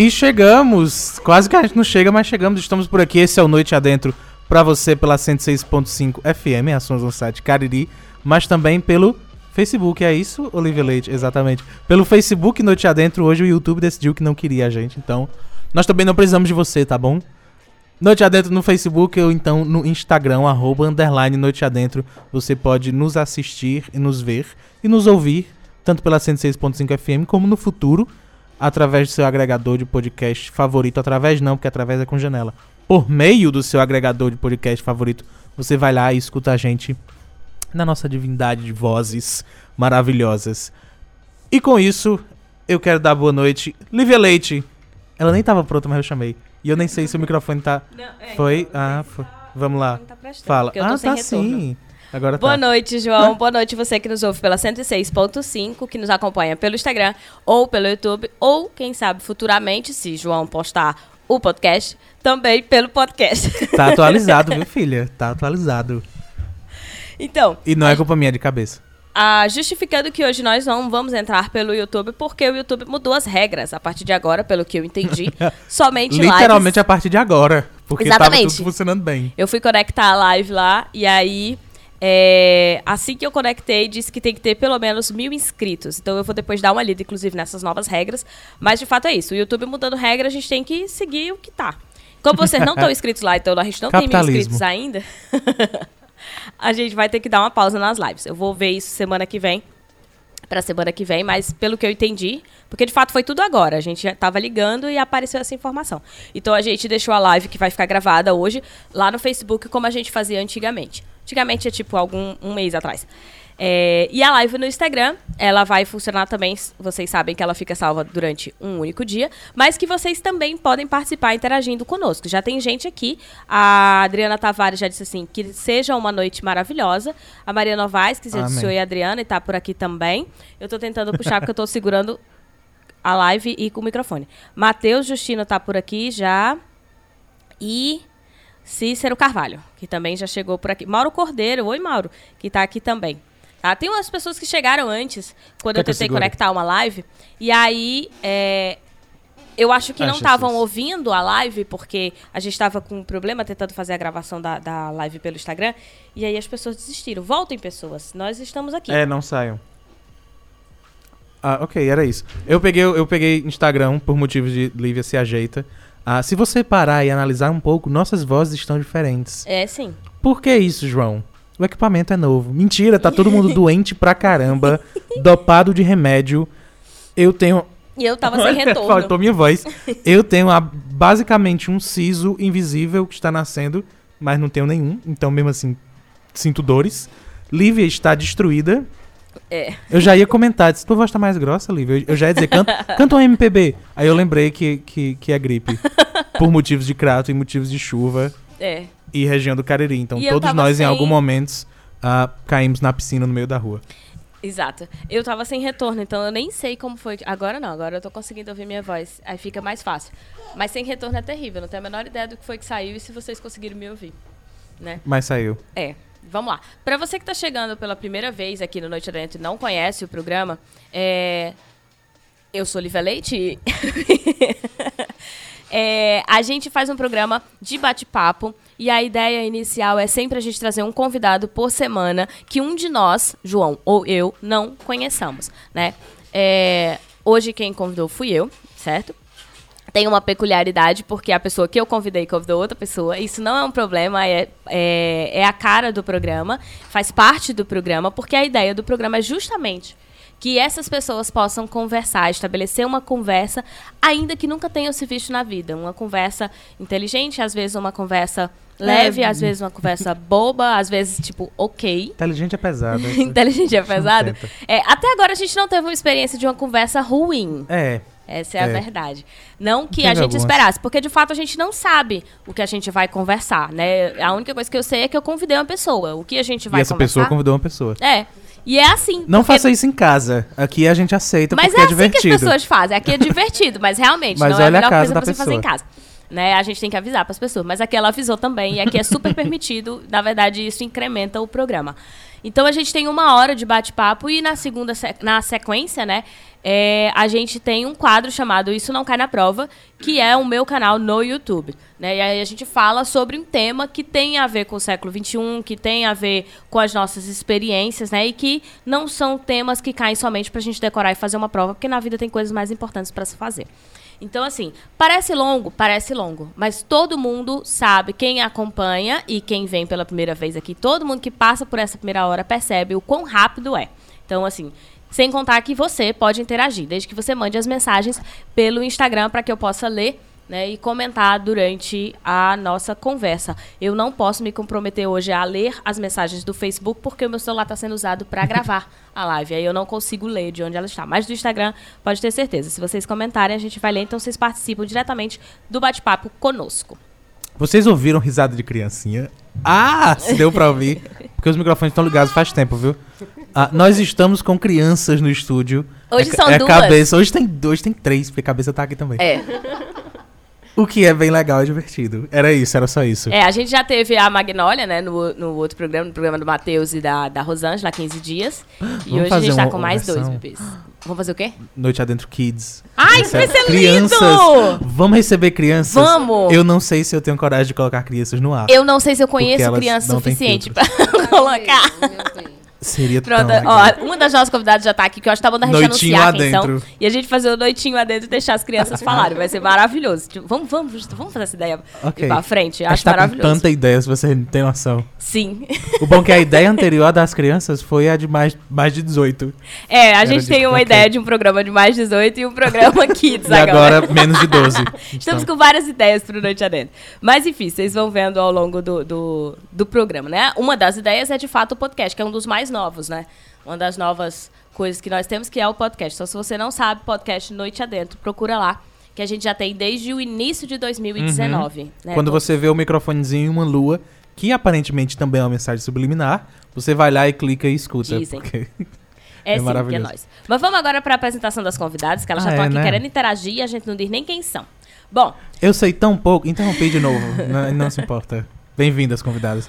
E chegamos, quase que a gente não chega, mas chegamos, estamos por aqui. Esse é o Noite Adentro para você pela 106.5 FM, ações no site Cariri, mas também pelo Facebook, é isso, Olivia Leite? Exatamente. Pelo Facebook Noite Adentro, hoje o YouTube decidiu que não queria a gente, então nós também não precisamos de você, tá bom? Noite Adentro no Facebook ou então no Instagram, arroba, underline Noite Adentro. Você pode nos assistir e nos ver e nos ouvir, tanto pela 106.5 FM como no futuro, através do seu agregador de podcast favorito. Através não, porque através é com janela. Por meio do seu agregador de podcast favorito, você vai lá e escuta a gente na nossa divindade de vozes maravilhosas. E com isso, eu quero dar boa noite. Lívia Leite. Ela nem tava pronta, mas eu chamei. E eu nem sei se o microfone tá. Não, é, Foi? então, Ah, foi. tá- Vamos lá. tá Fala. Ah, tá retorno. sim. Agora Boa tá. noite, João. Boa noite você que nos ouve pela 106.5, que nos acompanha pelo Instagram ou pelo YouTube, ou quem sabe futuramente, se João postar o podcast, também pelo podcast. Tá atualizado, viu, filha? Tá atualizado. então, E não é culpa minha de cabeça. ah, justificando que hoje nós não vamos entrar pelo YouTube, porque o YouTube mudou as regras. A partir de agora, pelo que eu entendi, somente Literalmente lives. a partir de agora. Porque tava Exatamente. tudo funcionando bem. Eu fui conectar a live lá e aí, é, assim que eu conectei, disse que tem que ter pelo menos mil inscritos. Então eu vou depois dar uma lida, inclusive, nessas novas regras. Mas de fato é isso. O YouTube mudando regra, a gente tem que seguir o que tá. Como vocês não estão inscritos lá, então a gente não tem mil inscritos ainda, a gente vai ter que dar uma pausa nas lives. Eu vou ver isso semana que vem. Pra semana que vem, mas pelo que eu entendi, porque de fato foi tudo agora. A gente já tava ligando e apareceu essa informação. Então a gente deixou a live que vai ficar gravada hoje lá no Facebook, como a gente fazia antigamente. Antigamente é tipo algum um mês atrás. É, e a live no Instagram, ela vai funcionar também. Vocês sabem que ela fica salva durante um único dia, mas que vocês também podem participar interagindo conosco. Já tem gente aqui. A Adriana Tavares já disse assim: que seja uma noite maravilhosa. A Maria Novaes, que já disse oi, Adriana, e tá por aqui também. Eu tô tentando puxar porque eu tô segurando a live e com o microfone. Matheus Justino tá por aqui já. E Cícero Carvalho, que também já chegou por aqui. Mauro Cordeiro, oi Mauro, que tá aqui também. Tá? Tem umas pessoas que chegaram antes, quando Quer eu tentei conectar uma live. E aí, é, eu acho que Ai, não estavam ouvindo a live, porque a gente estava com um problema tentando fazer a gravação da, da live pelo Instagram. E aí as pessoas desistiram. Voltem, pessoas. Nós estamos aqui. É, não saiam. Ah, ok, era isso. Eu peguei, eu peguei Instagram por motivos de Lívia se ajeita. Ah, se você parar e analisar um pouco, nossas vozes estão diferentes. É, sim. Por que isso, João? O equipamento é novo. Mentira, tá todo mundo doente pra caramba, dopado de remédio. Eu tenho. E eu tava sem retorno. Faltou minha voz. Eu tenho a- basicamente um siso invisível que está nascendo, mas não tenho nenhum. Então, mesmo assim, sinto dores. Lívia está destruída. É. Eu já ia comentar, disse, tua voz tá mais grossa, Lívia. Eu, eu já ia dizer, canta, canta um MPB. Aí eu lembrei que, que, que é gripe. Por motivos de crato e motivos de chuva É. e região do Cariri. Então E todos nós, sem- em algum momento, ah, caímos na piscina no meio da rua. Exato. Eu tava sem retorno, então eu nem sei como foi. Agora não, agora eu tô conseguindo ouvir minha voz. Aí fica mais fácil. Mas sem retorno é terrível, não tenho a menor ideia do que foi que saiu e se vocês conseguiram me ouvir. Né? Mas saiu. É. Vamos lá. Pra você que tá chegando pela primeira vez aqui no Noite Adentro e não conhece o programa, é... eu sou Lívia Leite. É, a gente faz um programa de bate-papo e a ideia inicial é sempre a gente trazer um convidado por semana que um de nós, João ou eu, não conheçamos, né? É, hoje quem convidou fui eu, certo? Tem uma peculiaridade, porque a pessoa que eu convidei convidou outra pessoa. Isso não é um problema, é, é, é a cara do programa, faz parte do programa, porque a ideia do programa é justamente que essas pessoas possam conversar, estabelecer uma conversa, ainda que nunca tenham se visto na vida. Uma conversa inteligente, às vezes uma conversa leve, É. às vezes uma conversa boba, às vezes, tipo, ok. Inteligente é pesado. Inteligente é pesado. É, até agora a gente não teve uma experiência de uma conversa ruim. É. Essa é, a É. verdade. Não que a gente algumas. esperasse, porque de fato a gente não sabe o que a gente vai conversar, né? A única coisa que eu sei é que eu convidei uma pessoa. O que a gente vai e essa conversar... pessoa convidou uma pessoa. É. E é assim. Não porque- faça isso em casa. Aqui a gente aceita Mas porque é é, assim que as divertido. pessoas fazem. Aqui é divertido, mas realmente Mas não é a a melhor casa coisa pra você fazer em casa. Né? A gente tem que avisar para as pessoas. Mas aqui ela avisou também, e aqui é super permitido. Na verdade, isso incrementa o programa. Então a gente tem uma hora de bate-papo e na segunda, se- na sequência, né? É, a gente tem um quadro chamado Isso Não Cai na Prova, que é o meu canal no YouTube. Né? E aí a gente fala sobre um tema que tem a ver com o século XXI, que tem a ver com as nossas experiências, né? E que não são temas que caem somente pra gente decorar e fazer uma prova, porque na vida tem coisas mais importantes para se fazer. Então, assim, parece longo, parece longo, mas todo mundo sabe, quem acompanha e quem vem pela primeira vez aqui, todo mundo que passa por essa primeira hora percebe o quão rápido é. Então, assim, sem contar que você pode interagir, desde que você mande as mensagens pelo Instagram para que eu possa ler né, e comentar durante a nossa conversa. Eu não posso me comprometer hoje a ler as mensagens do Facebook porque o meu celular está sendo usado para gravar a live. Aí eu não consigo ler de onde ela está. Mas do Instagram, pode ter certeza. Se vocês comentarem, a gente vai ler. Então vocês participam diretamente do bate-papo conosco. Vocês ouviram risada de criancinha? Ah, se deu pra ouvir. Porque os microfones estão ligados faz tempo, viu? Ah, nós estamos com crianças no estúdio. Hoje é, são é duas. Cabeça. Hoje tem, hoje tem três, porque a cabeça tá aqui também. É. O que é bem legal e divertido. Era isso, era só isso. É, a gente já teve a Magnólia, né, no, no outro programa, no programa do Matheus e da, da Rosângela, há 15 dias. E Vamos hoje a fazer gente tá com mais dois versão? bebês. Vamos fazer o quê? Noite Adentro Kids. Ai, isso vai ser crianças. lindo! Vamos receber crianças? Vamos! Eu não sei se eu tenho coragem de colocar crianças no ar. Eu não sei se eu conheço criança suficiente pra colocar. Seria Pronto, tão legal. ó, uma das nossas convidadas já tá aqui, que eu acho que tá bom da gente Noitinho anunciar quem são. adentro. E a gente fazer o noitinho adentro e deixar as crianças falarem. Vai ser maravilhoso. Tipo, vamos, vamos, vamos fazer essa ideia Ok. ir pra frente. A Acho tá maravilhoso. tanta ideia, se você não tem noção. Sim. O bom é que a ideia anterior das crianças foi a de mais, mais de 18. É, a Era gente de- tem uma ok. ideia de um programa de mais 18 e um programa Kids E agora. agora menos de 12. Estamos Então, com várias ideias pro Noite Adentro. Mas enfim, vocês vão vendo ao longo do, do, do programa, né? Uma das ideias é de fato o podcast, que é um dos mais novos, né? Uma das novas coisas que nós temos que é o podcast. Então, se você não sabe, podcast Noite Adentro, procura lá. Que a gente já tem desde o início de 2019. né? Uhum. Quando Então, você vê o microfonezinho e uma lua, que aparentemente também é uma mensagem subliminar, você vai lá e clica e escuta. Dizem. porque- É, É sim, que é maravilhoso. nóis. Mas vamos agora para a apresentação das convidadas, que elas já Ah, estão é, aqui né? querendo interagir e a gente não diz nem quem são. Bom, Eu sei tão pouco. Interrompi de novo. não, não se importa. Bem-vindas, convidadas.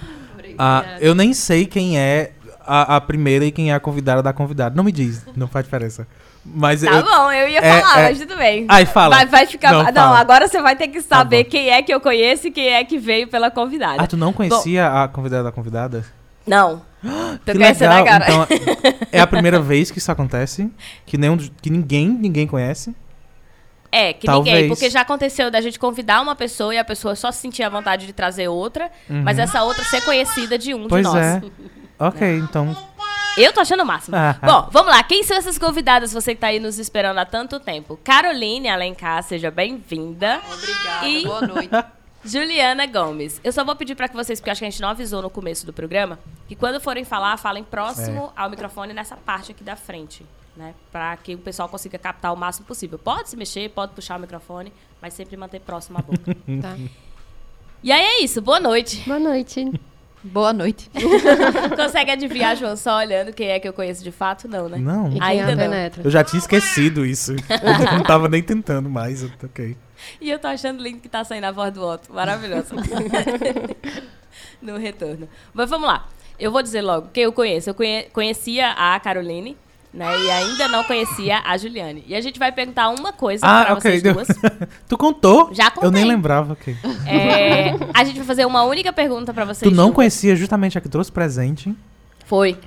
Ah, eu nem sei quem é a, a primeira e quem é a convidada da convidada. Não me diz, não faz diferença. Mas tá eu, bom, eu ia é, falar, é- mas tudo bem. Ai, fala. Vai, vai ficar. Não, Não, agora você vai ter que saber bom. quem é que eu conheço e quem é que veio pela convidada. Ah, tu não conhecia a convidada da convidada? Não. Tô Que conhecendo legal. agora. Então, é a primeira vez que isso acontece. Que, nenhum, que ninguém, ninguém conhece. É, que Talvez. ninguém. Porque já aconteceu da gente convidar uma pessoa e a pessoa só sentir a vontade de trazer outra, mas essa outra ser conhecida de um Uhum. Pois de nós. é. Ok, então. Eu tô achando o máximo. Ah. Bom, vamos lá. Quem são essas convidadas, você que tá aí nos esperando há tanto tempo? Caroline Alencar, seja bem-vinda. Obrigada, E- boa noite. Juliana Gomes. Eu só vou pedir pra que vocês, porque acho que a gente não avisou no começo do programa, que quando forem falar, falem próximo ao microfone nessa parte aqui da frente, né? Pra que o pessoal consiga captar o máximo possível. Pode se mexer, pode puxar o microfone, mas sempre manter próximo à boca. Tá. e aí é isso, boa noite. Boa noite. Boa noite. Consegue adivinhar, João, só olhando quem é que eu conheço de fato? Não, né? Não. Ainda a não. penetra? Eu já tinha esquecido isso. Eu não tava nem tentando mais. Ok. E eu tô achando lindo que tá saindo a voz do Otto. Maravilhoso. no retorno. Mas vamos lá. Eu vou dizer logo quem eu conheço. Eu conhe- conhecia a Caroline, né? E ainda não conhecia a Juliane. E a gente vai perguntar uma coisa Ah, pra ok. vocês duas. tu contou? Já Eu nem contei. lembrava, ok. É, a gente vai fazer uma única pergunta pra vocês Tu não duas. conhecia justamente a que trouxe presente? Foi.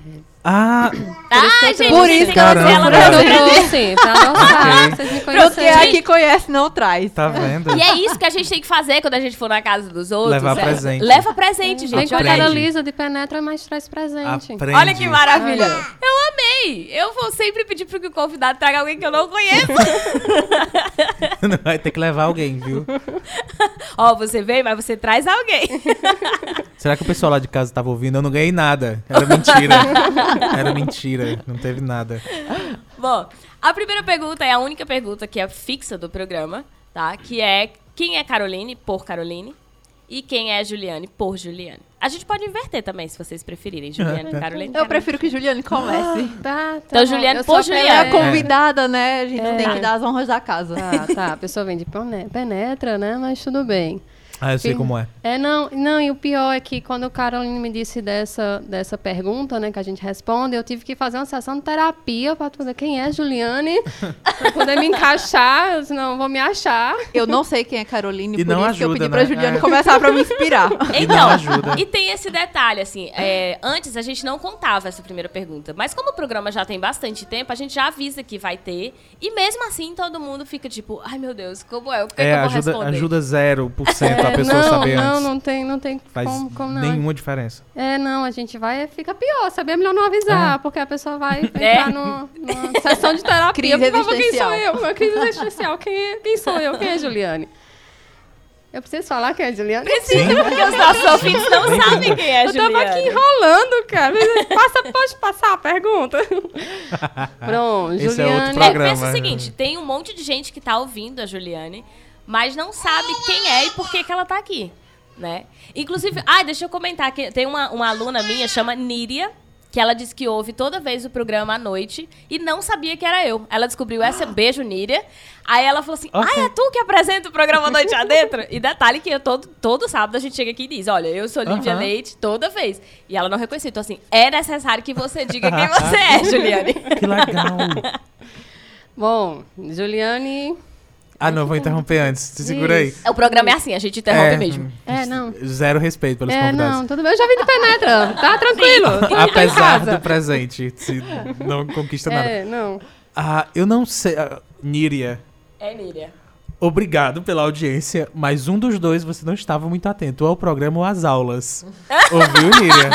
Ah, Ah, gente, Por isso que ela ela trouxe. pra adoçar, Ok. vocês me Porque conheceram. a que conhece não traz. tá vendo? E é isso que a gente tem que fazer quando a gente for na casa dos outros. Levar é- presente. Leva presente, Vem gente. com a Olha Aprende. lisa de penetra, mas traz presente. Aprende. Olha que maravilha. Eu amei. Eu vou sempre pedir pro que o convidado traga alguém que eu não conheço. Não vai ter que levar alguém, viu? Ó, você veio, mas você traz alguém. Será que o pessoal lá de casa tava ouvindo? Eu não ganhei nada. Era mentira. Era mentira. Não teve nada. Bom, a primeira pergunta é a única pergunta que é fixa do programa, tá? Que é quem é Caroline por Caroline e quem é Juliane por Juliane. A gente pode inverter também, se vocês preferirem. Juliane, Caroline. Eu prefiro que Juliane comece. Tá, tá Então, Eu por sou Ela é a Juliane. convidada, né? A gente É. tem que dar as honras da casa. Tá, tá. A pessoa vem de pene- penetra, né? Mas tudo bem. Ah, eu sei como é. É, não, não, e o pior é que quando o Caroline me disse dessa, dessa pergunta, né, que a gente responde, eu tive que fazer uma sessão de terapia pra poder quem é Juliane, pra poder me encaixar, senão eu vou me achar. Eu não sei quem é Caroline, E por não isso que eu ajuda, pedi pra né? Juliane É. começar pra me inspirar. E não ajuda. e tem esse detalhe, assim, é, antes a gente não contava essa primeira pergunta, mas como o programa já tem bastante tempo, a gente já avisa que vai ter, e mesmo assim todo mundo fica tipo, ai meu Deus, como é? O que, é, É, que eu vou ajuda, responder? ajuda 0% a É, pessoa não, saber não, antes. não tem, não tem Faz como, como não. nenhuma diferença. É, não, a gente vai, fica pior, sabe? É melhor não avisar, porque a pessoa vai entrar no- numa sessão de terapia. Crise Por favor, quem sou eu? Uma crise existencial. Quem, é- quem sou eu? Quem é Juliane? Eu preciso falar quem é Juliane? Precisa, porque os nossos ouvintes não sabem quem é Eu tava Juliana. aqui enrolando, cara. Passa, pode passar a pergunta. Pronto, Esse é Juliane. outro É, programa. pensa o seguinte, tem um monte de gente que tá ouvindo a Juliane, mas não sabe quem é e por que, que ela tá aqui, né? Inclusive, ah, deixa eu comentar que tem uma, uma aluna minha, chama Níria, que ela disse que ouve toda vez o programa à noite e não sabia que era eu. Ela descobriu essa, beijo, Níria. Aí ela falou assim, Ok. ah, é tu que apresenta o programa Noite Adentro? E detalhe que eu todo, todo sábado a gente chega aqui e diz, olha, eu sou Lívia Aham. Leite toda vez. E ela não reconheceu. Então, assim, é necessário que você diga quem você é, Juliane. Que legal. Bom, Juliane. Ah, não, vou interromper antes. Se segura aí. O programa é assim, a gente interrompe mesmo. É, não. Zero respeito pelos É, convidados. não, tudo bem. Eu já vim de penetra. Tá tranquilo. Apesar do presente, se não conquista nada. É, não. Ah, eu não sei. ah, Níria, É, Níria. obrigado pela audiência, mas um dos dois você não estava muito atento ao programa ou às aulas. Ouviu, Níria?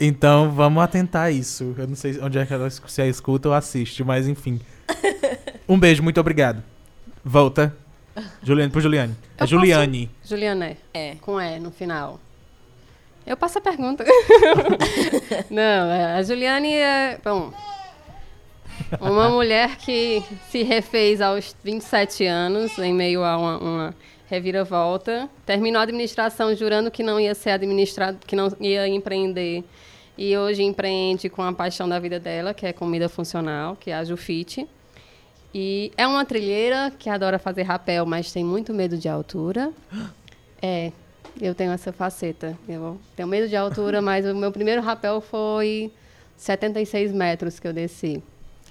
Então vamos atentar a isso. Eu não sei onde é que ela se a escuta ou assiste, mas enfim. Um beijo, muito obrigado. Volta. Juliane pro Juliane. É Eu Juliane. Juliane. É. Com E no final. Eu passo a pergunta. Não, a Juliane é. Bom. Uma mulher que se refez aos 27 anos, em meio a uma, uma reviravolta. Terminou a administração jurando que não ia ser administrado, que não ia empreender. E hoje empreende com a paixão da vida dela, que é comida funcional, que é a Jufite. E é uma trilheira que adora fazer rapel, mas tem muito medo de altura. É, eu tenho essa faceta. Eu tenho medo de altura, mas o meu primeiro rapel foi 76 metros que eu desci.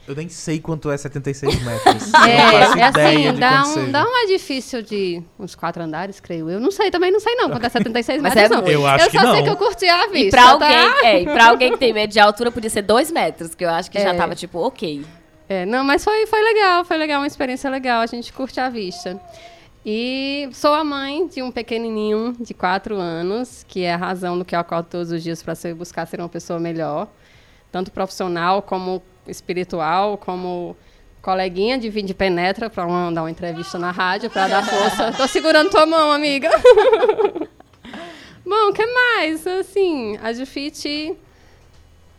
Eu nem sei quanto é 76 metros. É, é assim, de dá um, seja. dá um edifício de uns quatro andares, creio eu. Não sei, também não sei não quanto é 76 Mas metros, é não. Eu acho eu que só não. sei que eu curti a vista, E pra, tá? alguém, é, e pra alguém que tem medo de altura, podia ser dois metros, que eu acho que já É. tava tipo, ok. É, não, mas foi, foi legal, foi legal, uma experiência legal, a gente curte a vista. E sou a mãe de um pequenininho de quatro anos, que é a razão do que eu acordo todos os dias para buscar ser uma pessoa melhor, tanto profissional como espiritual, como coleguinha de vir de penetra para dar uma entrevista na rádio, para dar força. Tô segurando tua mão, amiga. Bom, o que mais? Assim, a Jufite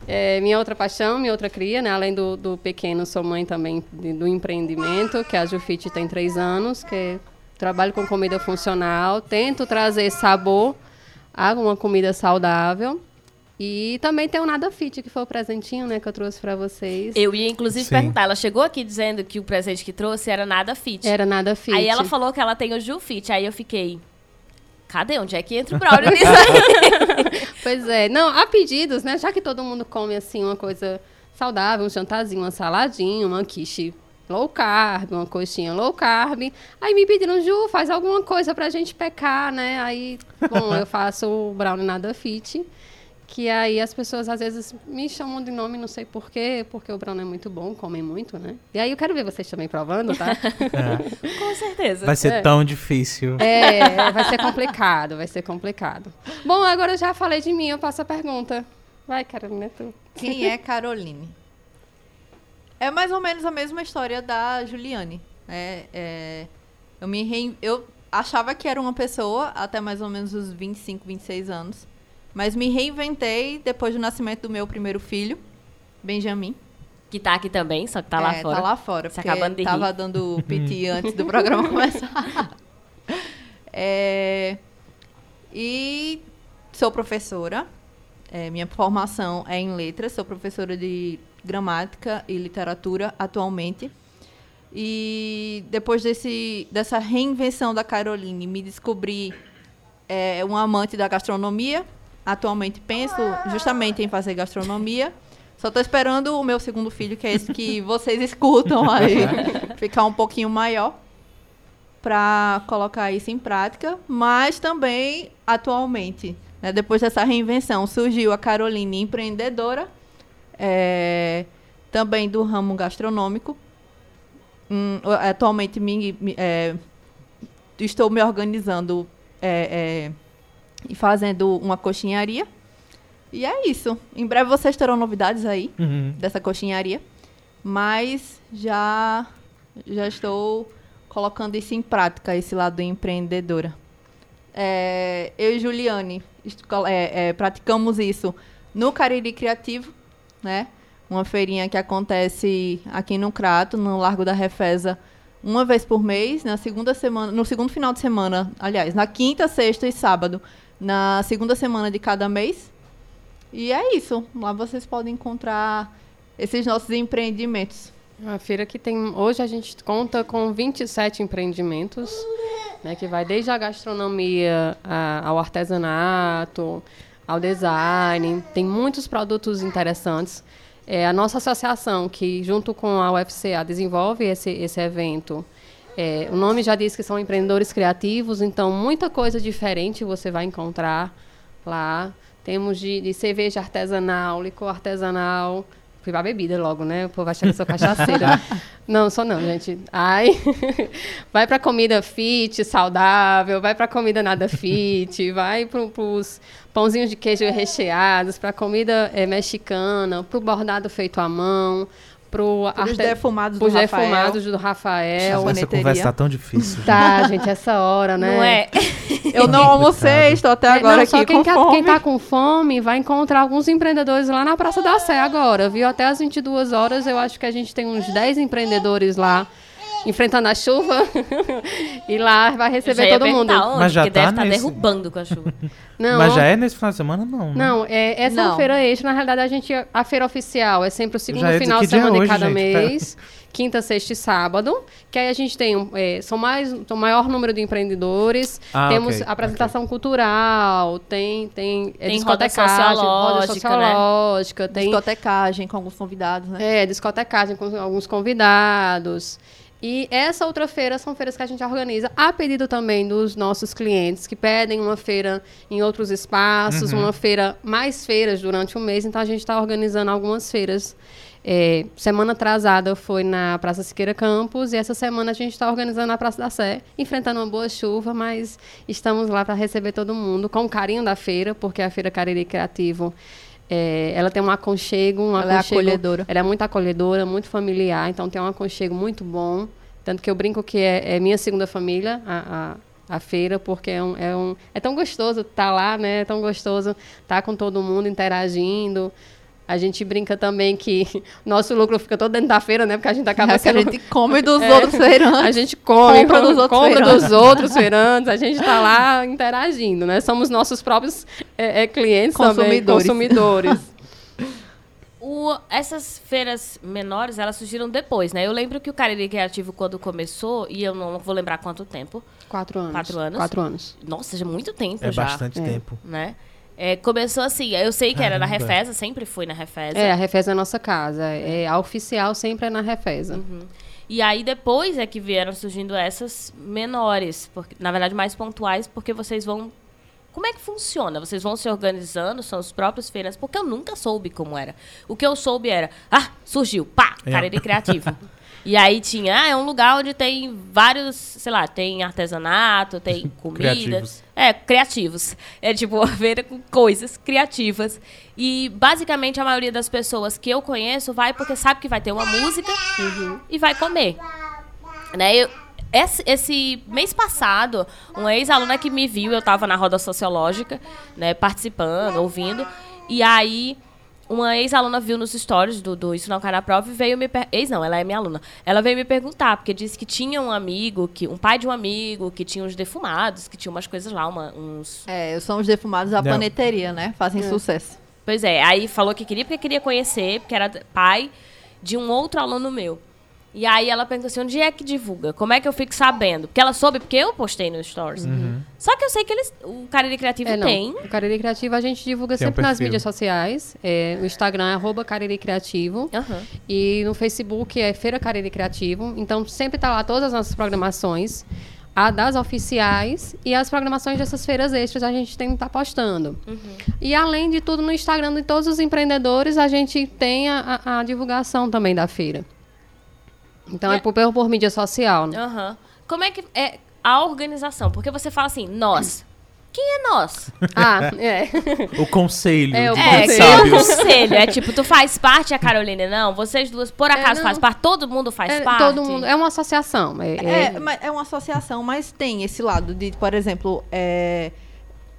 é minha outra paixão, minha outra cria, né? Além do, do pequeno, sou mãe também de- do empreendimento, que a Jufite tem três anos, que trabalho com comida funcional, tento trazer sabor a uma comida saudável. E também tem o Nada Fit, que foi o presentinho, né, que eu trouxe para vocês. Eu ia, inclusive, Sim. perguntar. Ela chegou aqui dizendo que o presente que trouxe era nada fit. Era Nada Fit. Aí ela falou que ela tem o Ju Fit. Aí eu fiquei. Cadê? Onde é que entra o Braulio nisso aí? Pois é. Não, há pedidos, né? Já que todo mundo come, assim, uma coisa saudável, um jantarzinho, uma saladinha, uma quiche low carb, uma coxinha low carb. Aí me pediram, Ju, faz alguma coisa pra gente pecar, né? Aí, bom, eu faço o brownie nada fit. Que aí as pessoas às vezes me chamam de nome, não sei porquê, porque o brownie é muito bom, comem muito, né? E aí eu quero ver vocês também provando, tá? É. Com certeza. Vai ser É. tão difícil. É, vai ser complicado, vai ser complicado. Bom, agora eu já falei de mim, eu passo a pergunta. Vai, Carolina, tu. Quem é Caroline? É mais ou menos a mesma história da Juliane. né? É, eu me rein- eu achava que era uma pessoa até mais ou menos os 25, 26 anos. Mas me reinventei depois do nascimento do meu primeiro filho, Benjamin. Que tá aqui também, só que tá lá É, fora. Tá lá fora, Se porque acabando de rir. tava dando piti antes do programa começar. É, e sou professora. É, minha formação é em letras. Sou professora de gramática e literatura atualmente. E depois desse, dessa reinvenção da Caroline, me descobri é, um amante da gastronomia. Atualmente penso justamente em fazer gastronomia. Só tô esperando o meu segundo filho, que é esse que vocês escutam aí, ficar um pouquinho maior para colocar isso em prática. Mas também, atualmente, né, depois dessa reinvenção, surgiu a Caroline empreendedora, é, também do ramo gastronômico. Hum, atualmente me, me, é, estou me organizando é, é, e fazendo uma coxinharia. E é isso. Em breve vocês terão novidades aí Uhum. dessa coxinharia. Mas já, já estou colocando isso em prática, esse lado empreendedora. É, eu e Juliane é, é, praticamos isso no Cariri Criativo, né? Uma feirinha que acontece aqui no Crato, no Largo da Refesa, uma vez por mês, na segunda semana, no segundo final de semana, aliás, na quinta, sexta e sábado, na segunda semana de cada mês. E é isso. Lá vocês podem encontrar esses nossos empreendimentos. A feira que tem. Hoje a gente conta com 27 empreendimentos, né, que vai desde a gastronomia a- ao artesanato, ao design. Tem muitos produtos interessantes. É, a nossa associação, que junto com a UFCA desenvolve esse, esse evento, é, o nome já diz que são empreendedores criativos, então muita coisa diferente você vai encontrar lá. Temos de, de cerveja artesanal, licor artesanal. Fui pra bebida logo, né? O povo acha que eu sou cachaceira. não, sou não, gente. Ai. vai pra comida fit, saudável, vai pra comida nada fit, vai pro, pros pãozinhos de queijo recheados, pra comida eh, mexicana, pro bordado feito à mão, pro Para os defumados do Rafael. defumados do Rafael. Essa conversa tá tão difícil. Tá, gente, essa hora, né? Não é? Eu não almocei, estou até É, agora não, aqui só quem, com quer- fome. quem tá com fome vai encontrar alguns empreendedores lá na Praça da Sé agora, viu? Até às 22 horas eu acho que a gente tem uns 10 empreendedores lá enfrentando a chuva e lá vai receber todo mundo. onde, Mas já porque tá deve estar nesse- derrubando com a chuva. Não, Mas já é nesse final de semana, não. né? Não, é, essa é uma Não. feira extra. Na realidade, a gente a feira oficial é sempre o segundo dizer final de é semana de hoje, cada gente, mês. Quinta, sexta e sábado. Que aí a gente tem é, são mais, são maior número de empreendedores. Ah, temos ok, apresentação cultural, tem, tem, é, Tem roda discotecagem, roda sociológica, né? sociológica, tem Discotecagem com alguns convidados, né? é, discotecagem com alguns convidados. E essa outra feira são feiras que a gente organiza a pedido também dos nossos clientes que pedem uma feira em outros espaços, uma feira, mais feiras durante o mês. Então a gente está organizando algumas feiras. É, semana atrasada foi na Praça Siqueira Campos e essa semana a gente está organizando na Praça da Sé, enfrentando uma boa chuva, mas estamos lá para receber todo mundo com o carinho da feira, porque a Feira Cariri Criativo é, ela tem um aconchego, um Ela é aconchego- acolhedora. ela é muito acolhedora, muito familiar, então tem um aconchego muito bom. Tanto que eu brinco que é, é minha segunda família, a, a, a feira, porque é, um, é, um, é tão gostoso estar lá, né? É tão gostoso estar com todo mundo interagindo. A gente brinca também que nosso lucro fica todo dentro da feira, né? Porque a gente acaba É que a sendo... gente come dos É. outros feirantes. A gente come, Compra dos outros compra feirantes. dos outros feirantes, a gente está lá interagindo, né? Somos nossos próprios é, é, clientes também, Consumidores. consumidores. O- essas feiras menores, elas surgiram depois, né? Eu lembro que o Cariri Criativo, quando começou, e eu não vou lembrar quanto tempo. Quatro anos. Quatro anos? Quatro anos. Nossa, já muito tempo É já. bastante É. tempo. Né? É, começou assim, eu sei que era na. Refesa, sempre fui na Refesa. É, a Refesa é a nossa casa. É, a oficial sempre é na Refesa. E aí depois é que vieram surgindo essas menores, porque, na verdade mais pontuais, porque vocês vão. Como é que funciona? Vocês vão se organizando, são os próprios feiras, porque eu nunca soube como era. O que eu soube era, ah, surgiu, pá, É. Cariri Criativo. e aí tinha, ah, é um lugar onde tem vários, sei lá, tem artesanato, tem comida. Criativos. É, criativos. É tipo uma feira com coisas criativas. E basicamente a maioria das pessoas que eu conheço vai porque sabe que vai ter uma música e vai comer. Né? Eu, esse, esse mês passado, uma ex-aluna que me viu, eu estava na roda sociológica, né, participando, ouvindo, e aí uma ex-aluna viu nos stories do, do Isso Não Cai na Prova e veio me... per- Ex não, ela é minha aluna. Ela veio me perguntar, porque disse que tinha um amigo, que um pai de um amigo, que tinha uns defumados, que tinha umas coisas lá, uma- uns... É, são os defumados da Não. paneteria, né? Fazem sucesso. Pois é, aí falou que queria porque queria conhecer, porque era pai de um outro aluno meu. E aí ela perguntou assim, onde é que divulga? Como é que eu fico sabendo? Porque ela soube, porque eu postei no Stories. Só que eu sei que eles, o Cariri Criativo É, tem. O Cariri Criativo a gente divulga Tem um sempre nas perfil. mídias sociais. É, o Instagram é arroba Cariri Criativo. Aham. E no Facebook é Feira Cariri Criativo. Então sempre tá lá todas as nossas programações. A das oficiais e as programações dessas feiras extras a gente tem que estar postando. E além de tudo, no Instagram de todos os empreendedores, a gente tem a, a- a divulgação também da feira. Então é, É. por, por, por mídia social, né? Aham. Como é que é a organização? Porque você fala assim, nós. Quem é nós? Ah, é. O conselho É, o de É, é o conselho? É tipo, tu faz parte, a Caroline não? Vocês duas, por acaso, não. faz parte? Todo mundo faz É, parte? todo mundo. É uma associação. É, É, é- mas é uma associação, mas tem esse lado de, por exemplo, é,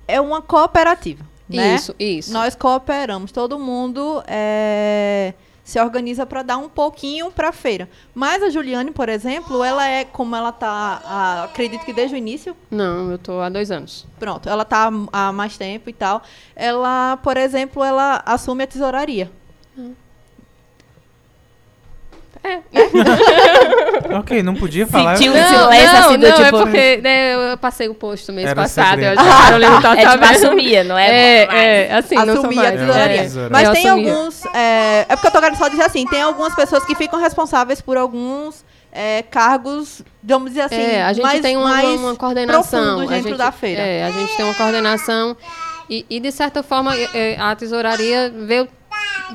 é uma cooperativa. Né? Isso, isso. Nós cooperamos, todo mundo é, se organiza para dar um pouquinho para a feira. Mas a Juliane, por exemplo, ela é, como ela tá, ah, acredito que desde o início, Não, eu tô há dois anos. pronto, ela tá há mais tempo e tal. Ela, por exemplo, ela assume a tesouraria. Ok, não podia falar. Sentiu- Um não, silêncio, não, assim, do não, é tipo- porque né, eu passei o posto mês Era passado. Eu, a Carolina tá É tipo, assumia, não é? É, é, assim, não sou mais. tesouraria. É. Mas Eu tem alguns. É, é porque eu tô querendo só dizer assim: tem algumas pessoas que ficam responsáveis por alguns é, cargos, vamos dizer assim. é, a gente mais, tem uma, mais uma coordenação. profundos a dentro gente, da feira. É, a gente tem uma coordenação. E, e, de certa forma, é, é, a tesouraria veio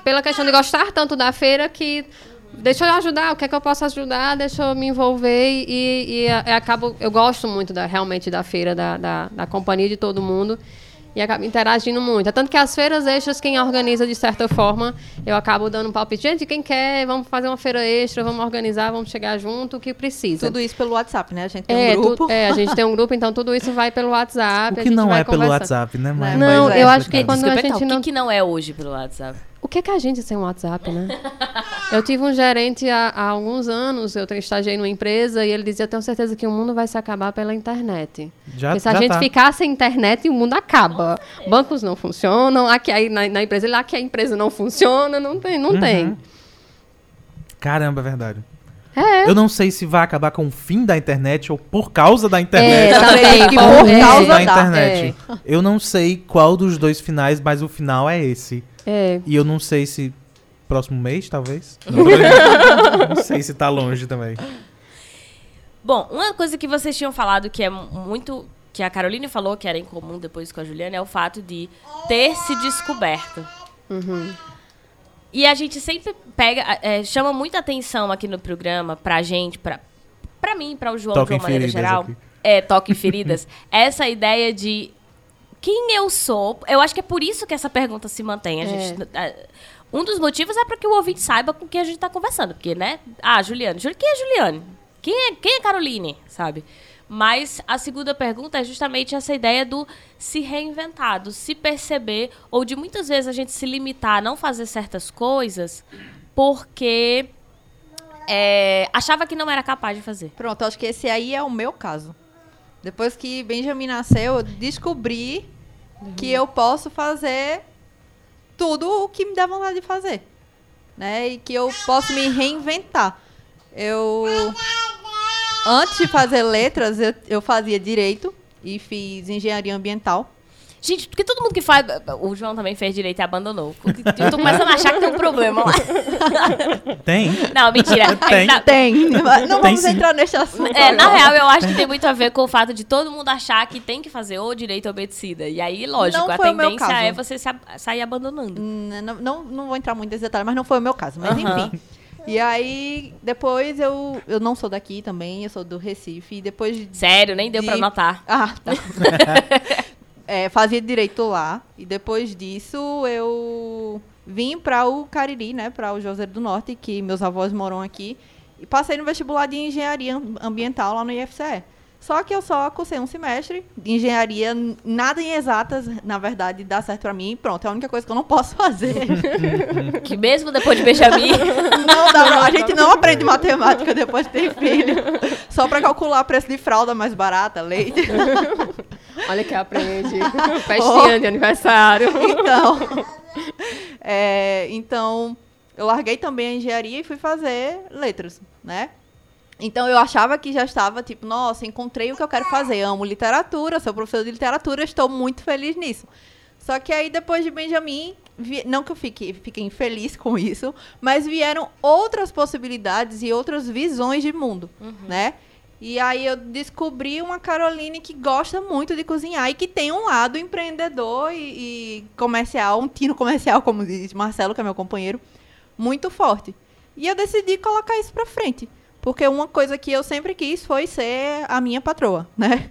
pela questão de gostar tanto da feira que. Deixa eu ajudar, o que é que eu posso ajudar, deixa eu me envolver e, e, é, acabo. Eu gosto muito da, realmente da feira, da, da, da companhia de todo mundo. E acabo interagindo muito. É tanto que as feiras extras, quem organiza de certa forma, eu acabo dando um palpite. Gente, quem quer, vamos fazer uma feira extra, vamos organizar, vamos chegar junto, o que precisa. Tudo isso pelo WhatsApp, né? A gente tem É, um tu- grupo. é, a gente tem um grupo, então tudo isso vai pelo WhatsApp. O a que gente não vai é pelo. WhatsApp, né, mãe? Não, Pois é. eu acho que É, quando eu a gente O não. que, que não é hoje pelo WhatsApp? O que, que a gente sem WhatsApp, né? Eu tive um gerente há, há alguns anos, eu estagiei numa empresa e ele dizia: Eu tenho certeza que o mundo vai se acabar pela internet. Já, Porque se a gente tá. ficar sem internet, o mundo acaba. Bancos não funcionam, aqui aí na, na empresa, lá que a empresa não funciona, não tem, não Uhum. tem. Caramba, é verdade. É. Eu não sei se vai acabar com o fim da internet ou por causa da É, internet. também, que por por é, causa da da- internet. Eu não sei qual dos dois finais, mas o final é esse. É. E eu não sei se próximo mês, talvez. Não, não sei se tá longe também. Bom, uma coisa que vocês tinham falado que é muito. que a Caroline falou que era em comum depois com a Juliana é o fato de ter se descoberto. Uhum. E a gente sempre pega. é, chama muita atenção aqui no programa pra gente, pra, pra mim, pra o João Toca de uma maneira geral. aqui. É, toque feridas. essa ideia de quem eu sou. Eu acho que é por isso que essa pergunta se mantém. A É. gente, um dos motivos é para que o ouvinte saiba com quem a gente tá conversando. Porque, né? Ah, Juliane. Juli- Quem é Juliane? Quem é, quem é Caroline? Sabe? Mas a segunda pergunta é justamente essa ideia do se reinventar, do se perceber, ou de muitas vezes a gente se limitar a não fazer certas coisas porque é, achava que não era capaz de fazer. Pronto, eu acho que esse aí é o meu caso. Depois que Benjamin nasceu, eu descobri que eu posso fazer tudo o que me dá vontade de fazer. Né? E que eu posso me reinventar. Eu. Antes de fazer letras, eu, eu fazia direito e fiz engenharia ambiental. Gente, porque todo mundo que faz. O João também fez direito e abandonou. Eu tô começando a achar que tem um problema lá. Tem? Não, mentira. Tem. Na, Tem, não Tem vamos sim. entrar nesse assunto. é, na real, eu acho que tem muito a ver com o fato de todo mundo achar que tem que fazer ou direito ou medicina. E aí, lógico, Não a foi o meu tendência caso. é você sair abandonando. N- Não, não, não vou entrar muito nesse detalhe, mas não foi o meu caso. Mas enfim. E aí, depois eu. Eu não sou daqui também, eu sou do Recife. E depois. de- Sério, nem deu pra De- notar. Ah, tá. É, fazia direito lá. E depois disso eu vim para o Cariri, né? Para o Juazeiro do Norte, que meus avós moram aqui. E passei no vestibular de engenharia am- ambiental lá no IFCE. Só que eu só cursei um semestre de engenharia, nada em exatas, na verdade, dá certo pra mim. Pronto, é a única coisa que eu não posso fazer. Que mesmo depois de Benjamin. Não dá a gente não aprende matemática depois de ter filho. Só pra calcular preço de fralda mais barata, leite. Olha que aprende. Festinha de aniversário. Então, é, então, eu larguei também a engenharia e fui fazer letras. né? Então eu achava que já estava tipo, nossa, encontrei o que eu quero fazer. Amo literatura, sou professora de literatura, estou muito feliz nisso. Só que aí depois de Benjamin, vi- não que eu fique, fiquei infeliz com isso, mas vieram outras possibilidades e outras visões de mundo, né? E aí eu descobri uma Caroline que gosta muito de cozinhar e que tem um lado empreendedor e, e comercial, um tino comercial, como diz Marcelo, que é meu companheiro, muito forte. E eu decidi colocar isso pra frente. Porque uma coisa que eu sempre quis foi ser a minha patroa, né?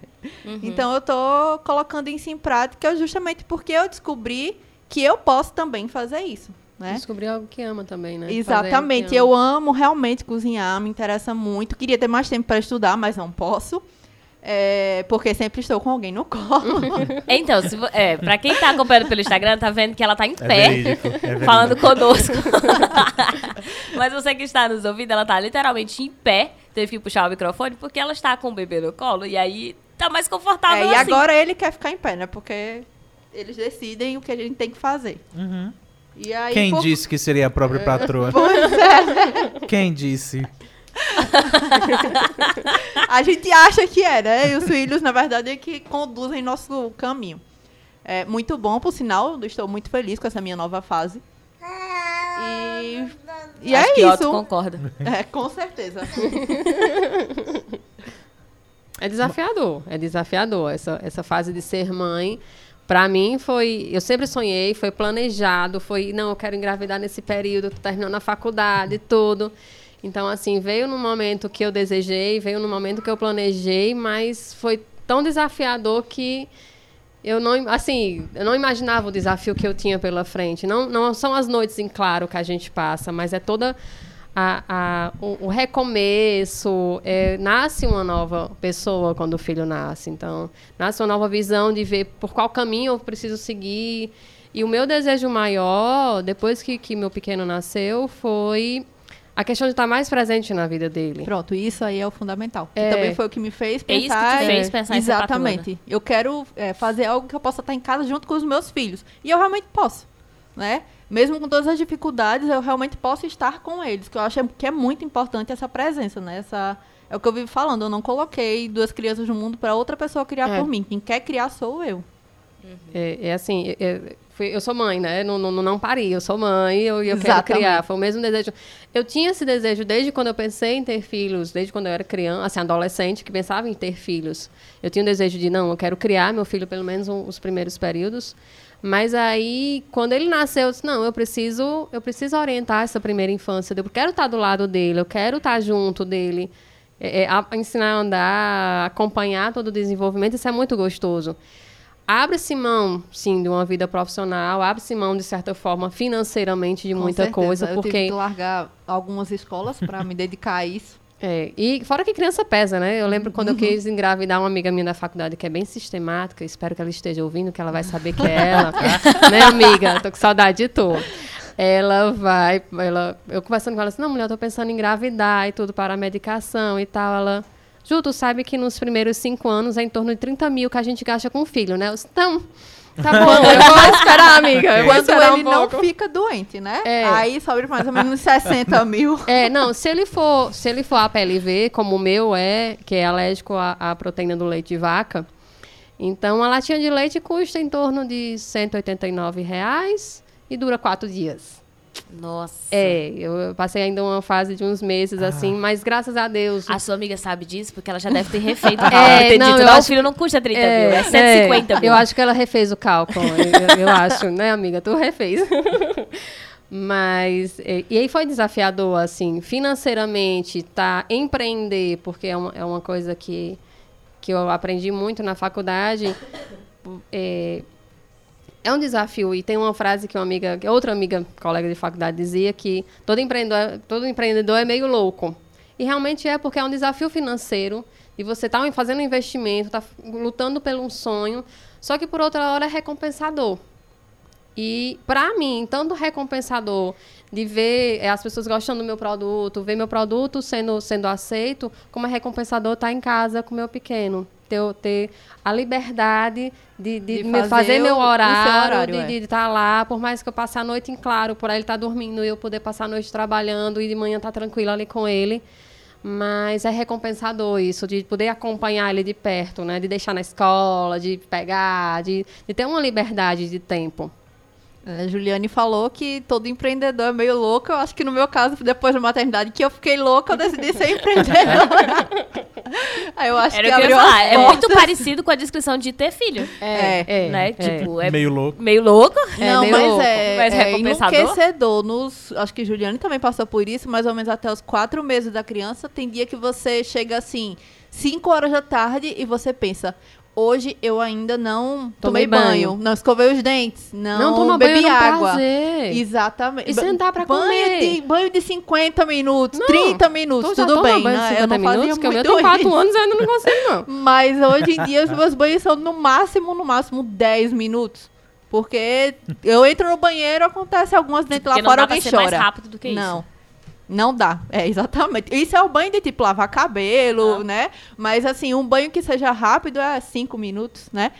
Então eu tô colocando isso em prática justamente porque eu descobri que eu posso também fazer isso, né? Descobrir algo que ama também, né? Exatamente. Eu amo realmente cozinhar, me interessa muito. Queria ter mais tempo para estudar, mas não posso. É, porque sempre estou com alguém no colo. Então, se, é, pra quem tá acompanhando pelo Instagram, tá vendo que ela tá em É pé. verídico, é verídico. falando conosco. Mas você que está nos ouvindo, ela tá literalmente em pé. Teve que puxar o microfone porque ela está com o bebê no colo. E aí tá mais confortável É, e assim. agora ele quer ficar em pé, né? Porque eles decidem o que a gente tem que fazer. Uhum. E aí, Quem por- disse que seria a própria patroa? Pois é. Quem disse? A gente acha que é, né? E os filhos, na verdade, é que conduzem nosso caminho. É muito bom, por sinal. Estou muito feliz com essa minha nova fase. E, e Acho é que Otto isso. concorda. É, com certeza. É desafiador, é desafiador. Essa, essa fase de ser mãe, pra mim foi. Eu sempre sonhei, foi planejado, foi. Não, eu quero engravidar nesse período, tô terminando a faculdade, tudo. Então, assim, veio no momento que eu desejei, veio no momento que eu planejei, mas foi tão desafiador que eu não, assim, eu não imaginava o desafio que eu tinha pela frente. Não, não são as noites em claro que a gente passa, mas é toda a, a- o, o recomeço. é, nasce uma nova pessoa quando o filho nasce. Então, nasce uma nova visão de ver por qual caminho eu preciso seguir. E o meu desejo maior, depois que, que meu pequeno nasceu, foi a questão de estar mais presente na vida dele. Pronto, isso aí é o fundamental. Que É. também foi o que me fez É isso que pensar. te fez pensar em ser Exatamente. Eu quero é, fazer algo que eu possa estar em casa junto com os meus filhos. E eu realmente posso, né? Mesmo com todas as dificuldades, eu realmente posso estar com eles. Que eu acho que é muito importante essa presença, né? Essa, é o que eu vivo falando. Eu não coloquei duas crianças no mundo para outra pessoa criar É. por mim. Quem quer criar sou eu. É, é assim, é- é- fui- eu sou mãe, né? Não, não, não pari, eu sou mãe e eu, eu quero criar. Foi o mesmo desejo. Eu tinha esse desejo desde quando eu pensei em ter filhos, desde quando eu era criança, assim, adolescente, que pensava em ter filhos. Eu tinha o desejo de, não, eu quero criar meu filho pelo menos um- os primeiros períodos. Mas aí, quando ele nasceu, eu disse, não, eu preciso, eu preciso orientar essa primeira infância. Eu quero estar do lado dele, eu quero estar junto dele. É, é, a- ensinar a andar, acompanhar todo o desenvolvimento, isso é muito gostoso. Abre-se mão, sim, de uma vida profissional, abre-se mão, de certa forma, financeiramente, de Com muita certeza. coisa, Eu tive porque que largar algumas escolas para me dedicar a isso. É, e fora que criança pesa, né? Eu lembro quando eu quis engravidar uma amiga minha da faculdade que é bem sistemática, espero que ela esteja ouvindo, que ela vai saber que é ela. né, amiga? Tô com saudade de tu. Ela vai, ela, eu conversando com ela assim, não, mulher, eu tô pensando em engravidar e tudo para a medicação e tal. Ela, Ju, tu sabe que nos primeiros cinco anos é em torno de 30 mil que a gente gasta com o filho, né? Eu disse, não, tá bom, eu vou esperar, amiga. Eu vou Quando esperar ele um não pouco. fica doente, né? É. Aí sobe mais ou menos uns 60 mil. É, não, se ele for, se ele for APLV, como o meu é, que é alérgico à, à proteína do leite de vaca, então a latinha de leite custa em torno de 189 reais e dura quatro dias. Nossa. É, eu passei ainda uma fase de uns meses assim, mas graças a Deus. A sua amiga sabe disso porque ela já deve ter refeito. É, É, não, dito, eu acho- filho não custa 30 mil, é 150 é, mil. Eu acho que ela refez o cálculo. eu, eu acho, né, amiga? Tu refez. Mas, é, e aí foi desafiador, assim, financeiramente, tá, empreender, porque é uma, é uma coisa que, que eu aprendi muito na faculdade. É, é um desafio. E tem uma frase que uma amiga, outra amiga, colega de faculdade, dizia que todo empreendedor, todo empreendedor é meio louco. E realmente é porque é um desafio financeiro e você está fazendo um investimento, está lutando por um sonho, só que por outra hora é recompensador. E para mim, tanto recompensador de ver eh, as pessoas gostando do meu produto, ver meu produto sendo, sendo aceito, como é recompensador estar em casa com meu pequeno. Ter, ter a liberdade de, de, De fazer fazer, meu horário, horário, de é. estar lá, por mais que eu passe a noite em claro, por aí ele estar dormindo e eu poder passar a noite trabalhando e de manhã estar tranquila ali com ele. Mas é recompensador isso, de poder acompanhar ele de perto, né? De deixar na escola, de pegar, de, de ter uma liberdade de tempo. A Juliane falou que todo empreendedor é meio louco. Eu acho que no meu caso, depois da maternidade, que eu fiquei louca, eu decidi ser empreendedora. Aí eu acho Era que o que eu ia abriu falar. É muito parecido com a descrição de ter filho. É, né? Tipo, é Meio louco. meio louco. É, não, meio mas louco. é, Mas é recompensador? enlouquecedor. Nos, acho que Juliane também passou por isso, mais ou menos até os quatro meses da criança. Tem dia que você chega assim, 5 horas da tarde, e você pensa. Hoje eu ainda não tomei, Tomei banho. banho. não escovei os dentes, não, Não toma bebi banho água. prazer. Exatamente. E sentar pra banho comer. De, banho de 50 minutos, Não, 30 minutos, já tudo bem. banho de né? 50 Eu não fazia minutos, que o meu muito tem 4 isso. anos e eu ainda não consigo, não. Mas hoje em dia os meus banhos são no máximo, no máximo 10 minutos. Porque eu entro no banheiro, acontece algumas dentro lá Porque não fora, dá pra alguém ser chora. mais rápido do que isso. Não. Não dá. É, exatamente. Isso é o banho de tipo lavar cabelo, Ah. né? Mas assim, um banho que seja rápido é 5 minutos, né?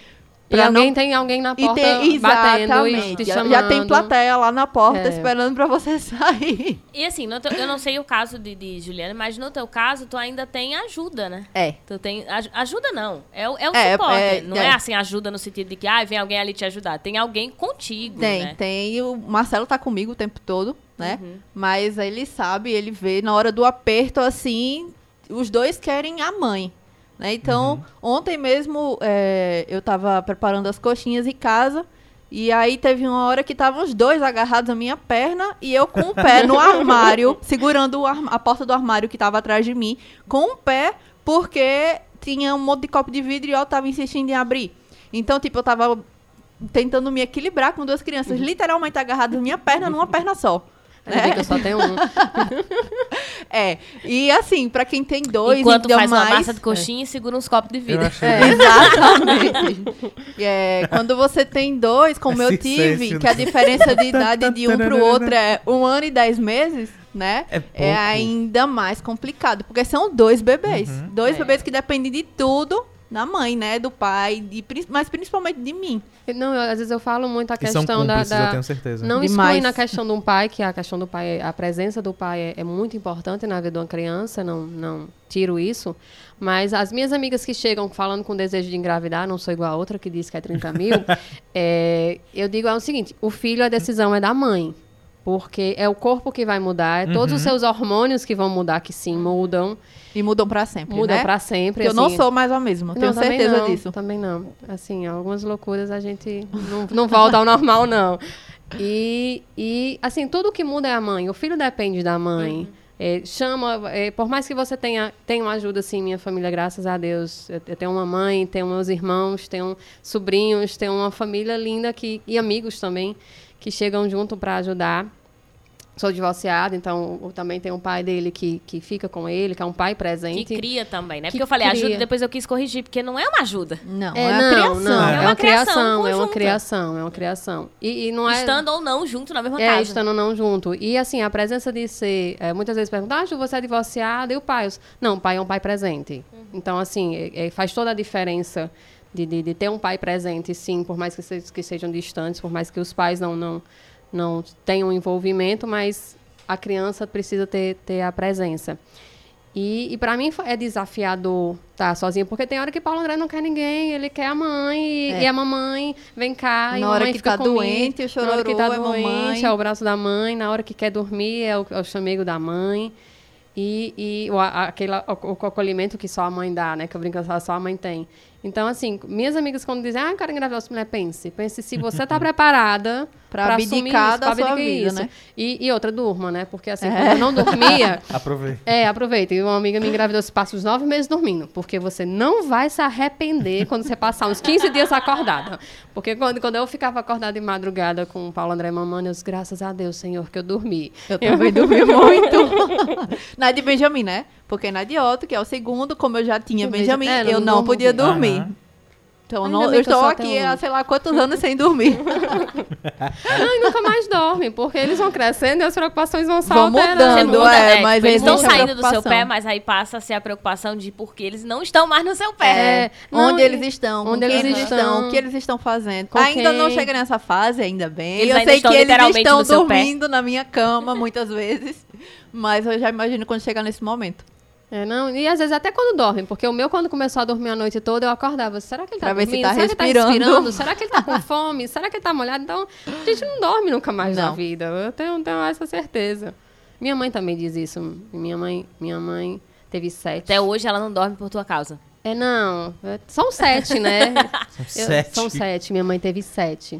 E Pra alguém não- tem alguém na E porta tem, batendo e exatamente. te Já, chamando. já tem plateia lá na porta É. esperando pra você sair. E assim, teu- eu não sei o caso de, de Juliana, mas no teu caso, tu ainda tem ajuda, né? É. Tu tem. aj- Ajuda não. É, o- é o É, suporte. é, não é. é. assim, ajuda no sentido de que ah, vem alguém ali te ajudar. Tem alguém contigo. Tem, né? tem. E o Marcelo tá comigo o tempo todo, né? Uhum. Mas ele sabe, ele vê na hora do aperto assim, os dois querem a mãe. Né? Então, ontem mesmo é, eu tava preparando as coxinhas em casa. E aí teve uma hora que estavam os dois agarrados à minha perna e eu com o pé no armário, segurando arma- a porta do armário que tava atrás de mim, com o pé, porque tinha um monte de copo de vidro e eu tava insistindo em abrir. Então, tipo, eu tava tentando me equilibrar com duas crianças literalmente agarradas à minha perna numa perna só. Bem que eu só tenho um. É. E assim, pra quem tem dois, Enquanto ainda faz mais... uma massa de coxinha e segura uns copos de vidro. É, exatamente. É, quando você tem dois, como eu tive, senso. que a diferença de idade de um pro outro é um ano e dez meses, né? É. É ainda mais complicado, porque são dois bebês. Uhum. Dois É. bebês que dependem de tudo da mãe, né? Do pai, de, mas principalmente de mim. Não, eu- às vezes eu falo muito a E são questão da, cúmplices, eu da- tenho certeza. Não Demais. exclui na questão do pai, que a questão do pai, a presença do pai é, é muito importante na vida de uma criança, não, não tiro isso. Mas as minhas amigas que chegam falando com desejo de engravidar, não sou igual a outra que diz que é 30 mil, é, eu digo é o seguinte: o filho, a decisão é da mãe. Porque é o corpo que vai mudar, é todos os Uhum. seus hormônios que vão mudar, que sim, mudam, E mudam pra sempre, mudam né? pra sempre. Porque eu não assim. sou mais a mesma, tenho Não, também certeza não, disso. Também não. Assim, algumas loucuras a gente não, não volta ao normal, não. E, e, assim, tudo que muda é a mãe. O filho depende da mãe. É, chama, é, por mais que você tenha, tenha uma ajuda, assim, minha família, graças a Deus. Eu, eu tenho uma mãe, tenho meus irmãos, tenho sobrinhos, tenho uma família linda que, e amigos também que chegam junto para ajudar. Sou divorciada, então eu também tenho um pai dele que, que fica com ele, que é um pai presente. Que cria também, né? Que Porque eu falei ajuda cria. e depois eu quis corrigir, porque não é uma ajuda. Não, É, é, não, criação. não, É é uma criação, é uma criação, é uma criação. E, e não é Estando ou não junto na mesma é, casa. estando não junto. E assim, a presença de ser, é, muitas vezes perguntam, ah, Ju, você é divorciada, e o pai? Eu, Não, o pai é um pai presente. Então, assim, é- é, faz toda a diferença de, de, de ter um pai presente, sim, por mais que, se, que sejam distantes, por mais que os pais não, não, não tenham envolvimento, mas a criança precisa ter, ter a presença. E, e para mim é desafiador estar sozinho, porque tem hora que Paulo André não quer ninguém, ele quer a mãe, e, É. e a mamãe vem cá, e Na a hora que fica tá comigo. doente, o Na hora que tá chororô é doente, mamãe. é o braço da mãe, na hora que quer dormir é o, é o chamego da mãe. E, e o, aquele, o, o acolhimento que só a mãe dá, né? Que eu brinco, só a mãe tem. Então, assim, minhas amigas quando dizem, ah, eu quero engravidar, mulher, pense. Pense se você tá preparada abdicar assumir isso, da pra sua vida, isso. né? E, e outra, durma, né? Porque assim, quando eu não dormia, Aproveita. é, aproveita. E uma amiga me engravidou, se passa os nove meses dormindo. Porque você não vai se arrepender quando você passar uns 15 dias acordada. Porque quando, quando eu ficava acordada de madrugada com o Paulo André mamando, eu disse, graças a Deus, Senhor, que eu dormi. Eu também dormi muito. na de Benjamin, né? Porque na de Otto, que é o segundo, como eu já tinha O Benjamin, Benja- é, eu não não podia dormir. Aham. Então Ainda não, eu eu estou aqui há sei lá quantos anos sem dormir. Não, e nunca mais dorme, porque eles vão crescendo e as preocupações vão só Vão alterando. Mudando, é, é, mas eles estão saindo do seu pé, mas aí passa a ser a preocupação de porque eles não estão mais no seu pé. É, não, onde e- eles estão, onde quem eles estão, o que eles estão fazendo. com Ainda não quem. chega nessa fase, ainda bem. Eles eu ainda sei estão que eles estão dormindo na minha cama muitas vezes, mas eu já imagino quando chegar nesse momento. É, não, e às vezes até quando dorme, porque o meu, quando começou a dormir a noite toda, eu acordava. Será que ele tá Pra ver se dormindo? tá Será que ele respirando? tá respirando? Será que ele tá com fome? Será que ele tá molhado? Então, a gente não dorme nunca mais na Não. vida. Eu tenho, tenho essa certeza. Minha mãe também diz isso. Minha mãe, minha mãe teve sete. Até hoje ela não dorme por tua causa. É, não. é- São sete, né? São Eu- sete. São sete. Minha mãe teve sete.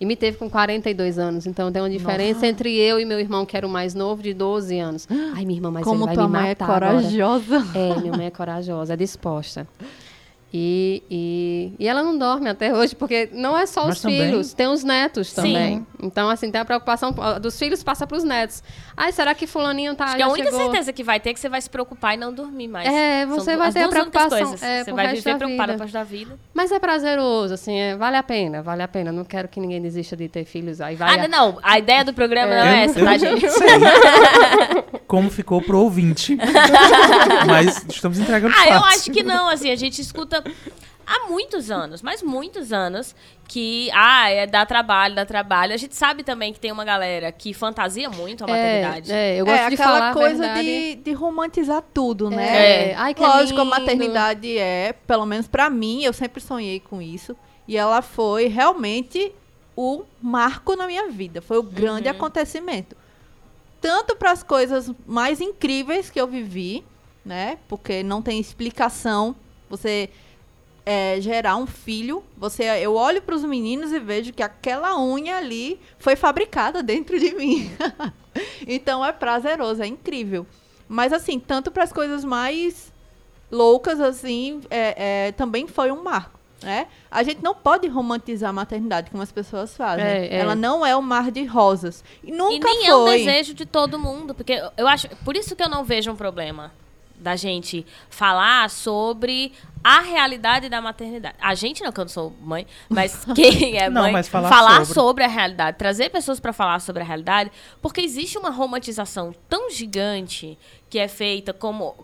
E me teve com 42 anos. Então tem uma diferença entre eu e meu irmão, que era o mais novo, de 12 anos. Ai, minha irmã, mas Como vai tua me mãe é matar agora. corajosa. É, minha mãe é corajosa, é disposta. E, e, e ela não dorme até hoje, porque não é só Mas os também- filhos, tem os netos Sim. também. Então, assim, tem a preocupação dos filhos passa para os netos. Ai, será que fulaninho tá Acho que a única chegou? certeza que vai ter é que você vai se preocupar e não dormir mais. É, São você du- vai ter a preocupação, coisas. é, você vai viver da preocupada pro resto da vida. Mas é prazeroso, assim, é, vale a pena, vale a pena. Não quero que ninguém desista de ter filhos. Aí vai Ah, a- não, a ideia do programa não Eu- é essa, eu tá, gente? sei como ficou pro ouvinte. Mas estamos entregando Ah, eu fatos. acho que não, assim, a gente escuta há muitos anos, mas muitos anos, que, ah, é dar trabalho, dá trabalho. A gente sabe também que tem uma galera que fantasia muito a maternidade. É, é, eu gosto é de aquela falar a coisa de, de romantizar tudo, né? É. Ai, que Lógico, a lindo. maternidade é, pelo menos pra mim, eu sempre sonhei com isso. E ela foi realmente o marco na minha vida. Foi o grande acontecimento. Tanto para as coisas mais incríveis que eu vivi, né? Porque não tem explicação. Você é, gerar um filho, você, eu olho para os meninos e vejo que aquela unha ali foi fabricada dentro de mim. então é prazeroso, é incrível. Mas assim, tanto para as coisas mais loucas assim, é, é, também foi um marco. Né? A gente não pode romantizar a maternidade como as pessoas fazem. É, é. Ela não é um mar de rosas. E E nunca nem é um foi. desejo de todo mundo, porque eu acho, por isso que eu não vejo um problema da gente falar sobre a realidade da maternidade. A gente não, que eu não sou mãe, mas quem é Não, mãe, mas falar sobre. sobre. a realidade, trazer pessoas para falar sobre a realidade, porque existe uma romantização tão gigante que é feita como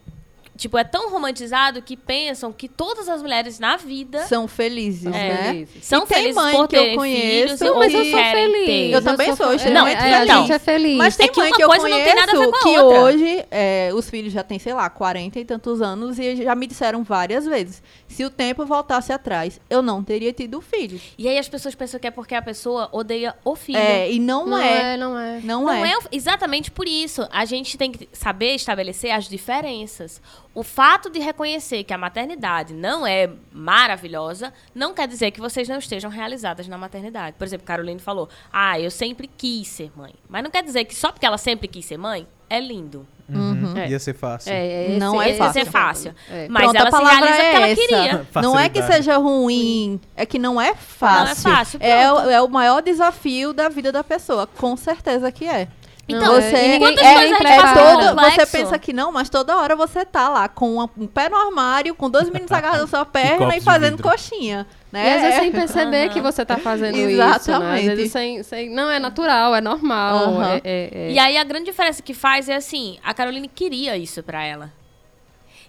tipo, é tão romantizado que pensam que todas as mulheres na vida São felizes, É. né? Felizes. são E tem felizes mãe por que eu conheço Não, mas eu sou feliz. ter. Eu também sou fe- extremamente é, a feliz. gente é feliz. Mas tem É que mãe uma que eu coisa não tem nada a ver conheço com a que outra. hoje é, os filhos já têm, sei lá, 40 e tantos anos e já me disseram várias vezes: se o tempo voltasse atrás, eu não teria tido filhos. E aí as pessoas pensam que é porque a pessoa odeia o filho. É, e não, Não é. é, não é. Não, Não é. é exatamente por isso. A gente tem que saber estabelecer as diferenças. O fato de reconhecer que a maternidade não é maravilhosa não quer dizer que vocês não estejam realizadas na maternidade. Por exemplo, Caroline falou: Ah, eu sempre quis ser mãe. Mas não quer dizer que só porque ela sempre quis ser mãe é lindo. Uhum. É. Ia ser fácil. É, é Não é Esse ia fácil. ser fácil. É. Mas Pronto, ela a se palavra realiza é porque ela essa. queria. Não é que seja ruim, é que não é fácil. fácil, é, o- pronto. é o maior desafio da vida da pessoa, com certeza que é. Então, você é, é por todo, você pensa que não, mas toda hora você tá lá com uma- um pé no armário, com dois meninos agarrados na sua perna e fazendo coxinha, E às vezes né? sem perceber Aham. que você tá fazendo isso, né? Às Exatamente. vezes sem, sem- Não, é natural, é normal. É- é- é- E aí a grande diferença que faz é assim, a Caroline queria isso pra ela.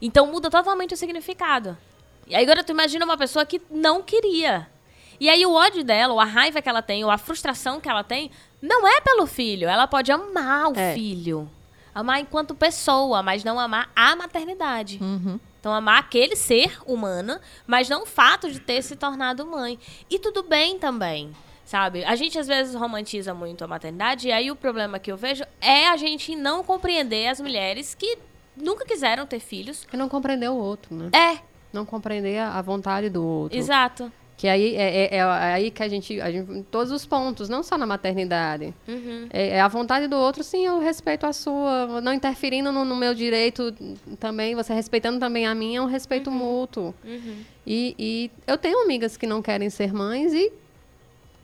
Então muda totalmente o significado. E aí agora tu imagina uma pessoa que não queria. E aí o ódio dela, ou a raiva que ela tem, ou a frustração que ela tem, não é pelo filho. Ela pode amar o É. filho. Amar enquanto pessoa, mas não amar a maternidade. Uhum. Então, amar aquele ser humano, mas não o fato de ter se tornado mãe. E tudo bem também, sabe? A gente às vezes romantiza muito a maternidade, e aí o problema que eu vejo é a gente não compreender as mulheres que nunca quiseram ter filhos. Que não compreender o outro, né? É, Não compreender a vontade do outro. exato. Que aí é, é- é aí que a gente, a gente. Em todos os pontos, não só na maternidade. Uhum. É, é a vontade do outro, sim, eu respeito a sua. Não interferindo no, no meu direito também, você respeitando também a minha, é um respeito mútuo. Uhum. E, e eu tenho amigas que não querem ser mães e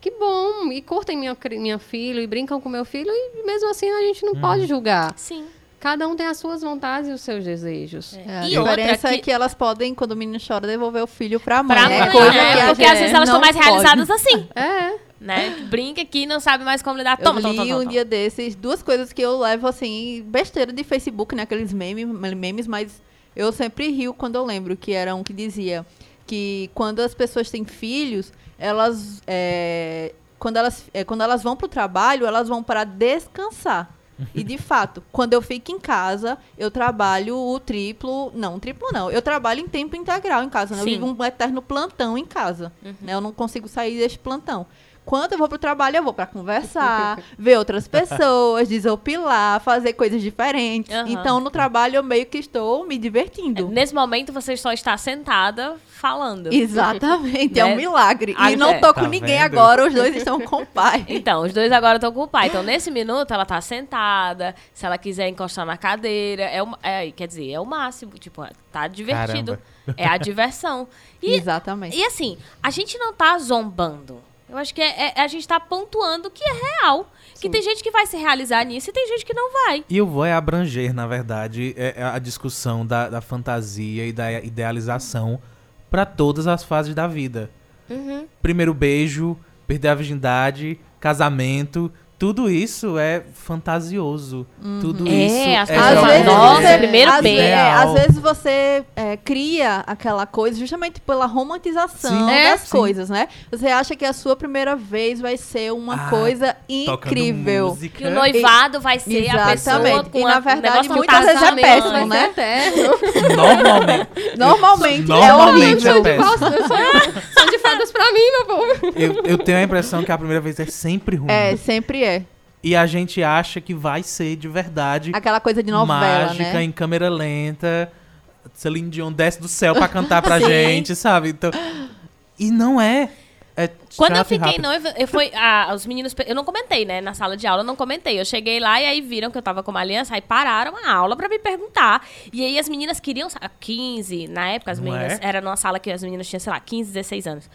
que bom, e curtem minha, minha filha e brincam com meu filho, e mesmo assim a gente não pode julgar. Sim. Cada um tem as suas vontades e os seus desejos. É, a E outra diferença é que- que elas podem, quando o menino chora, devolver o filho pra mãe. Pra é mãe, coisa né? que a Porque às vezes elas estão mais pode. realizadas assim, É. né? Brinca aqui e não sabe mais como lidar. Eu Toma, li toma, toma, um toma. dia desses duas coisas que eu levo assim, besteira de Facebook, né? Aqueles memes, memes, mas eu sempre rio quando eu lembro que era um que dizia que quando as pessoas têm filhos, elas é, quando elas é, quando elas vão pro trabalho, elas vão para descansar. E de fato, quando eu fico em casa, eu trabalho o triplo. Não, triplo não. Eu trabalho em tempo integral em casa. Né? Eu Sim. vivo um eterno plantão em casa. Né? Eu não consigo sair deste plantão. Quando eu vou pro trabalho, eu vou para conversar, ver outras pessoas, desopilar, fazer coisas diferentes. Aham. Então, no trabalho, eu meio que estou me divertindo. Nesse momento, você só está sentada falando. Exatamente, é Né? um milagre. Ah, E não é. tô com Tá ninguém vendo? agora, os dois estão com o pai. Então, os dois agora estão com o pai. Então, nesse minuto, ela tá sentada. Se ela quiser encostar na cadeira, é, o, é quer dizer, é o máximo. Tipo, tá divertido. Caramba. É a diversão. E, Exatamente. e assim, a gente não tá zombando. Eu acho que é, é- a gente tá pontuando que é real. Que tem gente que vai se realizar nisso e tem gente que não vai. E eu vou é abranger, na verdade, é- é a discussão da, da fantasia e da idealização pra todas as fases da vida. Uhum. Primeiro beijo, perder a virgindade, casamento, tudo isso é fantasioso. Tudo É, isso as é pessoas Às vezes, "Nossa, você, primeiro às, beijo." ve- é, às vezes você é, cria aquela coisa justamente pela romantização Sim. É, das sim. coisas, né? Você acha que a sua primeira vez vai ser uma Ah, coisa incrível. Que o noivado vai ser a pessoa Exatamente. com E, na verdade, muitas vezes é péssimo, né? Normalmente, Normalmente, Normalmente é é horrível. péssimo. São, são de fadas pra mim, meu povo. eu, eu tenho a impressão que a primeira vez é sempre ruim. É, sempre é. E a gente acha que vai ser de verdade Aquela coisa de novela, mágica, né? em câmera lenta. Celine Dion desce do céu pra cantar pra gente, sabe? Então, e não é. É Quando eu e fiquei rápido. noiva, eu fui, ah, os meninos, eu não comentei, né, na sala de aula, eu não comentei. Eu cheguei lá e aí viram que eu tava com uma aliança, aí pararam a aula pra me perguntar. E aí as meninas queriam, sa- 15, na época as Não meninas, é? era numa sala que as meninas tinham, sei lá, 15, 16 anos.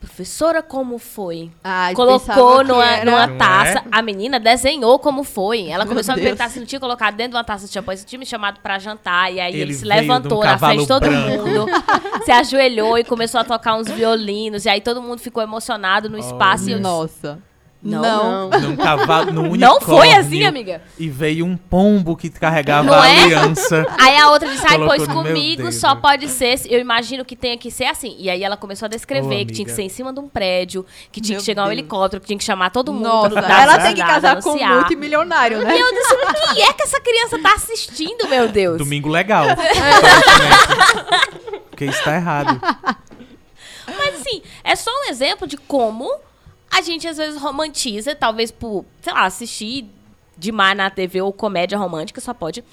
Professora, como foi? Ah, Colocou numa, numa Não taça. é? A menina desenhou como foi. Ela Meu começou a me Deus. perguntar se não tinha colocado dentro de uma taça de champanhe, se tinha me chamado pra jantar. E aí Ele ele, se de um levantou na frente de todo cavalo mundo, se ajoelhou e começou a tocar uns violinos. E aí todo mundo ficou emocionado no espaço. e eu disse, Nossa. Não. Não. Num cavalo, num Não foi unicórnio, assim, amiga. E veio um pombo que carregava Não a é? aliança. Aí a outra disse, ai, pois no comigo só pode ser, eu imagino que tenha que ser assim. E aí ela começou a descrever Ô, que tinha que ser em cima de um prédio, que tinha Meu que chegar um Deus. helicóptero, que tinha que chamar todo mundo. Nossa, ela tem que casar com um multimilionário, né? E eu disse, o que é que essa criança tá assistindo, meu Deus? Domingo legal. aparentemente. Porque isso tá errado. Mas assim, é só um exemplo de como a gente às vezes romantiza, talvez por, sei lá, assistir demais na TV ou comédia romântica, só pode.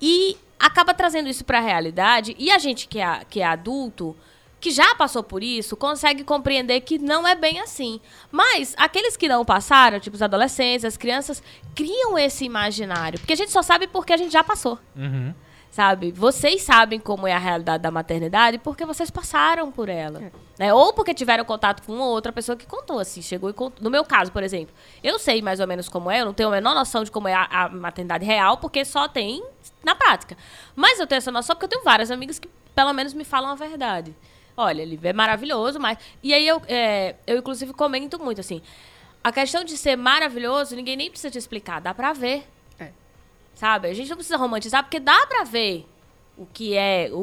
E acaba trazendo isso pra realidade. E a gente que é, que é adulto, que já passou por isso, consegue compreender que não é bem assim. Mas aqueles que não passaram, tipo os adolescentes, as crianças, criam esse imaginário. Porque a gente só sabe porque a gente já passou Uhum. Sabe? Vocês sabem como é a realidade da maternidade porque vocês passaram por ela. Né? Ou porque tiveram contato com uma ou outra pessoa que contou, assim, chegou e contou. No meu caso, por exemplo, eu sei mais ou menos como é, eu não tenho a menor noção de como é a, a maternidade real, porque só tem na prática. Mas eu tenho essa noção porque eu tenho várias amigas que pelo menos me falam a verdade. Olha, ele é maravilhoso, mas. E aí eu, é, eu inclusive comento muito, assim. A questão de ser maravilhoso, ninguém nem precisa te explicar, dá pra ver. Sabe? A gente não precisa romantizar, porque dá pra ver o que é o,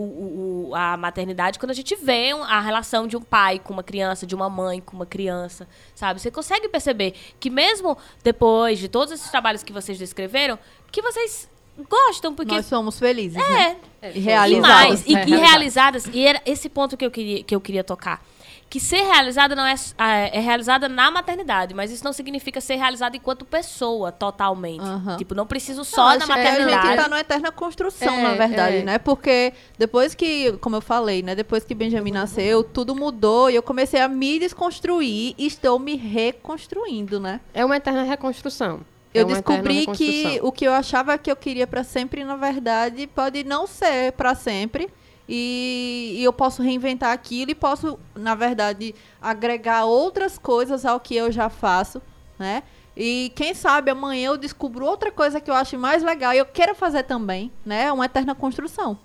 o- a maternidade quando a gente vê a relação de um pai com uma criança, de uma mãe com uma criança, sabe? Você consegue perceber que mesmo depois de todos esses trabalhos que vocês descreveram, que vocês gostam, porque Nós somos felizes, né? é, E e realizadas. mais, e, É, e realizadas, e era esse ponto que eu queria, que eu queria tocar. Que ser realizada não é, ah, é realizada na maternidade, mas isso não significa ser realizada enquanto pessoa, totalmente. Aham. Tipo, não preciso Não, só acho na que A gente maternidade. tá numa eterna construção, É, na verdade, é. né? Porque depois que, como eu falei, né? Depois que Benjamin nasceu, tudo mudou e eu comecei a me desconstruir e estou me reconstruindo, né? É uma eterna reconstrução. Eu É descobri que o que eu achava que eu queria pra sempre, na verdade, pode não ser pra sempre. E, e eu posso reinventar aquilo e posso, na verdade, agregar outras coisas ao que eu já faço, né? E quem sabe amanhã eu descubro outra coisa que eu acho mais legal e eu quero fazer também, né? É uma eterna construção.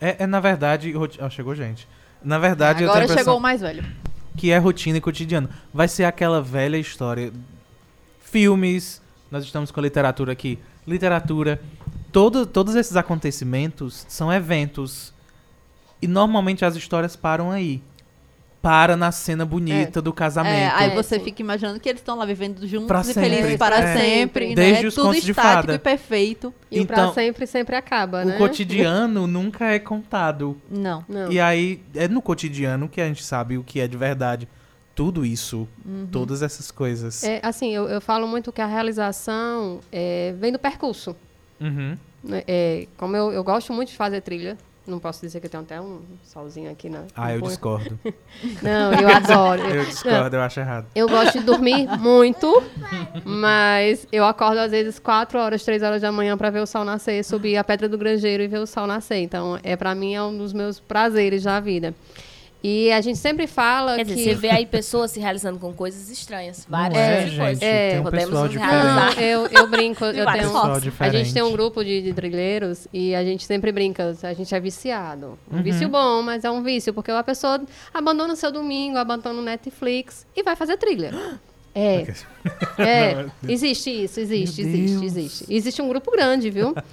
É, é, na verdade. Ah, chegou gente. Na verdade, eu Agora tenho a chegou o mais velho. que é rotina e cotidiano. Vai ser aquela velha história. Filmes, nós estamos com literatura aqui. Literatura. Todo, todos esses acontecimentos são eventos. E normalmente as histórias param aí. para na cena bonita do casamento. É, aí É, você fica imaginando que eles estão lá vivendo juntos Pra e sempre. felizes para É. sempre, Desde né? os Tudo contos de fada. e perfeito. E o Então, pra sempre sempre acaba, o né? cotidiano nunca é contado. Não. Não. E aí, é no cotidiano que a gente sabe o que é de verdade. Tudo isso, todas essas coisas. É, assim, eu, eu falo muito que a realização é, vem do percurso. Uhum. né? É, como eu, eu gosto muito de fazer trilha, não posso dizer que eu tenho até um solzinho aqui na. Ah, eu discordo. Não, eu adoro. Eu discordo, eu acho errado. Eu gosto de dormir muito, mas eu acordo às vezes 4 horas, 3 horas da manhã para ver o sol nascer, subir a Pedra do Grangeiro e ver o sol nascer. Então, é para mim é um dos meus prazeres da vida. E a gente sempre fala Quer que dizer, você vê aí pessoas se realizando com coisas estranhas. Várias é, de coisas. gente, É, tem um podemos pessoal nos realizar. Não, eu, eu brinco, eu tenho, a gente tem um grupo de, de trilheiros e a gente sempre brinca, a gente é viciado. Um Uhum. vício bom, mas é um vício, porque a pessoa abandona o seu domingo, abandona o Netflix e vai fazer trilha. É, é, existe isso, existe, Meu existe, Deus. existe. Existe um grupo grande, viu?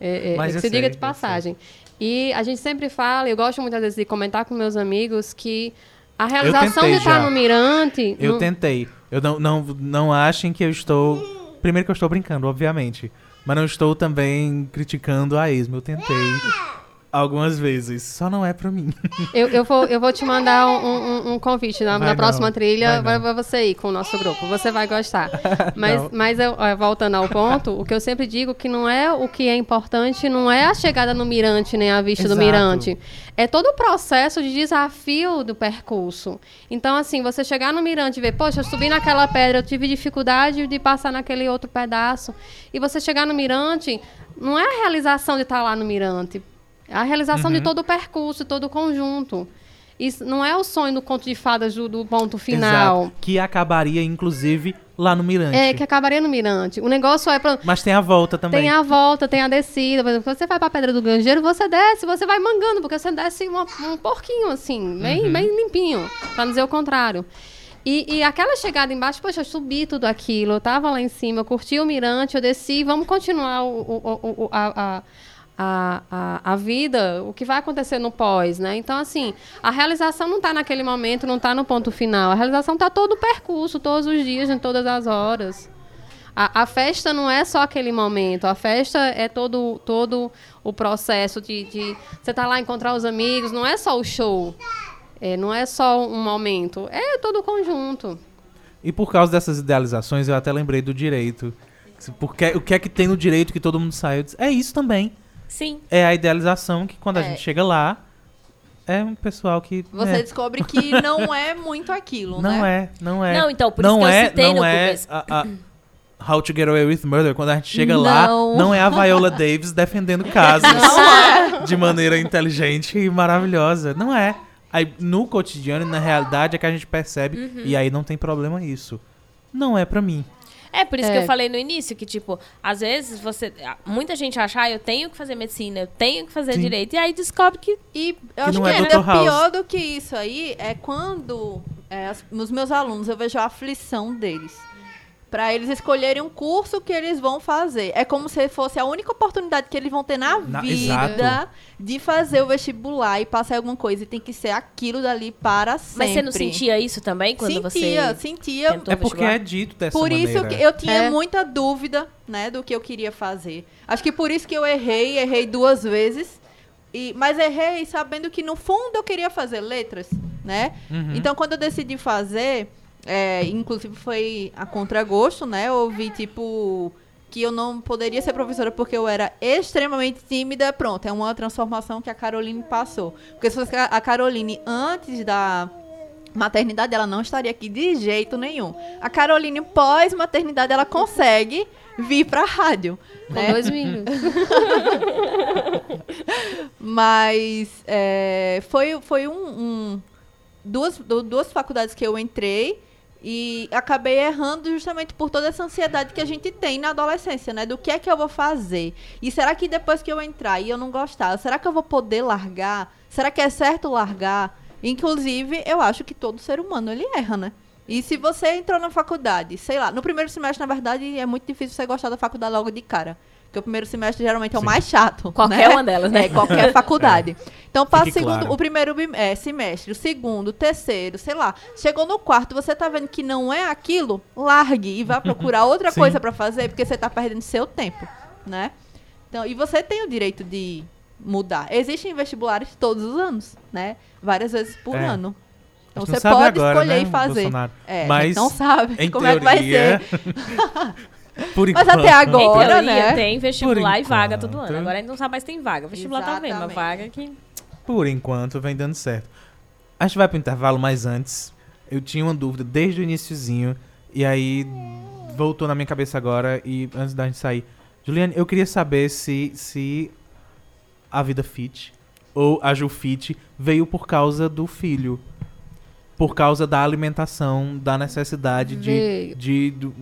É, é, Mas é que se sei, diga de eu passagem. E a gente sempre fala, eu gosto muitas vezes de comentar com meus amigos que a realização de estar já. no Mirante... Eu não- tentei. Eu não, não, não achem que eu estou. Primeiro que eu estou brincando, obviamente. Mas não estou também criticando a Esmo. Eu tentei algumas vezes. Só não é pra mim. Eu, eu, vou, eu vou te mandar um, um- um convite na, na próxima não, trilha. vai você ir com o nosso grupo. Você vai gostar. Mas, Não. mas eu, voltando ao ponto, o que eu sempre digo que não é o que é importante, não é a chegada no mirante, nem a vista do Exato. mirante. É todo o processo de desafio do percurso. Então, assim, você chegar no mirante e ver, poxa, eu subi naquela pedra, eu tive dificuldade de passar naquele outro pedaço. E você chegar no mirante, não é a realização de estar lá no mirante. A realização Uhum. de todo o percurso, todo o conjunto. Isso não é o sonho do conto de fadas do, do ponto final. Exato. Que acabaria, inclusive, lá no Mirante. É, que acabaria no mirante. O negócio é pra, Mas tem a volta também. tem a volta, tem a descida. Por exemplo, quando você vai pra Pedra do Gangeiro, você desce, você vai mangando, porque você desce uma- um porquinho, assim, bem, bem limpinho, pra não dizer o contrário. E, e aquela chegada embaixo, poxa, eu subi tudo aquilo, eu tava lá em cima, eu curti o mirante, eu desci, vamos continuar o- o- o- a, a, a, a, a vida, o que vai acontecer no pós, né? Então, assim, a realização não está naquele momento, não está no ponto final. A realização está todo o percurso, todos os dias, em todas as horas. A, a festa não é só aquele momento, a festa é todo, todo o processo de, de você estar lá encontrar os amigos, não é só o show, é, não é só um momento, é todo o conjunto. E por causa dessas idealizações, eu até lembrei do direito. Porque, o que é que tem no direito que todo mundo sai? Eu disse, é isso também. Sim. É a idealização que quando a É. gente chega lá, é um pessoal que. Você é, descobre que não é muito aquilo, não né? é, não é. Não, então, por não isso que eu é, citei não no é começo. a- a How to Get Away with Murder, quando a gente chega lá, Não. não é a Viola Davis defendendo casos de maneira inteligente e maravilhosa. Não é. Aí, no cotidiano e na realidade é que a gente percebe, Uhum. e aí não tem problema isso. Não é pra mim. É, por isso que É. eu falei no início que, tipo, às vezes você. Muita gente acha, ah, eu tenho que fazer medicina, eu tenho que fazer Sim. direito. E aí descobre que. E eu Que acho não que é ainda. House. pior do que isso aí é quando é, os meus alunos, eu vejo a aflição deles. Pra eles escolherem um curso que eles vão fazer. É como se fosse a única oportunidade que eles vão ter na, Na- vida exato. de fazer o vestibular e passar alguma coisa. E tem que ser aquilo dali para sempre. Mas você não sentia isso também quando sentia, você. sentia. tentou É porque vestibular? é dito dessa Por maneira. isso que eu tinha É. muita dúvida, né, do que eu queria fazer. Acho que por isso que eu errei, errei duas vezes. E, mas errei sabendo que no fundo eu queria fazer letras, né? Uhum. Então quando eu decidi fazer, é, inclusive foi a contragosto, né? Ouvi tipo que eu não poderia ser professora porque eu era extremamente tímida. Pronto, é uma transformação que a Caroline passou. Porque se fosse a Caroline antes da maternidade, ela não estaria aqui de jeito nenhum. A Caroline pós-maternidade, ela consegue vir pra rádio. Com Né? dois milhos. Mas é, foi, foi um, um- duas, du- duas faculdades que eu entrei e acabei errando justamente por toda essa ansiedade que a gente tem na adolescência, né? Do que é que eu vou fazer? E será que depois que eu entrar e eu não gostar, será que eu vou poder largar? Será que é certo largar? Inclusive, eu acho que todo ser humano ele erra, né? E se você entrou na faculdade, sei lá, no primeiro semestre, na verdade, é muito difícil você gostar da faculdade logo de cara. Porque o primeiro semestre geralmente é o mais chato. Qualquer né? uma delas, né? É, qualquer faculdade. Então passa o segundo, claro. o primeiro é, semestre, o segundo, o terceiro, sei lá. Chegou no quarto, você tá vendo que não é aquilo, largue e vá procurar outra Sim. coisa pra fazer, porque você tá perdendo seu tempo, né? Então, e você tem o direito de mudar. Existem vestibulares todos os anos, né? Várias vezes por É. ano. A Então você pode agora, escolher né, e fazer. Bolsonaro? É, a gente Mas, não sabe Em como é que vai teoria, ser. Por Mas enquanto. até agora, teoria, né? tem vestibular e vaga todo ano. Agora a gente não sabe mais se tem vaga. Vestibular tá vendo, uma Exatamente. vaga que... Por enquanto, vem dando certo. A gente vai pro intervalo, mas antes, eu tinha uma dúvida desde o iniciozinho, e aí voltou na minha cabeça agora, e antes da gente sair. Juliane, eu queria saber se, se a vida fit, ou a Ju fit, veio por causa do filho. Por causa da alimentação, da necessidade Veio. de, de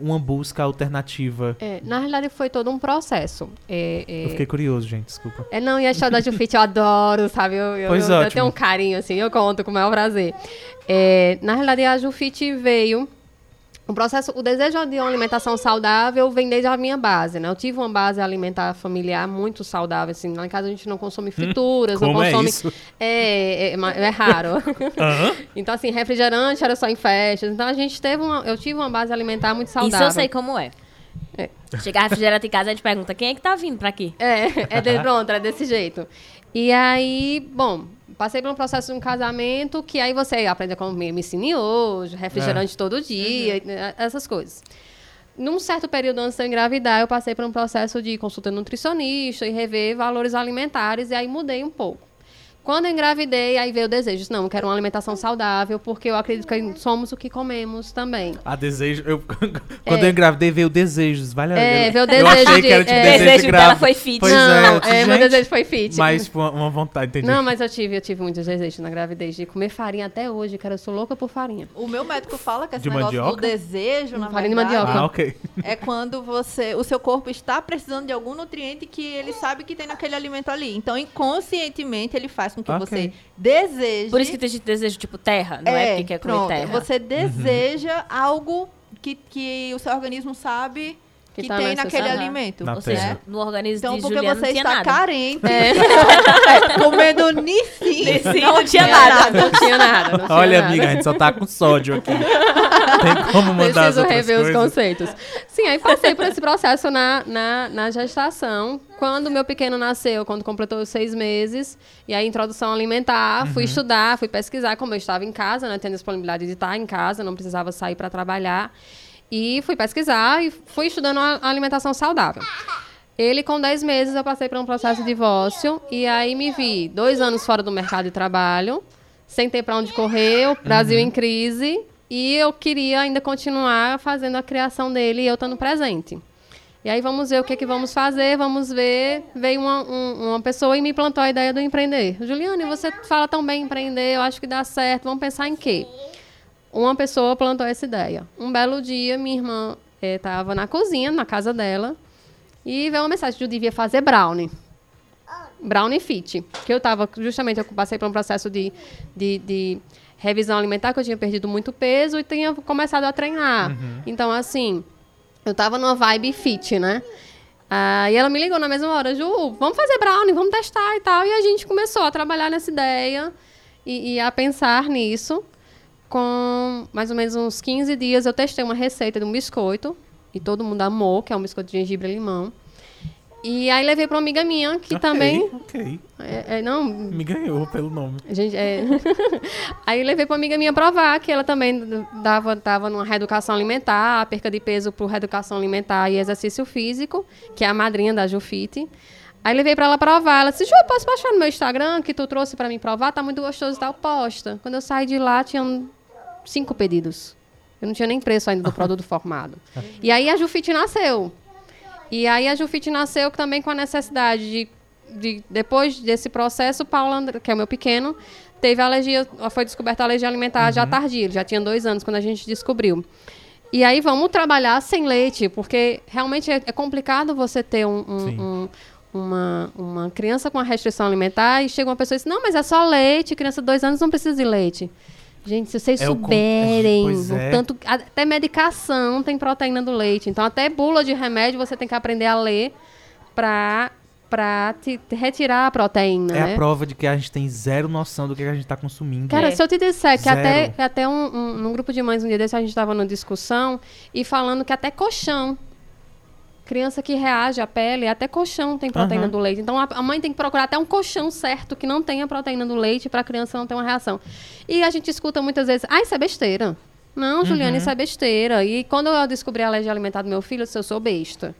uma busca alternativa. É, na realidade, foi todo um processo. É, é, Eu fiquei curioso, gente, desculpa. É, não, e a história da Jufite eu adoro, sabe? Eu, eu, Pois eu, eu ótimo. tenho um carinho, assim, eu conto com o maior prazer. É, na realidade, a Jufite veio. O processo, o desejo de uma alimentação saudável vem desde a minha base, né? Eu tive uma base alimentar familiar muito saudável, assim. Lá em casa a gente não consome frituras, não Como é consome. isso? É, é, ma- é raro. Aham. então, assim, refrigerante era só em festas. Então, a gente teve uma. Eu tive uma base alimentar muito saudável. Isso eu sei como é. É. Chegar refrigerante em casa, a gente pergunta, quem é que tá vindo pra aqui? É, é de, pronto, é desse jeito. E aí, bom, passei por um processo de um casamento que aí você aprende a comer micine hoje, refrigerante todo dia, né, essas coisas. Num certo período antes de eu engravidar, eu passei por um processo de consulta nutricionista e rever valores alimentares, e aí mudei um pouco. Quando eu engravidei, aí veio o desejo. Não, eu quero uma alimentação saudável, porque eu acredito que somos o que comemos também. A desejo. Eu, quando É. eu engravidei, veio desejos. Vale É, eu, veio o Eu desejo achei de- que era tipo é. desejo, Desejo de dela foi fit. Pois não, é, eu disse, é, meu desejo foi fit. Mas uma, uma vontade, entendi. Não, mas eu tive, eu tive muitos desejos na gravidez de comer farinha até hoje, cara. Eu sou louca por farinha. O meu médico fala que esse De negócio mandioca? do desejo, na Farinha de verdade, mandioca. Ah, ok. é quando você, o seu corpo está precisando de algum nutriente que ele sabe que tem naquele alimento ali. Então, inconscientemente, ele faz com que Ok. você deseje. Por isso que tem gente que deseja, tipo, terra, não é, porque quer comer pronto, terra. Você deseja algo que, que o seu organismo sabe que, Que tá tem naquele alimento. Na Ou seja, terra. no organismo Então, de porque Juliana você não tinha está nada. carente, É. é, comendo Nissin. Nissin não tinha nada. Não tinha nada. Não tinha Olha, nada. amiga, a gente só tá com sódio aqui. Tem como mandar as Preciso rever os coisas? conceitos. Sim, aí passei por esse processo na, na, na gestação. Quando meu pequeno nasceu, quando completou os seis meses, e aí introdução alimentar, Uhum. fui estudar, fui pesquisar, como eu estava em casa, né, tendo disponibilidade de estar em casa, não precisava sair para trabalhar. E fui pesquisar e fui estudando a alimentação saudável. Ele, com 10 meses, eu passei por um processo de divórcio. E aí me vi dois anos fora do mercado de trabalho, sem ter para onde correr, o Brasil em crise. E eu queria ainda continuar fazendo a criação dele e eu estando presente. E aí vamos ver o que, que vamos fazer, vamos ver. Veio uma, um- uma pessoa e me plantou a ideia do empreender. Juliane, você fala tão bem em empreender, eu acho que dá certo. Vamos pensar em quê? Uma pessoa plantou essa ideia. Um belo dia, minha irmã estava na cozinha, na casa dela, e veio uma mensagem que eu devia fazer brownie. Brownie Fit. Que eu estava, justamente, eu passei por um processo de, de, de revisão alimentar, que eu tinha perdido muito peso e tinha começado a treinar. Então, assim, eu estava numa vibe fit, né? Aí ela me ligou na mesma hora, Ju, vamos fazer brownie, vamos testar e tal. E a gente começou a trabalhar nessa ideia e, e a pensar nisso. Com mais ou menos uns 15 dias, eu testei uma receita de um biscoito. E todo mundo amou, que é um biscoito de gengibre e limão. E aí levei para uma amiga minha, que Ok, também... Ok. É, é, não, Me ganhou pelo nome. gente, é... Aí levei pra amiga minha provar que ela também dava, tava numa reeducação alimentar, perca de peso por reeducação alimentar e exercício físico, que é a madrinha da Jufite. Aí levei pra ela provar. Ela disse, Ju, posso postar no meu Instagram que tu trouxe pra mim provar? Tá muito gostoso e tal. Posta. Quando eu saí de lá, tinham cinco pedidos. Eu não tinha nem preço ainda do produto formado. E aí a Jufite nasceu. E aí a Jufite nasceu também com a necessidade de, de depois desse processo, Paulo, André, que é o meu pequeno, teve alergia, foi descoberta a alergia alimentar já tardia, ele já tinha dois anos quando a gente descobriu. E aí vamos trabalhar sem leite, porque realmente é, é complicado você ter um- um- um- uma, uma criança com a restrição alimentar e chega uma pessoa e diz, não, mas é só leite, criança de dois anos não precisa de leite. Gente, se vocês É o com- souberem, o é. tanto até medicação tem proteína do leite. Então até bula de remédio você tem que aprender a ler pra, pra te, te retirar a proteína, É né? a prova de que a gente tem zero noção do que a gente tá consumindo. Cara, É. se eu te disser que Zero. até, que até um, um, num grupo de mães um dia desse a gente estava numa discussão e falando que até colchão, criança que reage à pele, até colchão tem proteína Aham. do leite. Então a, mãe tem que procurar até um colchão certo que não tenha proteína do leite para a criança não ter uma reação. E a gente escuta muitas vezes, ah, isso é besteira. Não, Juliana, isso é besteira. E quando eu descobri a alergia alimentar do meu filho, eu disse, eu sou besta.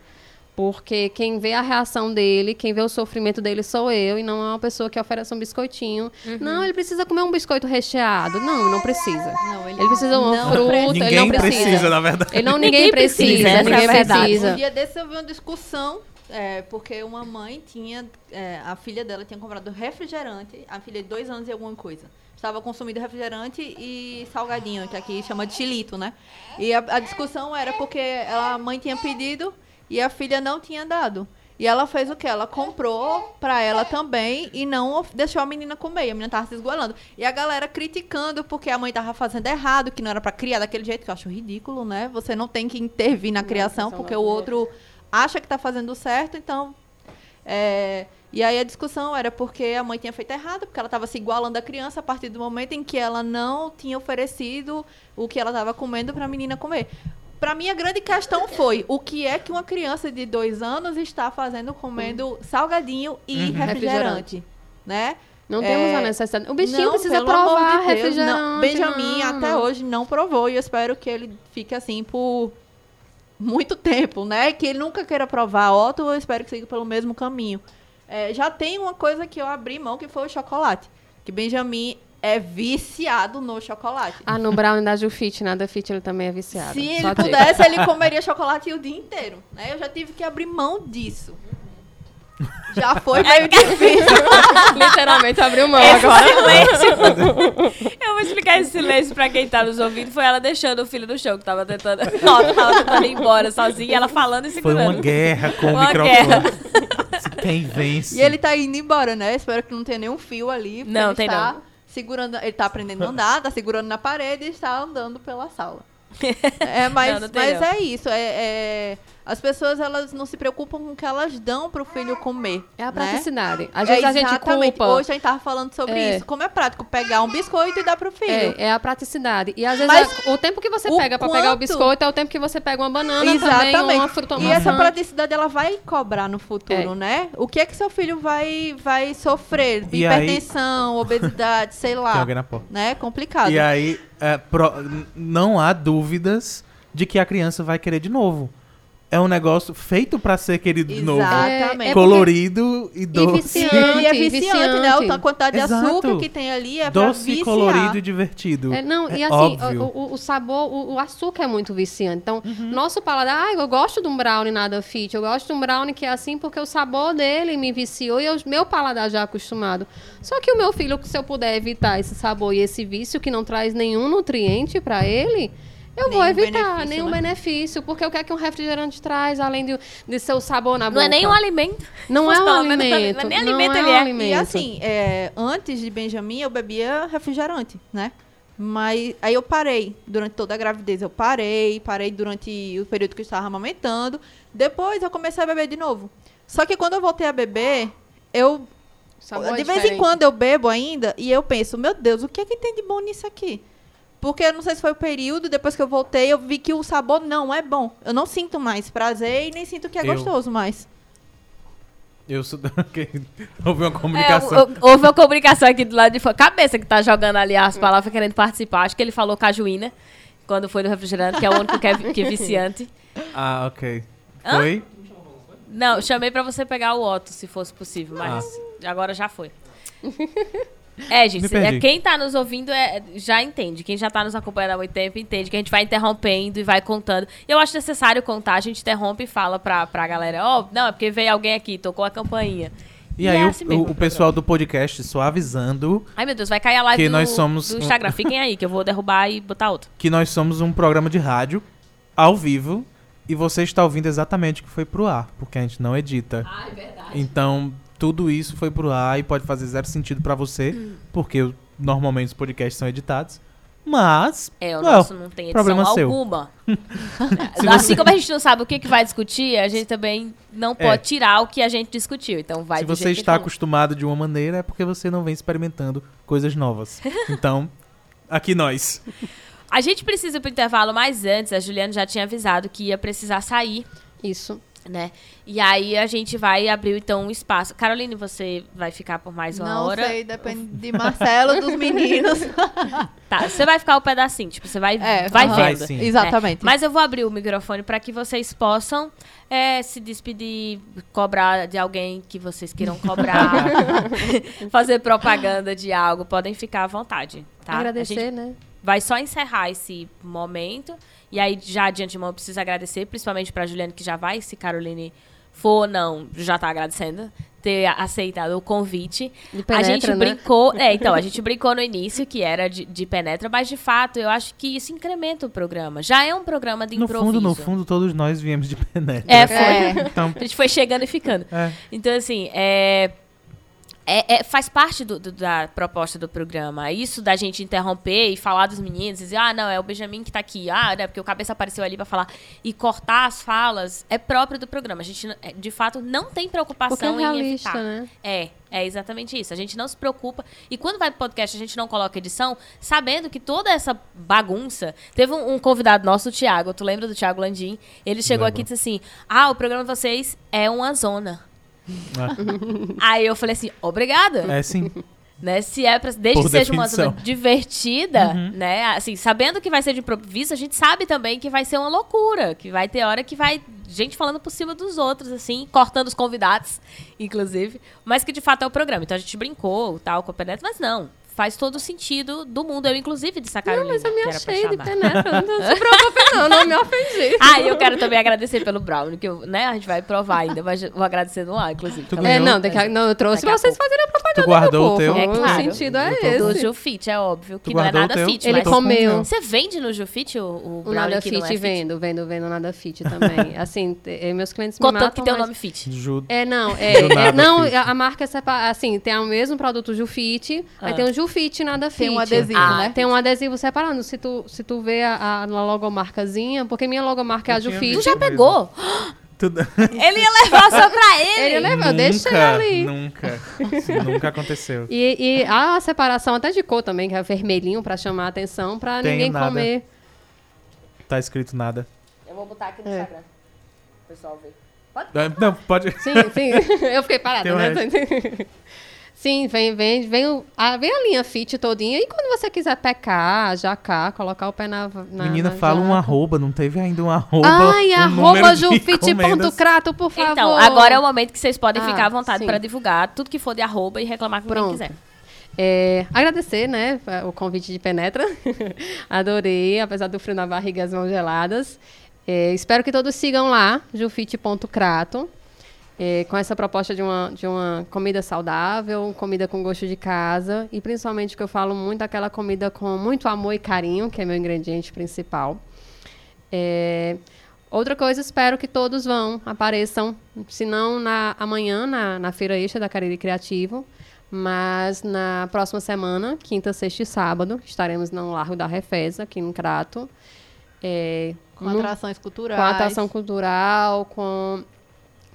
Porque quem vê a reação dele, quem vê o sofrimento dele sou eu, e não é uma pessoa que oferece um biscoitinho. Não, ele precisa comer um biscoito recheado. Não, não precisa. Não, Ele precisa de uma não fruta, ele Ninguém não precisa. precisa, na verdade. Ele não, ninguém, Ninguém precisa, precisa, é ninguém verdade. precisa. Um dia desse eu vi uma discussão, é, porque uma mãe tinha. é, a filha dela tinha comprado refrigerante, a filha de dois anos e alguma coisa. Estava consumindo refrigerante e salgadinho, que aqui chama de chilito, né? E a, a discussão era porque ela, a mãe tinha pedido e a filha não tinha dado. E ela fez o quê? Ela comprou pra ela também e não deixou a menina comer. E a menina tava se esgoelando. E a galera criticando porque a mãe tava fazendo errado, que não era pra criar daquele jeito, que eu acho ridículo, né? Você não tem que intervir na Não, criação porque o outro acha que tá fazendo certo, então. é, e aí a discussão era porque a mãe tinha feito errado, porque ela estava se igualando à criança a partir do momento em que ela não tinha oferecido o que ela estava comendo para a menina comer. Para mim, a grande questão foi o que é que uma criança de dois anos está fazendo comendo salgadinho e Uhum. refrigerante, né? Não É, temos a necessidade. O bichinho Não, precisa provar de Deus, refrigerante. não. Benjamin não, até não. hoje não provou e eu espero que ele fique assim por muito tempo, né? Que ele nunca queira provar. Otto, eu espero que siga pelo mesmo caminho. É, já tem uma coisa que eu abri mão, que foi o chocolate. Que Benjamin é viciado no chocolate. Ah, no Brown da Jufit, na da Fit ele também é viciado. Se ele pudesse, ele comeria chocolate o dia inteiro. Né? Eu já tive que abrir mão disso. Já foi meio difícil. Literalmente abriu mão Esse agora. silêncio. Eu vou explicar esse silêncio pra quem tá nos ouvindo. Foi ela deixando o filho no chão, que tava tentando. Ela tava tentando ir embora sozinha, ela falando e Foi segurando. uma guerra com o Uma microfone. Quem vence? E ele tá indo embora, né? Espero que não tenha nenhum fio ali. Não, tem está não. Segurando, ele tá aprendendo a andar, tá segurando na parede e está andando pela sala. É, mas, Não, não mas é isso. É, é- as pessoas elas não se preocupam com o que elas dão pro filho comer. É a né? praticidade. Às vezes a gente exatamente. culpa. Hoje a gente tava falando sobre É. isso. Como é prático pegar um biscoito e dar pro filho. É, é a praticidade. E às vezes Mas é- o tempo que você pega pra pegar o biscoito é o tempo que você pega uma banana também, ou uma fruta E uma essa maçã. praticidade ela vai cobrar no futuro, É. né? O que é que seu filho vai, vai sofrer? E aí- Hipertensão, obesidade, sei lá. Tem alguém na porta. Né? Complicado. E aí, é, pro- não há dúvidas de que a criança vai querer de novo. É um negócio feito pra ser querido de novo. Exatamente. É, é Colorido e doce. viciante. E é viciante, né? viciante. A quantidade de Exato. açúcar que tem ali é Doce, colorido e divertido. É, não, e É assim, óbvio. o, o- sabor, o, o açúcar é muito viciante. Então, Uhum. nosso paladar, ah, eu gosto de um brownie nada fit, eu gosto de um brownie que é assim porque o sabor dele me viciou e o meu paladar já é acostumado. Só que o meu filho, se eu puder evitar esse sabor e esse vício que não traz nenhum nutriente pra ele, eu vou evitar nenhum né? benefício, porque o que é que um refrigerante traz, além de, de seu sabor na Não boca? é nem um alimento. Não é um menos- alimento. nem não alimento é ele é. alimento. E assim, é, antes de Benjamin, eu bebia refrigerante, né? Mas aí eu parei durante toda a gravidez. Eu parei, parei durante o período que eu estava amamentando. Depois eu comecei a beber de novo. Só que quando eu voltei a beber, eu. Sabor é de vez em diferente. quando eu bebo ainda e eu penso, meu Deus, o que é que tem de bom nisso aqui? Porque eu não sei se foi o período, depois que eu voltei, eu vi que o sabor não é bom. Eu não sinto mais prazer e nem sinto que é Eu- gostoso mais. Eu sou. Houve uma É, comunicação. o- houve uma comunicação aqui do lado de fora. Cabeça que tá jogando ali as palavras querendo participar. Acho que ele falou cajuína quando foi no refrigerante, que é o único que é, que é viciante. Ah, ok. Hã? Foi? Não, chamei pra você pegar o Otto, se fosse possível, mas agora já foi. É, gente, é, quem tá nos ouvindo é, já entende. Quem já tá nos acompanhando há muito tempo entende que a gente vai interrompendo e vai contando. E eu acho necessário contar, a gente interrompe e fala pra, pra galera, ó, não, é porque veio alguém aqui, tocou a campainha. E, é aí, o- assim o, o o pessoal do podcast só avisando Ai, meu Deus, vai cair a live Que do, nós somos do um- Instagram. Fiquem aí, que eu vou derrubar e botar outro. que nós somos um programa de rádio ao vivo e você está ouvindo exatamente o que foi pro ar, porque a gente não edita. Ah, é verdade. Então, tudo isso foi pro ar e pode fazer zero sentido pra você, porque o- normalmente os podcasts são editados. Mas. É, o well, nosso não tem edição problema seu. alguma. Se assim você- como a gente não sabe o que, que vai discutir, a gente também não É. pode tirar o que a gente discutiu. Então vai Se você está tá. acostumado de uma maneira, é porque você não vem experimentando coisas novas. Então, aqui nós. A gente precisa ir pro intervalo, mas antes, a Juliana já tinha avisado que ia precisar sair, Isso. Né? E aí a gente vai abrir então um espaço. Caroline, você vai ficar por mais uma Não hora? sei, depende de Marcelo, dos meninos. Tá, você vai ficar o pedacinho, tipo, você vai, É, vai aham. Vai vendo. sim. Exatamente. Mas eu vou abrir o microfone para que vocês possam é, se despedir, cobrar de alguém que vocês queiram cobrar, fazer propaganda de algo. Podem ficar à vontade, tá? A Agradecer, gente né? Vai só encerrar esse momento. E aí, já de antemão, eu preciso agradecer, principalmente para Juliane, que já vai, se Caroline for ou não, já tá agradecendo ter aceitado o convite. De a penetra, gente né? brincou, é, então, a gente brincou no início que era de, de penetra, mas de fato, eu acho que isso incrementa o programa. Já é um programa de No improviso. fundo, no fundo, todos nós viemos de penetra. É, foi. É. Então, A gente foi chegando e ficando. é. Então, assim, é, é- é- faz parte do- do- da proposta do programa. Isso da gente interromper e falar dos meninos, dizer, ah, não, é o Benjamin que tá aqui, ah, né, porque o cabeça apareceu ali pra falar, e cortar as falas é próprio do programa. A gente, é, de fato, não tem Porque é preocupação em realista, evitar. né? É, é exatamente isso. A gente não se preocupa. E quando vai pro podcast, a gente não coloca edição, sabendo que toda essa bagunça. Teve um, um convidado nosso, o Thiago, tu lembra do Thiago Landim? Ele chegou Lembro. aqui e disse assim: Ah, o programa de vocês é uma zona. Aí eu falei assim, obrigada. É, sim. Né? Se é pra, desde Por que seja uma zona divertida, né? Assim, sabendo que vai ser de improviso, a gente sabe também que vai ser uma loucura. Que vai ter hora que vai gente falando por cima dos outros, assim, cortando os convidados, inclusive. Mas que de fato é o programa. Então a gente brincou, tal, com o Penetra, mas não. Faz todo o sentido do mundo. Eu, inclusive, a Carolina. Não, mas eu me achei de penetra. Não se preocupe, não, não me ofendi. Ah, e eu quero também agradecer pelo Brownie, que eu, né, a gente vai provar ainda, mas vou agradecer no ar, inclusive. Tu É, não, daqui a- não, eu trouxe Daqui vocês fazerem a propaganda Tu guardou do o teu? É claro. O sentido é tô- Do esse. Jufit, é óbvio, que não é nada teu? fit. Ele mas- comeu. Você vende no Jufit o, o Nada que não Fit é fit? vendo, vendo, vendo Nada Fit também. assim, eh, meus clientes me Contanto matam, que tem o nome fit. É, não, é, é, não, a marca é separada, assim, tem o mesmo produto Jufit, aí Ah. tem o Jufit Nada Fit. Tem um adesivo, Ah, né? Tem um adesivo separado, se tu, se tu vê a, a, logomarcazinha, porque minha logomarca é a Jufit. Tu já pegou? Ele ia levar só pra ele. Ele levou, deixa ele nunca, ali. nunca. Nunca aconteceu. E, e a separação até de cor também, que é vermelhinho pra chamar a atenção, pra Tenho ninguém nada. comer. Tá escrito nada. Eu vou botar aqui no É. Instagram. O pessoal ver. Ah, Não, pode. Sim, sim. Eu fiquei parada, né? Sim, vem, vem, vem, o- a, vem a linha fit todinha. E quando você quiser pecar, jacar, colocar o pé na. na Menina, na fala um jaca. arroba, não teve ainda um arroba. Ai, um arroba jufit.crato, por favor. Então, agora é o momento que vocês podem Ah, ficar à vontade pra divulgar tudo que for de arroba e reclamar com quem Pronto. quiser. É, agradecer, né, o convite de Penetra. Adorei, apesar do frio na barriga e as mãos geladas. É, espero que todos sigam lá, jufit.crato, é, com essa proposta de uma, de uma comida saudável, comida com gosto de casa e principalmente que eu falo muito aquela comida com muito amor e carinho, que é meu ingrediente principal. É, outra coisa, espero que todos vão, apareçam, se não na, amanhã na, na Feira Extra da Cariri Criativo, mas na próxima semana, quinta, sexta e sábado, estaremos no Largo da Refesa, aqui no Crato. É, Com atrações culturais. com atração cultural, com,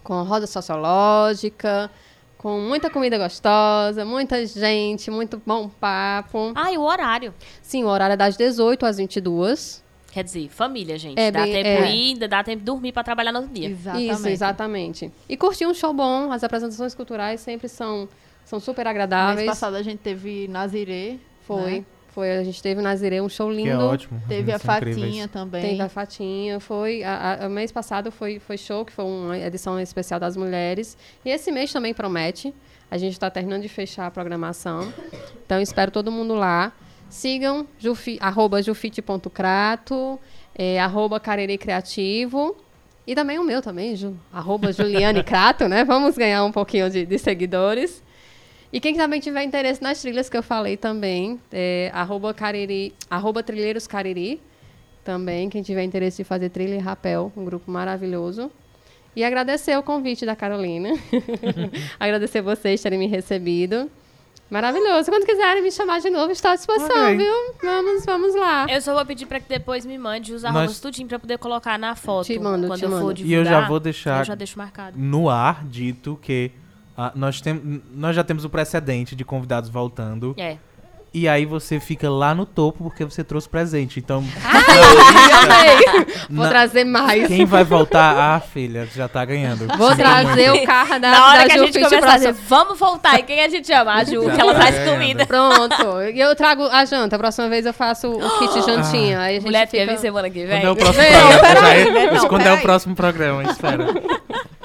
com roda sociológica, com muita comida gostosa, muita gente, muito bom papo. Ah, e o horário. Sim, o horário é das 18 às 22. Quer dizer, família, gente. É dá bem- tempo é. ir, ainda dá tempo de dormir pra trabalhar no outro dia. Exatamente. Isso, exatamente. E curtir um show bom, as apresentações culturais sempre são, são super Mês agradáveis. passado a gente teve Nazirê. Foi, né? Foi, a gente teve na Zirê um show Que lindo. é ótimo. Teve a Eles são incríveis. Fatinha também. Teve a Fatinha, foi. A, a- o mês passado foi, foi show, que foi uma edição especial das mulheres. E esse mês também promete. A gente está terminando de fechar a programação. Então, espero todo mundo lá. Sigam jufi, arroba jufite.crato, é, arroba Cariri Criativo. E também o meu também, Ju, arroba Juliane Crato, né? Vamos ganhar um pouquinho de, de seguidores. E quem também tiver interesse nas trilhas que eu falei também, é arroba, Cariri, arroba Trilheiros Cariri, também, quem tiver interesse de fazer trilha e rapel, um grupo maravilhoso. E agradecer o convite da Carolina. agradecer vocês terem me recebido. Maravilhoso. Quando quiserem me chamar de novo, estou à disposição, Ok. viu? Vamos, vamos lá. Eu só vou pedir pra que depois me mande os arrobas tudinho pra poder colocar na foto. Te mando, quando te eu for mando. E divulgar. eu já vou deixar Eu já deixo marcado. no ar dito que ah, nós, tem, nós já temos o precedente de convidados voltando. É. E aí você fica lá no topo porque você trouxe presente. Então, Amei. Vou na- trazer mais. quem vai voltar? Ah, filha, já tá ganhando. Vou Sinto trazer muito. o carro da, Na hora da que a Ju gente Fit começar pra a dizer, vamos voltar. E quem a gente chama? A Ju, Já que ela tá traz ganhando. comida. Pronto. E eu trago a janta. A próxima vez eu faço o kit jantinha. Aí a gente Mulher, fica... semana que Quando vem? é o próximo Não, programa? Já é- Não, quando é o próximo programa? Espera.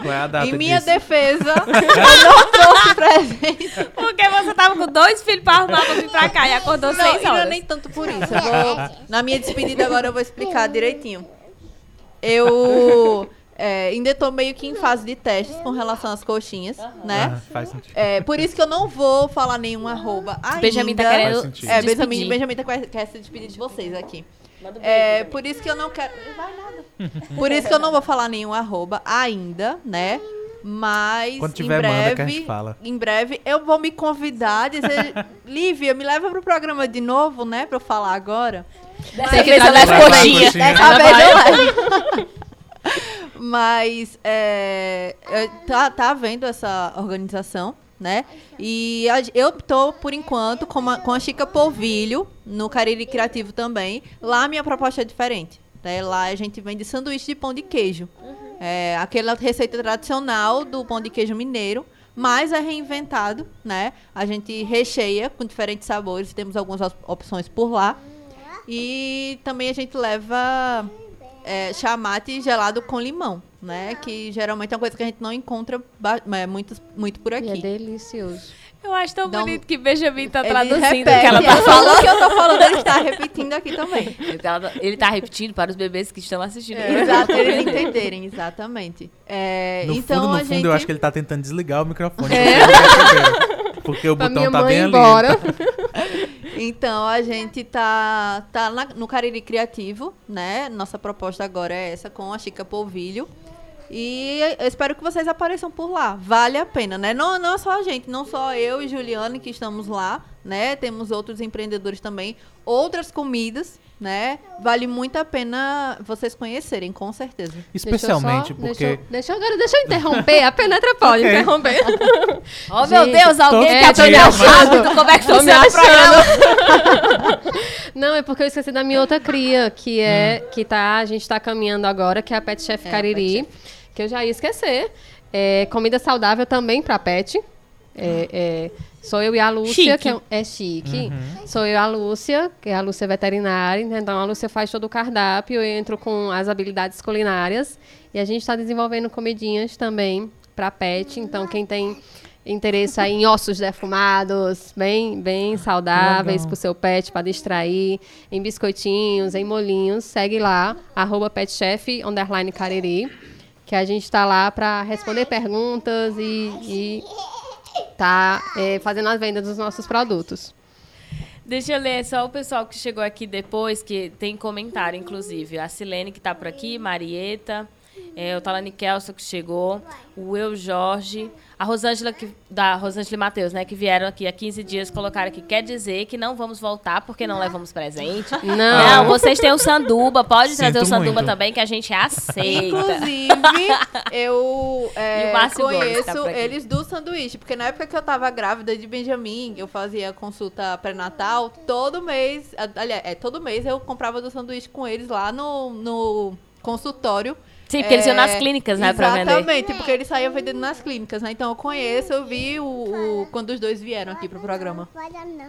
Qual é a data Em minha disso? defesa, eu não trouxe presente. Porque você tava com dois filhos pra arrumar pra vir pra cá e acordou Não, seis não é horas. nem tanto por isso. Eu vou, na minha despedida agora eu vou explicar direitinho. Eu é, ainda tô meio que em fase de testes com relação às coxinhas, né? Ah, faz sentido. É, por isso que eu não vou falar nenhum arroba ainda. Benjamin tá Faz querendo É, Benjamin. Benjamin tá quer, quer se despedir de vocês aqui. É, por isso que eu não quero. Não vai nada. Por isso que eu não vou falar nenhum arroba ainda, né? Mas Quando em tiver, manda que a breve, gente fala. em breve eu vou me convidar, dizer, Lívia, me leva pro programa de novo, né, pra eu falar agora. Dessa vez eu levo coxinha. Dessa vez eu levo. Mas é, tá, tá havendo essa organização, né? E eu tô, por enquanto, com a, com a Chica Polvilho, no Cariri Criativo também. Lá a minha proposta é diferente. Né? Lá a gente vende sanduíche de pão de queijo. É, aquela receita tradicional do pão de queijo mineiro, mas é reinventado, né? A gente recheia com diferentes sabores, temos algumas op- opções por lá. E também a gente leva é, chamate gelado com limão, né? Que geralmente é uma coisa que a gente não encontra é, muito, muito por E é aqui. delicioso. Eu acho tão um- bonito que Benjamin tá traduzindo o que ela tá ele falou o que eu tô falando, ele está repetindo aqui também. Ele tá, tá repetindo para os bebês que estão assistindo. Exato, pra eles entenderem, exatamente. É, No então fundo, no a fundo, gente... eu acho que ele tá tentando desligar o microfone. perceberam. Porque o Pra botão tá bem ali. embora. Então, a gente tá, tá na- no Cariri Criativo, né? Nossa proposta agora é essa com a Chica Polvilho. E eu espero que vocês apareçam por lá. Vale a pena, né? Não, não só a gente, não só eu e Juliane que estamos lá, né? Temos outros empreendedores também, outras comidas, né? Vale muito a pena vocês conhecerem, com certeza. Especialmente Deixa só- porque... Deixa, eu- deixa agora, deixa eu interromper. A penetra pode Ok. interromper. Oh, meu Gente, Deus, alguém que tô me aprendeu achando. rápido como é que funciona o programa. Não, é porque eu esqueci da minha outra cria, que é Hum. que tá, a gente tá caminhando agora, que é a Pet Chef É, Cariri, que eu já ia esquecer. É, comida saudável também pra pet. É, é, sou eu e a Lúcia, Chique. que é, é chique. Uhum. Sou eu e a Lúcia, que é a Lúcia veterinária. Então a Lúcia faz todo o cardápio, eu entro com as habilidades culinárias. E a gente está desenvolvendo comidinhas também para pet. Então quem tem interesse aí em ossos defumados, bem, bem saudáveis Legal. para o seu pet, para distrair, em biscoitinhos, em molinhos, segue lá, arroba petchef, underline cariri, que a gente está lá para responder perguntas e, e tá é, fazendo as vendas dos nossos produtos. Deixa eu ler só o pessoal que chegou aqui depois, que tem comentário, inclusive. A Silene, que tá por aqui, Marieta, é, o Talani Kelso, que chegou, o Eu Jorge, a Rosângela, que, da Rosângela e Matheus, né, que vieram aqui há 15 dias, colocaram aqui, quer dizer que não vamos voltar porque não levamos presente. Não. Não, vocês têm o sanduba, pode trazer o Sinto sanduba muito. também, que a gente aceita. Inclusive, eu é, conheço tá aqui. eles do sanduíche, porque na época que eu tava grávida de Benjamin, eu fazia consulta pré-natal, todo mês, aliás, é, todo mês eu comprava do sanduíche com eles lá no, no consultório. Sim, porque eles iam nas É, clínicas, né, pra vender. Exatamente, porque eles saíam vendendo nas clínicas, né? Então eu conheço, eu vi o, o- quando os dois vieram aqui pro programa.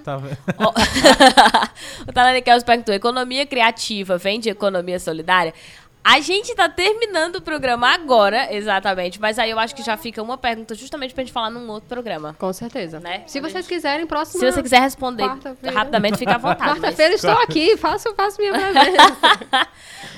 Tá vendo? Ó, o Talani Kelso perguntou: economia criativa vem de economia solidária? A gente tá terminando o programa agora, exatamente, mas aí eu acho que já fica uma pergunta justamente pra gente falar num outro programa. Com certeza. Né? Se vocês quiserem, próximo. Se você quiser responder Quarta-feira. rapidamente, fica à vontade. mas- Quarta-feira estou aqui, faço, faço minha presença.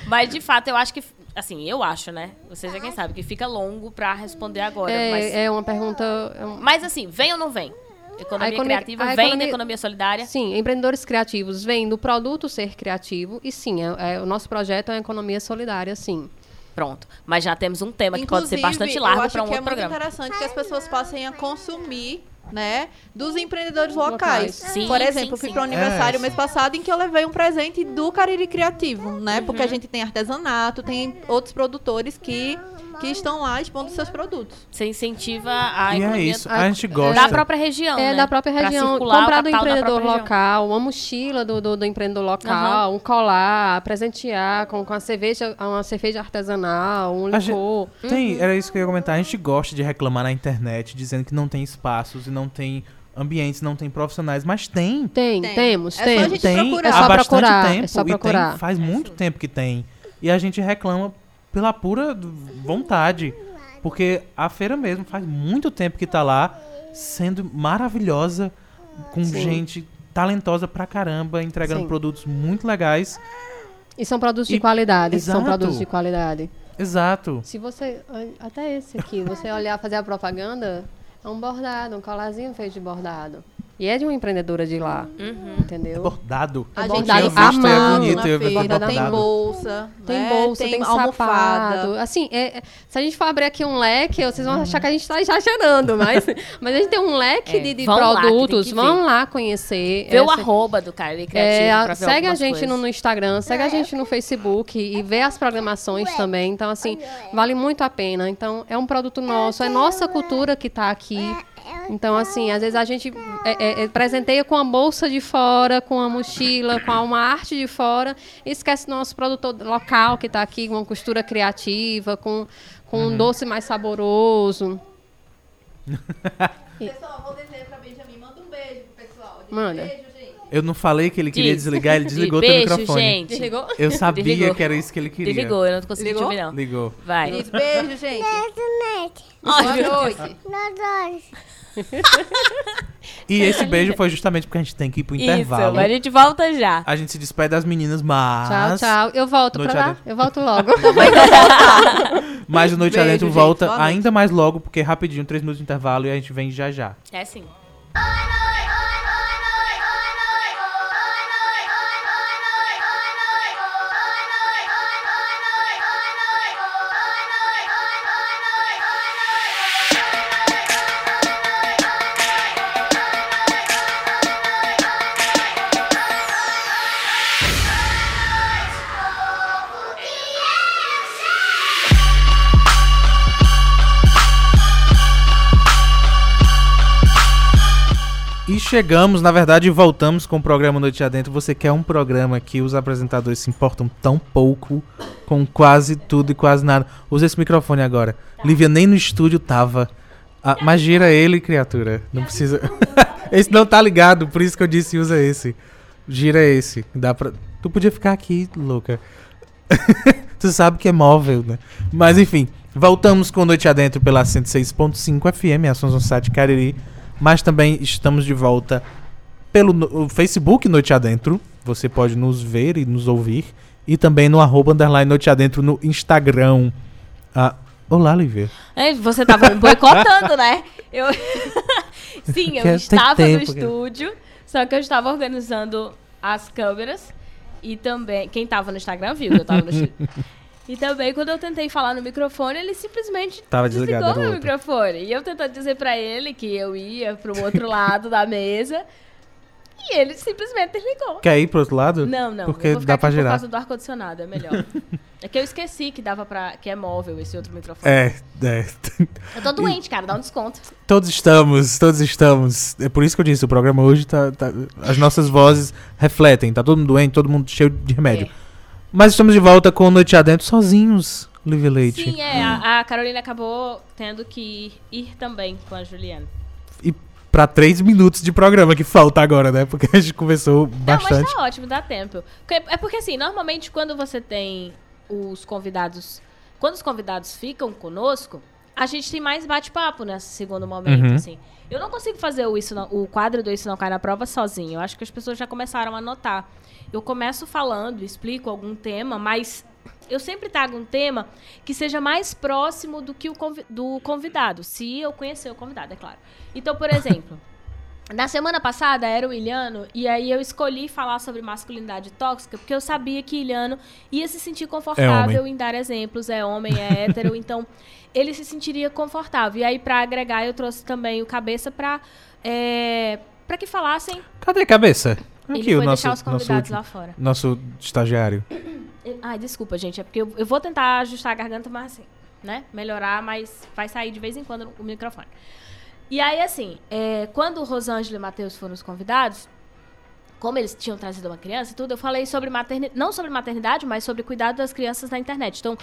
Mas, de fato, eu acho que. Assim, eu acho, né? Vocês é quem sabe, que fica longo pra responder agora. mas, é, é uma pergunta. é um- mas, assim, vem ou não vem? Economia economia- criativa vem da economia- economia solidária? Sim, empreendedores criativos vêm do produto ser criativo e sim, é- é- o nosso projeto é a economia solidária, sim. Pronto. Mas já temos um tema que pode ser Inclusive, bastante eu largo acho pra um que é outro muito programa. interessante que as pessoas passem a consumir né, dos empreendedores locais. Locais. Sim, Por sim, exemplo, eu fui sim. para o aniversário É, mês passado em que eu levei um presente do Cariri Criativo, né? Porque a gente tem artesanato, tem outros produtores que, que estão lá expondo seus produtos. Você incentiva a E é isso, a gente gosta. da própria região, É, né? da própria região. Comprar do empreendedor local, uma mochila do, do, do empreendedor local, um colar, presentear com, com a cerveja, uma cerveja artesanal, um A gente- licor. Tem, era isso que eu ia comentar. A gente gosta de reclamar na internet, dizendo que não tem espaços e não tem ambientes, não tem profissionais, mas tem. Tem, Tem. temos, É só a temos. gente tem procurar. É há só bastante procurar, tempo é só e procurar. tem, faz muito tempo que tem. E a gente reclama pela pura vontade, porque a feira mesmo faz muito tempo que tá lá, sendo maravilhosa, com Sim. gente talentosa pra caramba, entregando Sim. produtos muito legais. E são produtos de E- qualidade, são Exato. produtos de qualidade. Exato. Se você, até esse aqui, você olhar, fazer a propaganda, é um bordado, um colarzinho feito de bordado. E é de uma empreendedora de lá, Uhum. entendeu? Bordado. A É gente bordado tem mão, na eu ia ver feira, bordado. tem bolsa, Tem né? bolsa, tem, almofada. sapato. Assim, é- é- se a gente for abrir aqui um leque, vocês vão achar que a gente está exagerando, mas, mas a gente tem um leque É, de, de vão lá, tem produtos. que vão ver. lá conhecer. Vê o essa- arroba do Cariri Criativo É, a- pra ver segue a gente no, no Instagram, segue a gente no Facebook e vê as programações também. Então, assim, vale muito a pena. Então, é um produto nosso, é nossa cultura que está aqui. Então, assim, às vezes a gente é, é, é, presenteia com a bolsa de fora, com a mochila, com uma arte de fora, e esquece nosso produtor local que está aqui, com uma costura criativa, com, com um doce mais saboroso. Pessoal, vou dizer pra Benjamin, manda um beijo pro pessoal. Diz Manda. Beijo, gente. Eu não falei que ele queria Diz. desligar, ele Diz, desligou teu Beijo, microfone. gente. Desligou? Eu sabia Desligou. que era isso que ele queria. Desligou, eu não consegui te Desligou? ouvir, não. Ligou. Vai. Diz beijo, gente. Ai, Boa meu Deus. noite. E esse beijo foi justamente porque a gente tem que ir pro Isso, intervalo. mas a gente volta já. A gente se despede das meninas, mas. Tchau, tchau. Eu volto Noite pra lá. adentro. Eu volto logo. Mas o Noite Beijo, Adentro gente. volta Boa noite. ainda mais logo, porque é rapidinho, três minutos de intervalo e a gente vem já já. É sim. E chegamos, na verdade, voltamos com o programa Noite Adentro. Você quer um programa que os apresentadores se importam tão pouco com quase tudo e quase nada. Usa esse microfone agora. Lívia nem no estúdio tava. Ah, mas gira ele, criatura. Não precisa. esse não tá ligado, por isso que eu disse usa esse. Gira esse. Dá pra... Tu podia ficar aqui, louca. tu sabe que é móvel, né? Mas enfim, voltamos com Noite Adentro pela 106.5 FM, Ações no site Cariri. Mas também estamos de volta pelo no- Facebook Noite Adentro. Você pode nos ver e nos ouvir. E também no arroba underline Noite Adentro no Instagram. Ah, olá, Lívia. É, você tava me boicotando, né? Eu... Sim, eu estava no tempo, cara. estúdio, só que eu estava organizando as câmeras e também. Quem tava no Instagram viu que eu tava no estúdio. E também, quando eu tentei falar no microfone, ele simplesmente Tava desligado, desligou meu microfone. E eu tentando dizer pra ele que eu ia pro outro lado da mesa. E ele simplesmente desligou. Quer ir pro outro lado? Não, não. Porque eu vou ficar dá pra aqui por girar. causa do ar-condicionado, é melhor. é que eu esqueci que dava pra. que é móvel esse outro microfone. É, é. Eu tô doente, cara, dá um desconto. Todos estamos, todos estamos. É por isso que eu disse, o programa hoje tá. tá- as nossas vozes refletem. Tá todo mundo doente, todo mundo cheio de remédio. É. Mas estamos de volta com o Noite Adentro sozinhos, Lívia Leite. Sim, é. A, a Carolina acabou tendo que ir também com a Juliana. E pra três minutos de programa que falta agora, né? Porque a gente conversou Não, bastante. mas tá ótimo, dá tempo. É porque assim, normalmente quando você tem os convidados. Quando os convidados ficam conosco, a gente tem mais bate-papo nesse segundo momento, Uhum. assim. Eu não consigo fazer o, isso não- o quadro do Isso Não Cai na Prova sozinho. Eu acho que as pessoas já começaram a notar. Eu começo falando, explico algum tema, mas eu sempre trago um tema que seja mais próximo do que o convi- do convidado, se eu conhecer o convidado, é claro. Então, por exemplo, na semana passada era o Iliano, e aí eu escolhi falar sobre masculinidade tóxica, porque eu sabia que Iliano ia se sentir confortável em dar exemplos, é homem, é hétero, então ele se sentiria confortável. E aí, pra agregar, eu trouxe também o cabeça pra é, para que falassem. Cadê cabeça? Ele Aqui foi o nosso, deixar os convidados último- lá fora. nosso estagiário. Ai, desculpa, gente. É porque eu, eu vou tentar ajustar a garganta, mas assim, né? Melhorar, mas vai sair de vez em quando o microfone. E aí, assim, é, quando o Rosângela e o Matheus foram os convidados, como eles tinham trazido uma criança e tudo, eu falei sobre maternidade, não sobre maternidade, mas sobre cuidado das crianças na internet. Então,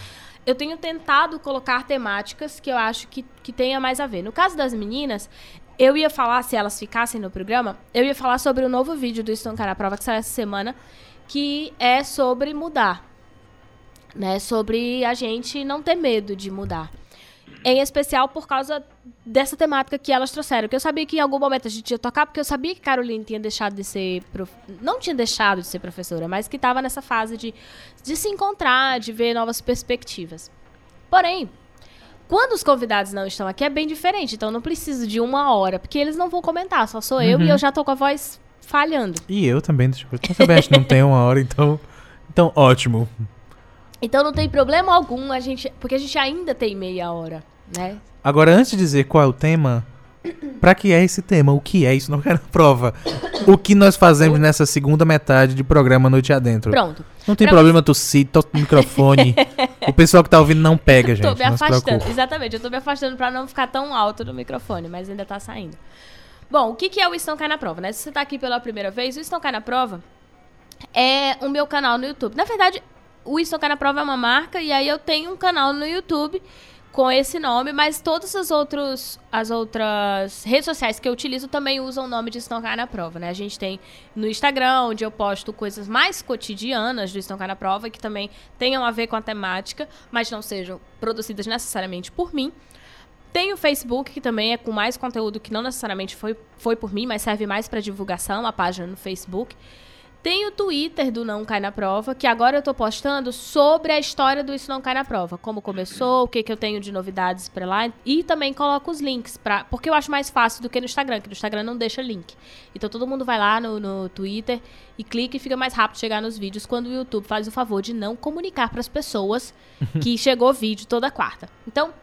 eu tenho tentado colocar temáticas que eu acho que, que tenha mais a ver. No caso das meninas, eu ia falar, se elas ficassem no programa, eu ia falar sobre o novo vídeo do Estão Cara à Prova que saiu essa semana, que é sobre mudar. Né? Sobre a gente não ter medo de mudar. Em especial por causa dessa temática que elas trouxeram. Que eu sabia que em algum momento a gente ia tocar, porque eu sabia que Caroline tinha deixado de ser. prof- Não tinha deixado de ser professora, mas que estava nessa fase de, de se encontrar, de ver novas perspectivas. Porém, quando os convidados não estão aqui é bem diferente. Então não preciso de uma hora, porque eles não vão comentar, só sou eu Uhum. e eu já tô com a voz falhando. E eu também, deixa eu ver. Também a gente não tem uma hora, então. Então, ótimo. Então não tem problema algum a gente. Porque a gente ainda tem meia hora, né? Agora, antes de dizer qual é o tema, pra que é esse tema? O que é isso? Não quero prova. O que nós fazemos nessa segunda metade de programa Noite Adentro? Pronto. Não tem Pra problema tossir, tosse no microfone. o pessoal que tá ouvindo não pega, gente. tô me afastando. Exatamente, eu tô me afastando pra não ficar tão alto no microfone, mas ainda tá saindo. Bom, o que, que é o Estão Cai na Prova, né? Se você tá aqui pela primeira vez, o Estão Cai na Prova é o meu canal no YouTube. Na verdade, o Estão Cai na Prova é uma marca e aí eu tenho um canal no YouTube com esse nome, mas todas as, outros, as outras redes sociais que eu utilizo também usam o nome de Estão Cai na Prova, né? A gente tem no Instagram, onde eu posto coisas mais cotidianas do Estão Cai na Prova, que também tenham a ver com a temática, mas não sejam produzidas necessariamente por mim. Tem o Facebook, que também é com mais conteúdo que não necessariamente foi, foi por mim, mas serve mais para divulgação, a página no Facebook. Tem o Twitter do Não Cai na Prova, que agora eu tô postando sobre a história do Isso Não Cai na Prova. Como começou, o que, que eu tenho de novidades para lá. E também coloco os links, pra, porque eu acho mais fácil do que no Instagram, que no Instagram não deixa link. Então todo mundo vai lá no, no Twitter e clica e fica mais rápido chegar nos vídeos, quando o YouTube faz o favor de não comunicar para as pessoas que chegou vídeo toda quarta. Então,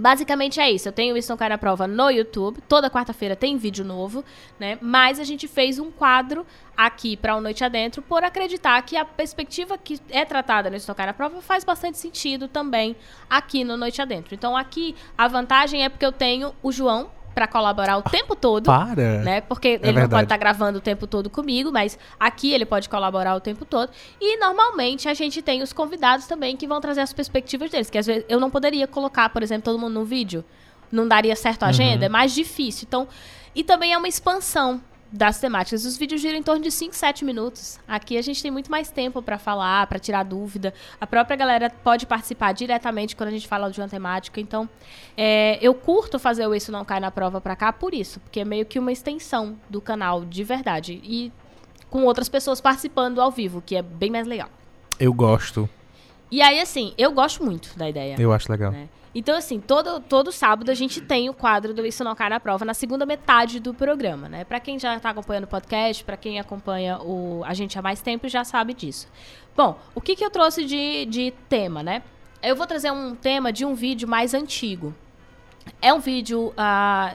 Basicamente é isso. Eu tenho isso no Cara Prova no YouTube. Toda quarta-feira tem vídeo novo, né? Mas a gente fez um quadro aqui para o Noite Adentro por acreditar que a perspectiva que é tratada no Isso no Cara Prova faz bastante sentido também aqui no Noite Adentro. Então aqui a vantagem é porque eu tenho o João para colaborar o tempo todo Para. né? Porque ele não verdade. pode estar gravando o tempo todo comigo, mas aqui ele pode colaborar o tempo todo. E normalmente a gente tem os convidados também que vão trazer as perspectivas deles, que às vezes eu não poderia colocar, por exemplo, todo mundo num vídeo. Não daria certo a agenda, é mais difícil. Então, e também é uma expansão das temáticas. Os vídeos giram em torno de 5, 7 minutos. Aqui a gente tem muito mais tempo para falar, para tirar dúvida. A própria galera pode participar diretamente quando a gente fala de uma temática. Então, é, eu curto fazer o Isso Não Cai na Prova pra cá por isso, porque é meio que uma extensão do canal de verdade. E com outras pessoas participando ao vivo, que é bem mais legal. Eu gosto. E aí, assim, eu gosto muito da ideia. Eu acho legal. né? Então, assim, todo, todo sábado a gente tem o quadro do Isso Não Cai na Prova na segunda metade do programa, né? Pra quem já tá acompanhando o podcast, pra quem acompanha o, a gente há mais tempo, já sabe disso. Bom, o que, que eu trouxe de, de tema, né? Eu vou trazer um tema de um vídeo mais antigo. É um vídeo. ah,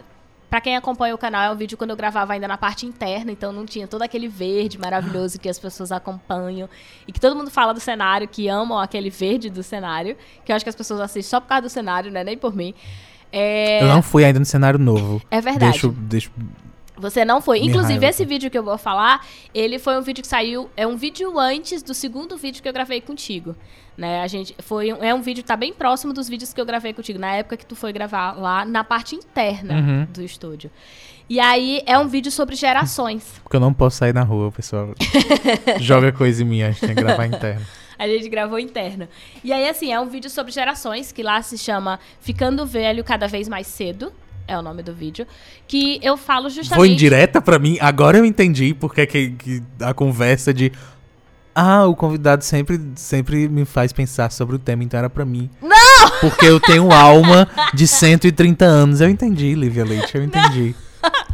Pra quem acompanha o canal, é um vídeo quando eu gravava ainda na parte interna, então não tinha todo aquele verde maravilhoso que as pessoas acompanham e que todo mundo fala do cenário, que amam aquele verde do cenário, que eu acho que as pessoas assistem só por causa do cenário, né? Nem por mim. É, Eu não fui ainda no cenário novo. é verdade. Deixa, eu- deixa, Você não foi. Me Inclusive, raiva. esse vídeo que eu vou falar, ele foi um vídeo que saiu. É um vídeo antes do segundo vídeo que eu gravei contigo. Né? A gente, foi, um- é um vídeo que tá bem próximo dos vídeos que eu gravei contigo, na época que tu foi gravar lá na parte interna Uhum. do estúdio. E aí é um vídeo sobre gerações. porque eu não posso sair na rua, o pessoal. joga coisa em mim, a gente tem que gravar interno. A gente gravou interno. E aí, assim, é um vídeo sobre gerações, que lá se chama Ficando Velho Cada Vez Mais Cedo. É o nome do vídeo. Que eu falo justamente. Foi indireta pra mim, agora eu entendi porque que, que a conversa de. Ah, o convidado sempre, sempre me faz pensar sobre o tema, então era pra mim. Não! Porque eu tenho alma de 130 anos. Eu entendi, Lívia Leite, eu entendi.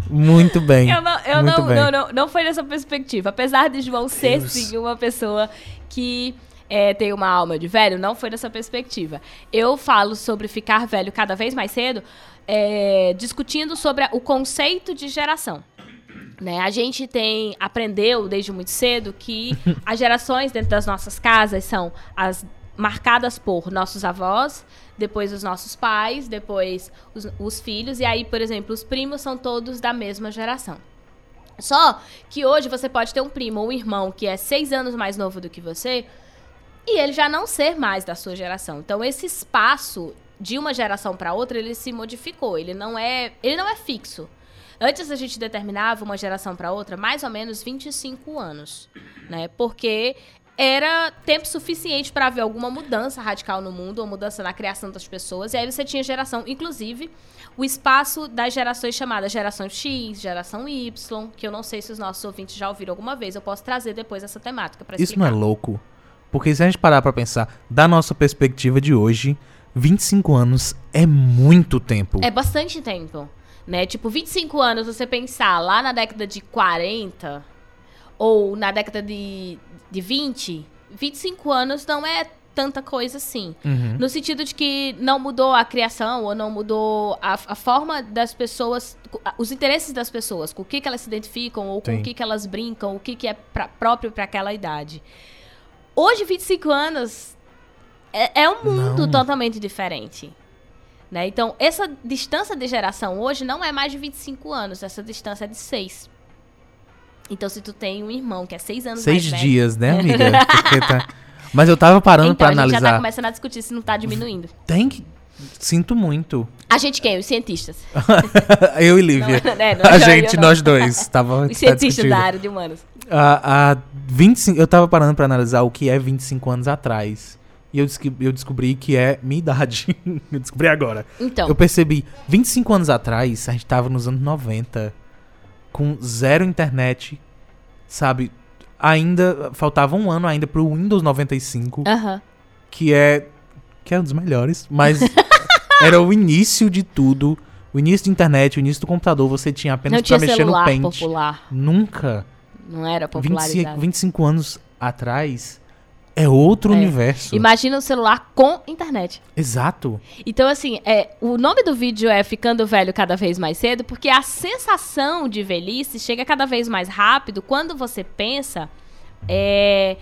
Muito bem. Eu não, eu não, bem. não, não, não foi nessa perspectiva. Apesar de João ser, Deus. sim, uma pessoa que é, tem uma alma de velho, não foi nessa perspectiva. Eu falo sobre ficar velho cada vez mais cedo, é, discutindo sobre o conceito de geração. Né? A gente tem aprendeu desde muito cedo que as gerações dentro das nossas casas são as marcadas por nossos avós, depois os nossos pais, depois os, os filhos e aí, por exemplo, os primos são todos da mesma geração. Só que hoje você pode ter um primo ou um irmão que é seis anos mais novo do que você e ele já não ser mais da sua geração. Então esse espaço de uma geração para outra ele se modificou. Ele não é, ele não é fixo. Antes a gente determinava uma geração para outra mais ou menos 25 anos, né? Porque era tempo suficiente para haver alguma mudança radical no mundo, ou mudança na criação das pessoas. E aí você tinha geração, inclusive, o espaço das gerações chamadas geração X, geração Y, que eu não sei se os nossos ouvintes já ouviram alguma vez. Eu posso trazer depois essa temática para Isso não explicar. é louco? Porque se a gente parar pra pensar, da nossa perspectiva de hoje, 25 anos é muito tempo. É bastante tempo, né? Tipo, 25 anos, você pensar lá na década de 40 ou na década de, de 20, 25 anos não é tanta coisa assim. Uhum. No sentido de que não mudou a criação ou não mudou a, a forma das pessoas, os interesses das pessoas, com o que, que elas se identificam ou com Sim. o que, que elas brincam, o que, que é pra- próprio para aquela idade. Hoje, 25 anos é, é um mundo Não. totalmente diferente. Né? Então, essa distância de geração hoje não é mais de 25 anos, essa distância é de 6. Então, se tu tem um irmão que é 6 anos Seis mais velho... dias, né, amiga? Tá- Mas eu tava parando Então, pra a gente já tá analisar. começando a discutir se não tá diminuindo. Tem que. Sinto muito. A gente quem? Os cientistas. eu e Lívia. Não, né, a gente, nós dois. Tava, Os tá cientistas discutindo. da área de humanos. Há, há 25, eu tava parando pra analisar o que é 25 anos atrás. E eu, descobri- eu descobri que é minha idade. eu descobri agora. Então, Eu percebi, 25 anos atrás, a gente tava nos anos 90, com zero internet, sabe? Ainda, faltava um ano ainda pro Windows 95, aham. que é, que é um dos melhores, mas era o início de tudo, o início da internet, o início do computador, você tinha apenas pra mexer no Paint. popular. Nunca. Não era 25, popularizado. 25 anos atrás, é outro É. universo. Imagina o celular com internet. Exato. Então, assim, é, o nome do vídeo é Ficando Velho Cada Vez Mais Cedo, porque a sensação de velhice chega cada vez mais rápido quando você pensa. é,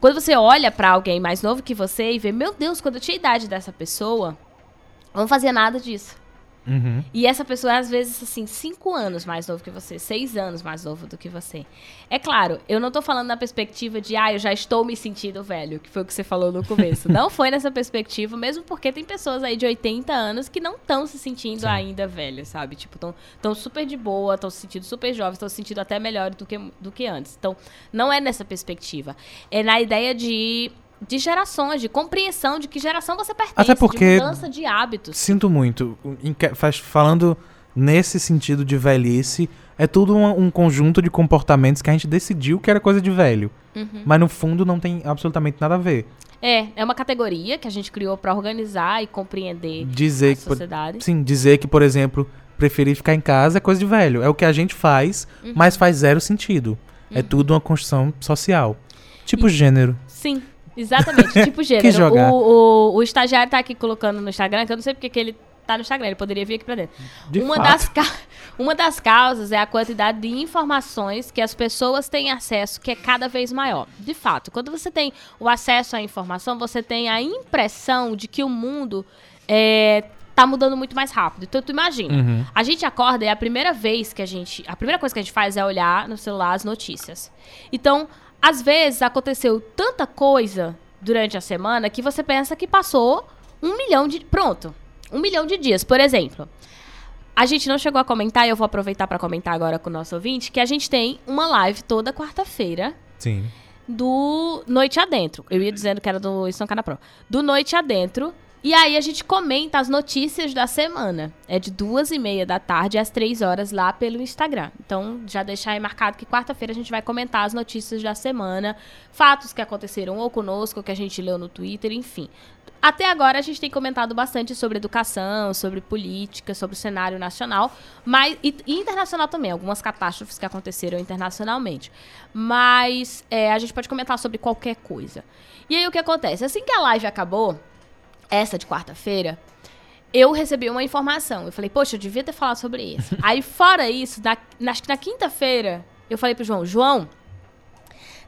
quando você olha pra alguém mais novo que você e vê, meu Deus, quando eu tinha a idade dessa pessoa, eu não fazia nada disso. Uhum. E essa pessoa é, às vezes, assim, cinco anos mais novo que você, seis anos mais novo do que você. É claro, eu não tô falando na perspectiva de, ah, eu já estou me sentindo velho, que foi o que você falou no começo. não foi nessa perspectiva, mesmo porque tem pessoas aí de 80 anos que não estão se sentindo Sim. ainda velhos, sabe? Tipo, estão tão super de boa, estão se sentindo super jovens, estão se sentindo até melhor do que, do que antes. Então, não é nessa perspectiva. É na ideia de. De gerações, de compreensão de que geração você pertence, Até porque- de mudança de hábitos. Sinto muito. Que- faz- Falando nesse sentido de velhice, é tudo um, um conjunto de comportamentos que a gente decidiu que era coisa de velho. Uhum. Mas no fundo não tem absolutamente nada a ver. É, é uma categoria que a gente criou pra organizar e compreender Dizer a que, por- sociedade. sim, dizer que, por exemplo, preferir ficar em casa é coisa de velho. É o que a gente faz, Uhum. mas faz zero sentido. É tudo uma construção social. Tipo gênero. Sim, exatamente, tipo gênero. jogar. O, o, o estagiário tá aqui colocando no Instagram, que eu não sei porque que ele tá no Instagram, ele poderia vir aqui pra dentro. De uma, fato. das ca- uma das causas é a quantidade de informações que as pessoas têm acesso, que é cada vez maior. De fato, quando você tem o acesso à informação, você tem a impressão de que o mundo é, tá mudando muito mais rápido. Então, tu imagina, Uhum. a gente acorda e é a primeira vez que a gente. A primeira coisa que a gente faz é olhar no celular as notícias. Então, às vezes aconteceu tanta coisa durante a semana que você pensa que passou um milhão de. Pronto. Um milhão de dias. Por exemplo, a gente não chegou a comentar, e eu vou aproveitar para comentar agora com o nosso ouvinte, que a gente tem uma live toda quarta-feira Sim. do Noite Adentro. Eu ia dizendo que era do Isso Não Cai na Pro. Do Noite Adentro. E aí a gente comenta as notícias da semana. É de duas e meia da tarde às três horas lá pelo Instagram. Então, já deixar aí marcado que quarta-feira a gente vai comentar as notícias da semana, fatos que aconteceram ou conosco, que a gente leu no Twitter, enfim. Até agora a gente tem comentado bastante sobre educação, sobre política, sobre o cenário nacional, mas e, e internacional também, algumas catástrofes que aconteceram internacionalmente. Mas é, a gente pode comentar sobre qualquer coisa. E aí o que acontece? Assim que a live acabou, essa de quarta-feira, eu recebi uma informação. Eu falei, poxa, eu devia ter falado sobre isso. aí, fora isso, da, acho que na quinta-feira, eu falei pro João, João,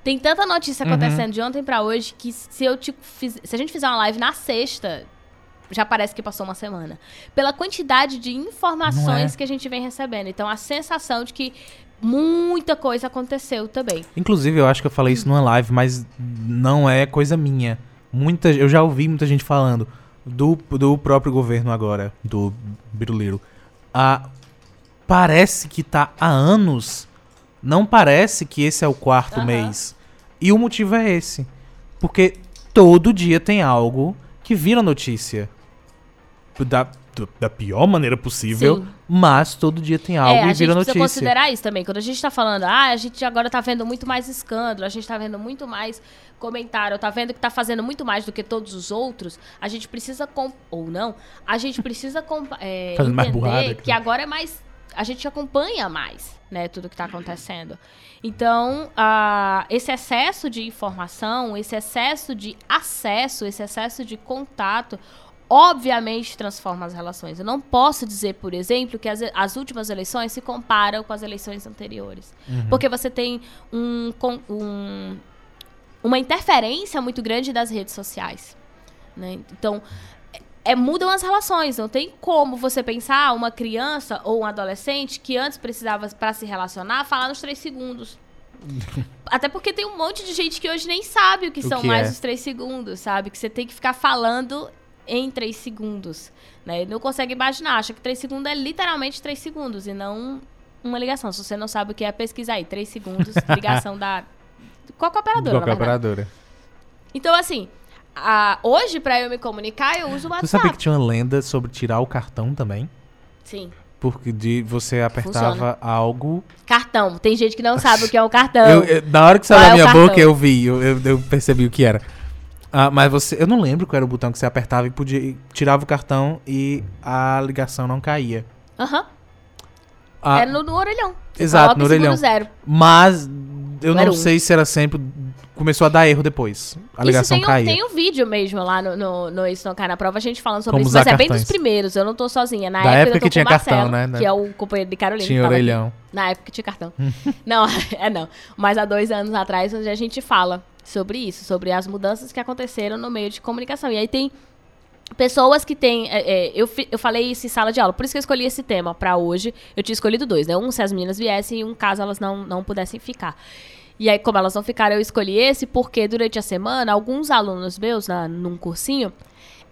tem tanta notícia Uhum. acontecendo de ontem pra hoje que se eu te fiz, se a gente fizer uma live na sexta, já parece que passou uma semana. Pela quantidade de informações é? que a gente vem recebendo. Então a sensação de que muita coisa aconteceu também. Inclusive, eu acho que eu falei isso numa live, mas não é coisa minha. Muita, eu já ouvi muita gente falando do, do próprio governo agora, do Biruliro. Ah, parece que tá há anos. Não parece que esse é o quarto Aham. mês. E o motivo é esse. Porque todo dia tem algo que vira notícia. Da, da pior maneira possível, Sim. mas todo dia tem algo é, a e gente vira precisa notícia. considerar isso também. Quando a gente tá falando, ah, a gente agora tá vendo muito mais escândalo, a gente tá vendo muito mais comentário, tá vendo que tá fazendo muito mais do que todos os outros, a gente precisa, ou não, a gente precisa é, Fazendo mais entender burrada que agora é mais, a gente acompanha mais, né, tudo que tá acontecendo. Então, ah, esse excesso de informação, esse excesso de acesso, esse excesso de contato, obviamente transforma as relações. Eu não posso dizer, por exemplo, que as, as últimas eleições se comparam com as eleições anteriores. Porque você tem um, um- uma interferência muito grande das redes sociais. né? Então, é, mudam as relações. Não tem como você pensar uma criança ou um adolescente que antes precisava, para se relacionar, falar nos três segundos. Até porque tem um monte de gente que hoje nem sabe o que O são que mais é. os três segundos, sabe? Que você tem que ficar falando em três segundos. Né? Não consegue imaginar. Acha que três segundos é literalmente três segundos e não uma ligação. Se você não sabe o que é, pesquisa aí. Três segundos, ligação da. Qualquer operadora, Qualquer operadora. Então, assim, a- hoje, pra eu me comunicar, eu uso o WhatsApp. sabia que tinha uma lenda sobre tirar o cartão também? Sim. Porque de você apertava algo. Cartão. Tem gente que não sabe o que é um cartão. Eu, eu- na hora que saiu da é o minha boca, eu vi, eu- eu percebi o que era. Ah, mas você. Eu não lembro qual era o botão que você apertava e podia. Tirava o cartão e a ligação não caía. Aham. Ah, Era no, no orelhão. Você exato, no orelhão. zero. Mas eu não um. sei se era sempre. Começou a dar erro depois. A ligação isso tem, caía. Um, tem um vídeo mesmo lá no, no, no Isso Não Cai na Prova, a gente falando sobre Como isso. Mas usar é bem cartões. dos primeiros, eu não tô sozinha. Na época, época que tinha Marcelo, cartão, né? Que é o companheiro de Carolina. Tinha tava aqui. orelhão. Na época que tinha cartão. não, é não. Mas há dois anos atrás a gente fala sobre isso, sobre as mudanças que aconteceram no meio de comunicação. E aí tem pessoas que têm. é, é, eu, eu falei isso em sala de aula, por isso que eu escolhi esse tema pra hoje. Eu tinha escolhido dois, né? Um se as meninas viessem e um caso elas não, não pudessem ficar. E aí, como elas não ficaram, eu escolhi esse porque durante a semana, alguns alunos meus, na, num cursinho,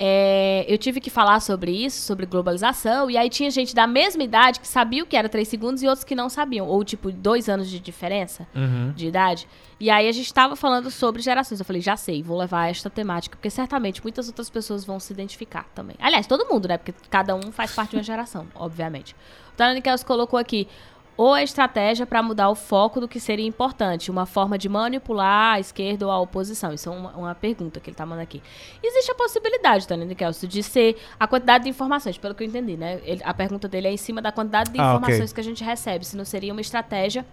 é, eu tive que falar sobre isso, sobre globalização, e aí tinha gente da mesma idade que sabia o que era 3 segundos e outros que não sabiam, ou tipo, dois anos de diferença Uhum. de idade. E aí a gente tava falando sobre gerações. Eu falei, já sei, vou levar esta temática, porque certamente muitas outras pessoas vão se identificar também. Aliás, todo mundo, né? Porque cada um faz parte de uma geração, obviamente. O Tana Kels colocou aqui. Ou a estratégia para mudar o foco do que seria importante, uma forma de manipular a esquerda ou a oposição. Isso é uma, uma pergunta que ele tá mandando aqui. Existe a possibilidade, Tânia Kelso, de ser a quantidade de informações, pelo que eu entendi, né? Ele- a pergunta dele é em cima da quantidade de Ah, informações que a gente recebe, se não seria uma estratégia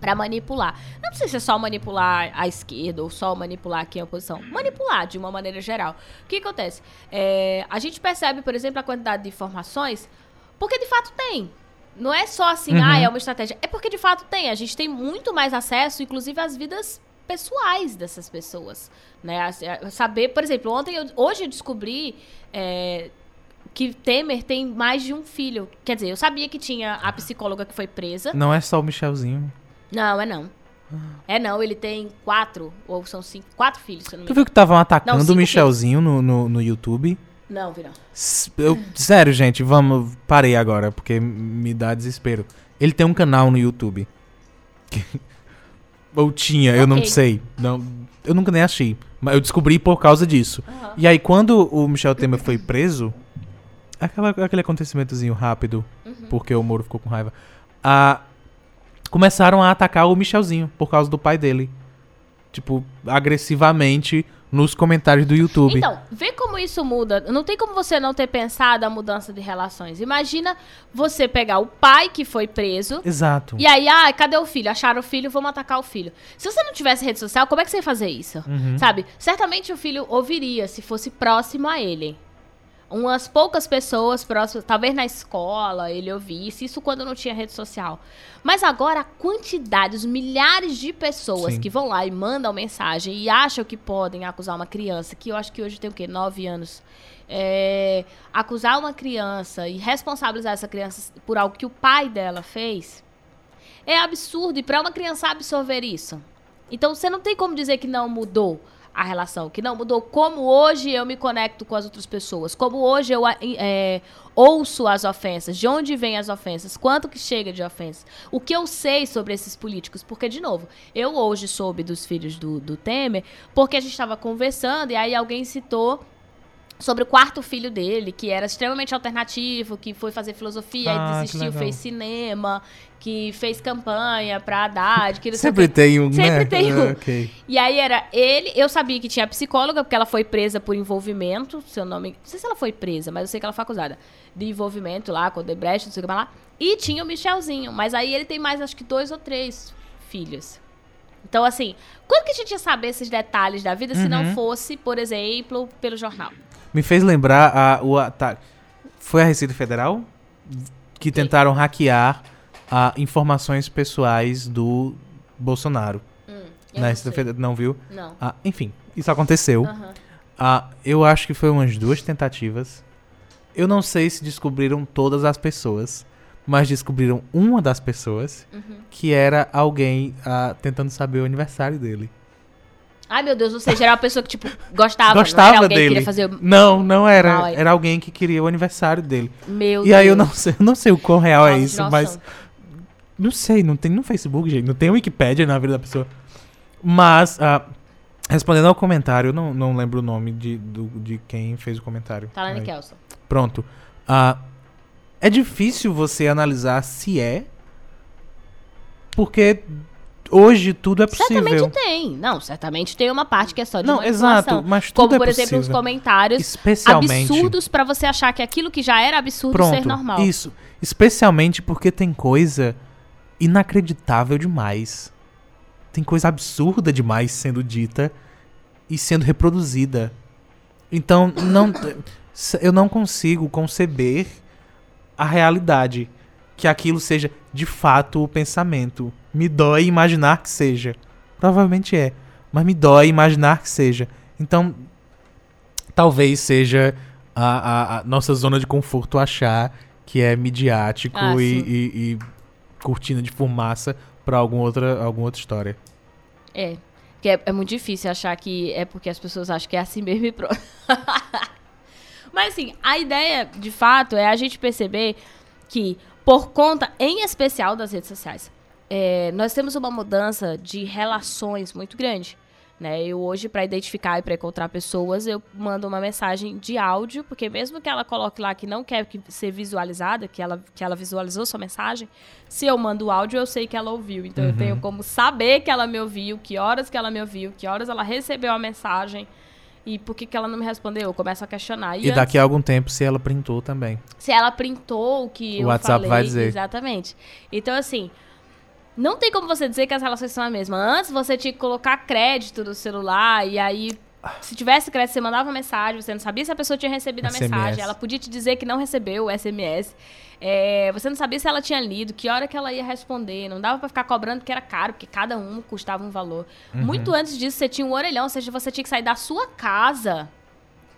Pra manipular. Não precisa ser só manipular a esquerda ou só manipular quem é a oposição. Manipular de uma maneira geral. O que acontece? É, a gente percebe, por exemplo, a quantidade de informações, porque de fato tem. Não é só assim, Uhum. ah, é uma estratégia. É porque de fato tem. A gente tem muito mais acesso, inclusive, às vidas pessoais dessas pessoas. Né? A- a- saber, por exemplo, ontem eu- hoje eu descobri. é, que Temer tem mais de um filho. Quer dizer, eu sabia que tinha a psicóloga que foi presa. Não é só o Michelzinho. Não, é não. É não, ele tem quatro, ou são cinco, quatro filhos, se eu não me Tu viu que estavam atacando cinco o Michelzinho no, no, no YouTube? Não, vi não. S- Eu, sério, gente, vamos. Parei agora, porque me dá desespero. Ele tem um canal no YouTube. Ou tinha, eu não sei. Não, eu nunca nem achei. Mas eu descobri por causa disso. Aham. E aí, quando o Michel Temer foi preso, aquela, aquele acontecimentozinho rápido, Uhum. porque o Moro ficou com raiva, a, começaram a atacar o Michelzinho por causa do pai dele. Tipo, agressivamente nos comentários do YouTube. Então, vê como isso muda. Não tem como você não ter pensado a mudança de relações. Imagina você pegar o pai que foi preso. Exato. E aí, ah, cadê o filho? Acharam o filho, vamos atacar o filho. Se você não tivesse rede social, como é que você ia fazer isso? Uhum. Sabe? Certamente o filho ouviria se fosse próximo a ele. Umas poucas pessoas próximas, talvez na escola ele ouvisse, isso quando não tinha rede social. Mas agora a quantidade, os milhares de pessoas Sim. que vão lá e mandam mensagem e acham que podem acusar uma criança, que eu acho que hoje tem o quê? Nove anos. É, acusar uma criança e responsabilizar essa criança por algo que o pai dela fez é absurdo. E para uma criança absorver isso. Então você não tem como dizer que não mudou a relação, que não mudou. Como hoje eu me conecto com as outras pessoas, como hoje eu é, ouço as ofensas, de onde vêm as ofensas, quanto que chega de ofensas, o que eu sei sobre esses políticos, porque, de novo, eu hoje soube dos filhos do, do Temer, porque a gente estava conversando e aí alguém citou sobre o quarto filho dele, que era extremamente alternativo, que foi fazer filosofia Ah, e desistiu, fez cinema, que fez campanha pra Haddad, que Sempre tem um, Sempre né? tem um. Ok. E aí era ele, eu sabia que tinha psicóloga, porque ela foi presa por envolvimento, seu nome, não sei se ela foi presa, mas eu sei que ela foi acusada de envolvimento lá com o Debrecht, não sei o que mais lá. E tinha o Michelzinho, mas aí ele tem mais acho que dois ou três filhos. Então assim, quando que a gente ia saber esses detalhes da vida se não Uhum. fosse, por exemplo, pelo jornal? Me fez lembrar a, o ataque. Foi a Receita Federal que tentaram hackear a informações pessoais do Bolsonaro. Eu Na não, não viu? não. Ah, enfim, isso aconteceu. Ah, eu acho que foi umas duas tentativas. Eu não sei se descobriram todas as pessoas, mas descobriram uma das pessoas, Uhum. que era alguém ah, tentando saber o aniversário dele. Ai, meu Deus, ou seja, era uma pessoa que, tipo, gostava, não Gostava era alguém que dele. queria fazer... Não, não era. Aí. Era alguém que queria o aniversário dele. Meu e aí eu Deus. não sei, eu não sei o quão real é Falta de isso, mas não sei, não tem no Facebook, gente, não tem Wikipédia na vida da pessoa. Mas ah, respondendo ao comentário, não, não lembro o nome de, do- de quem fez o comentário. Talane Aí. Kelson. Pronto. Ah, é difícil você analisar se é, porque hoje tudo é possível. Certamente tem. Não, certamente tem uma parte que é só de Não, exato, mas tudo Como, é por exemplo, os possível. comentários Especialmente. absurdos pra você achar que aquilo que já era absurdo Pronto, ser normal. isso. Especialmente porque tem coisa inacreditável demais. Tem coisa absurda demais sendo dita e sendo reproduzida. Então, não, eu não consigo conceber a realidade. Que aquilo seja de fato o pensamento. Me dói imaginar que seja. Provavelmente é. Mas me dói imaginar que seja. Então, talvez seja a, a- a nossa zona de conforto achar que é midiático Ah, e, e- e cortina de fumaça pra alguma outra, alguma outra história. É. Que é, é muito difícil achar que é porque as pessoas acham que é assim mesmo e pronto. Mas assim, a ideia, de fato, é a gente perceber que, por conta, em especial das redes sociais, é, nós temos uma mudança de relações muito grande. Né? Eu hoje, para identificar e para encontrar pessoas, eu mando uma mensagem de áudio, porque mesmo que ela coloque lá que não quer que ser visualizada, que ela, que ela visualizou sua mensagem, se eu mando o áudio, eu sei que ela ouviu. Então eu tenho como saber que ela me ouviu, que horas que ela me ouviu, que horas ela recebeu a mensagem e por que, que ela não me respondeu. Eu começo a questionar. E, daqui a algum tempo, se ela printou também. se ela printou o que O eu WhatsApp falei. vai dizer. Exatamente. Então, assim, não tem como você dizer que as relações são a mesma. Antes você tinha que colocar crédito no celular e aí. Se tivesse crédito, você mandava uma mensagem, você não sabia se a pessoa tinha recebido a SMS. mensagem, ela podia te dizer que não recebeu o SMS. É, você não sabia se ela tinha lido, que hora que ela ia responder. Não dava pra ficar cobrando porque era caro, porque cada um custava um valor. Uhum. Muito antes disso, você tinha um orelhão, ou seja, você tinha que sair da sua casa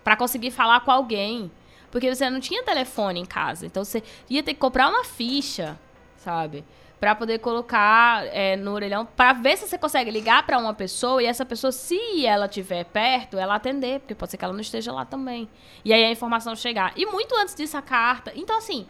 Pra conseguir falar com alguém. Porque você não tinha telefone em casa. Então você ia ter que comprar uma ficha, sabe? Pra poder colocar é, no orelhão. Pra ver se você consegue ligar pra uma pessoa e essa pessoa, se ela estiver perto, ela atender. Porque pode ser que ela não esteja lá também. E aí a informação chegar. E muito antes disso, a carta. Então, assim,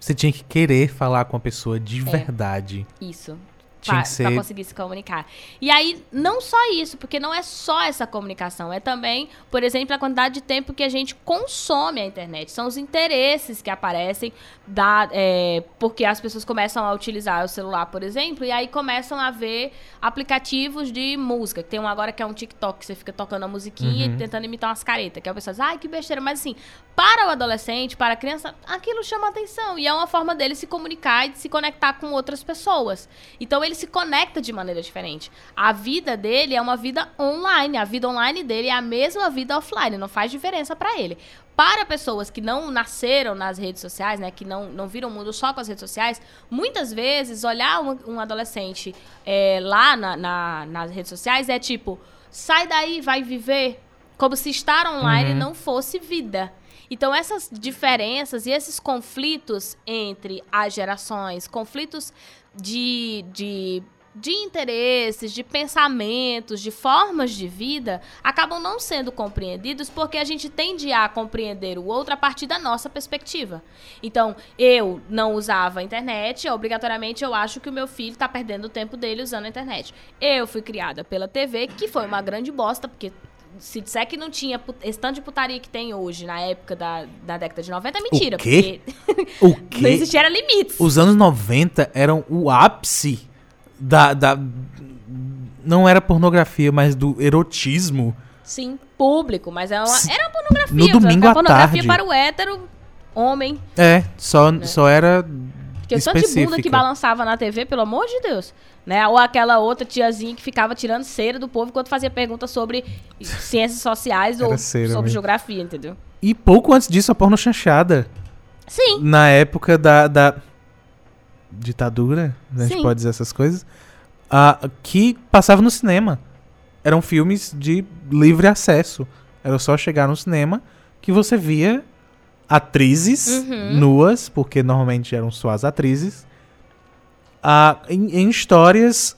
Você tinha que querer falar com a pessoa de É. verdade. isso. Que ser- conseguir se comunicar. E aí, não só isso, porque não é só essa comunicação, é também, por exemplo, a quantidade de tempo que a gente consome a internet. São os interesses que aparecem, da, é, porque as pessoas começam a utilizar o celular, por exemplo, e aí começam a ver aplicativos de música. Tem um agora que é um TikTok, que você fica tocando a musiquinha Uhum. e tentando imitar umas caretas. Que a pessoa diz, ai, que besteira. Mas assim, para o adolescente, para a criança, aquilo chama atenção. E é uma forma dele se comunicar e de se conectar com outras pessoas. Então ele se conecta de maneira diferente. A vida dele é uma vida online. A vida online dele é a mesma vida offline. Não faz diferença para ele. Para pessoas que não nasceram nas redes sociais, né, que não, não viram o mundo só com as redes sociais, muitas vezes olhar um, um adolescente é, lá na- na- nas redes sociais é tipo, sai daí, vai viver, como se estar online Uhum. não fosse vida. Então, essas diferenças e esses conflitos entre as gerações, conflitos de, de, de interesses, de pensamentos, de formas de vida, acabam não sendo compreendidos porque a gente tende a compreender o outro a partir da nossa perspectiva. Então, eu não usava a internet, obrigatoriamente eu acho que o meu filho está perdendo o tempo dele usando a internet. Eu fui criada pela TV, que foi uma grande bosta, porque se disser que não tinha esse tanto de putaria que tem hoje, na época da, da década de 90, é mentira. quê? Porque O não quê? existia era limites. Os anos 90 eram o ápice da, da. Não era pornografia, mas do erotismo. Sim, público, mas era uma, era uma pornografia. No domingo a à pornografia tarde. para o hétero homem. É, só, só era. Porque o tanto de bunda que específica. balançava na TV, pelo amor de Deus. Né? Ou aquela outra tiazinha que ficava tirando cera do povo enquanto fazia perguntas sobre ciências sociais ou sobre mesmo. geografia, entendeu? E pouco antes disso, a porno chanchada. Sim. Na época da. da ditadura, a gente pode dizer essas coisas. ah, que passava no cinema. Eram filmes de livre acesso. Era só chegar no cinema que você via atrizes Uhum. nuas, porque normalmente eram só as atrizes, ah, em, em histórias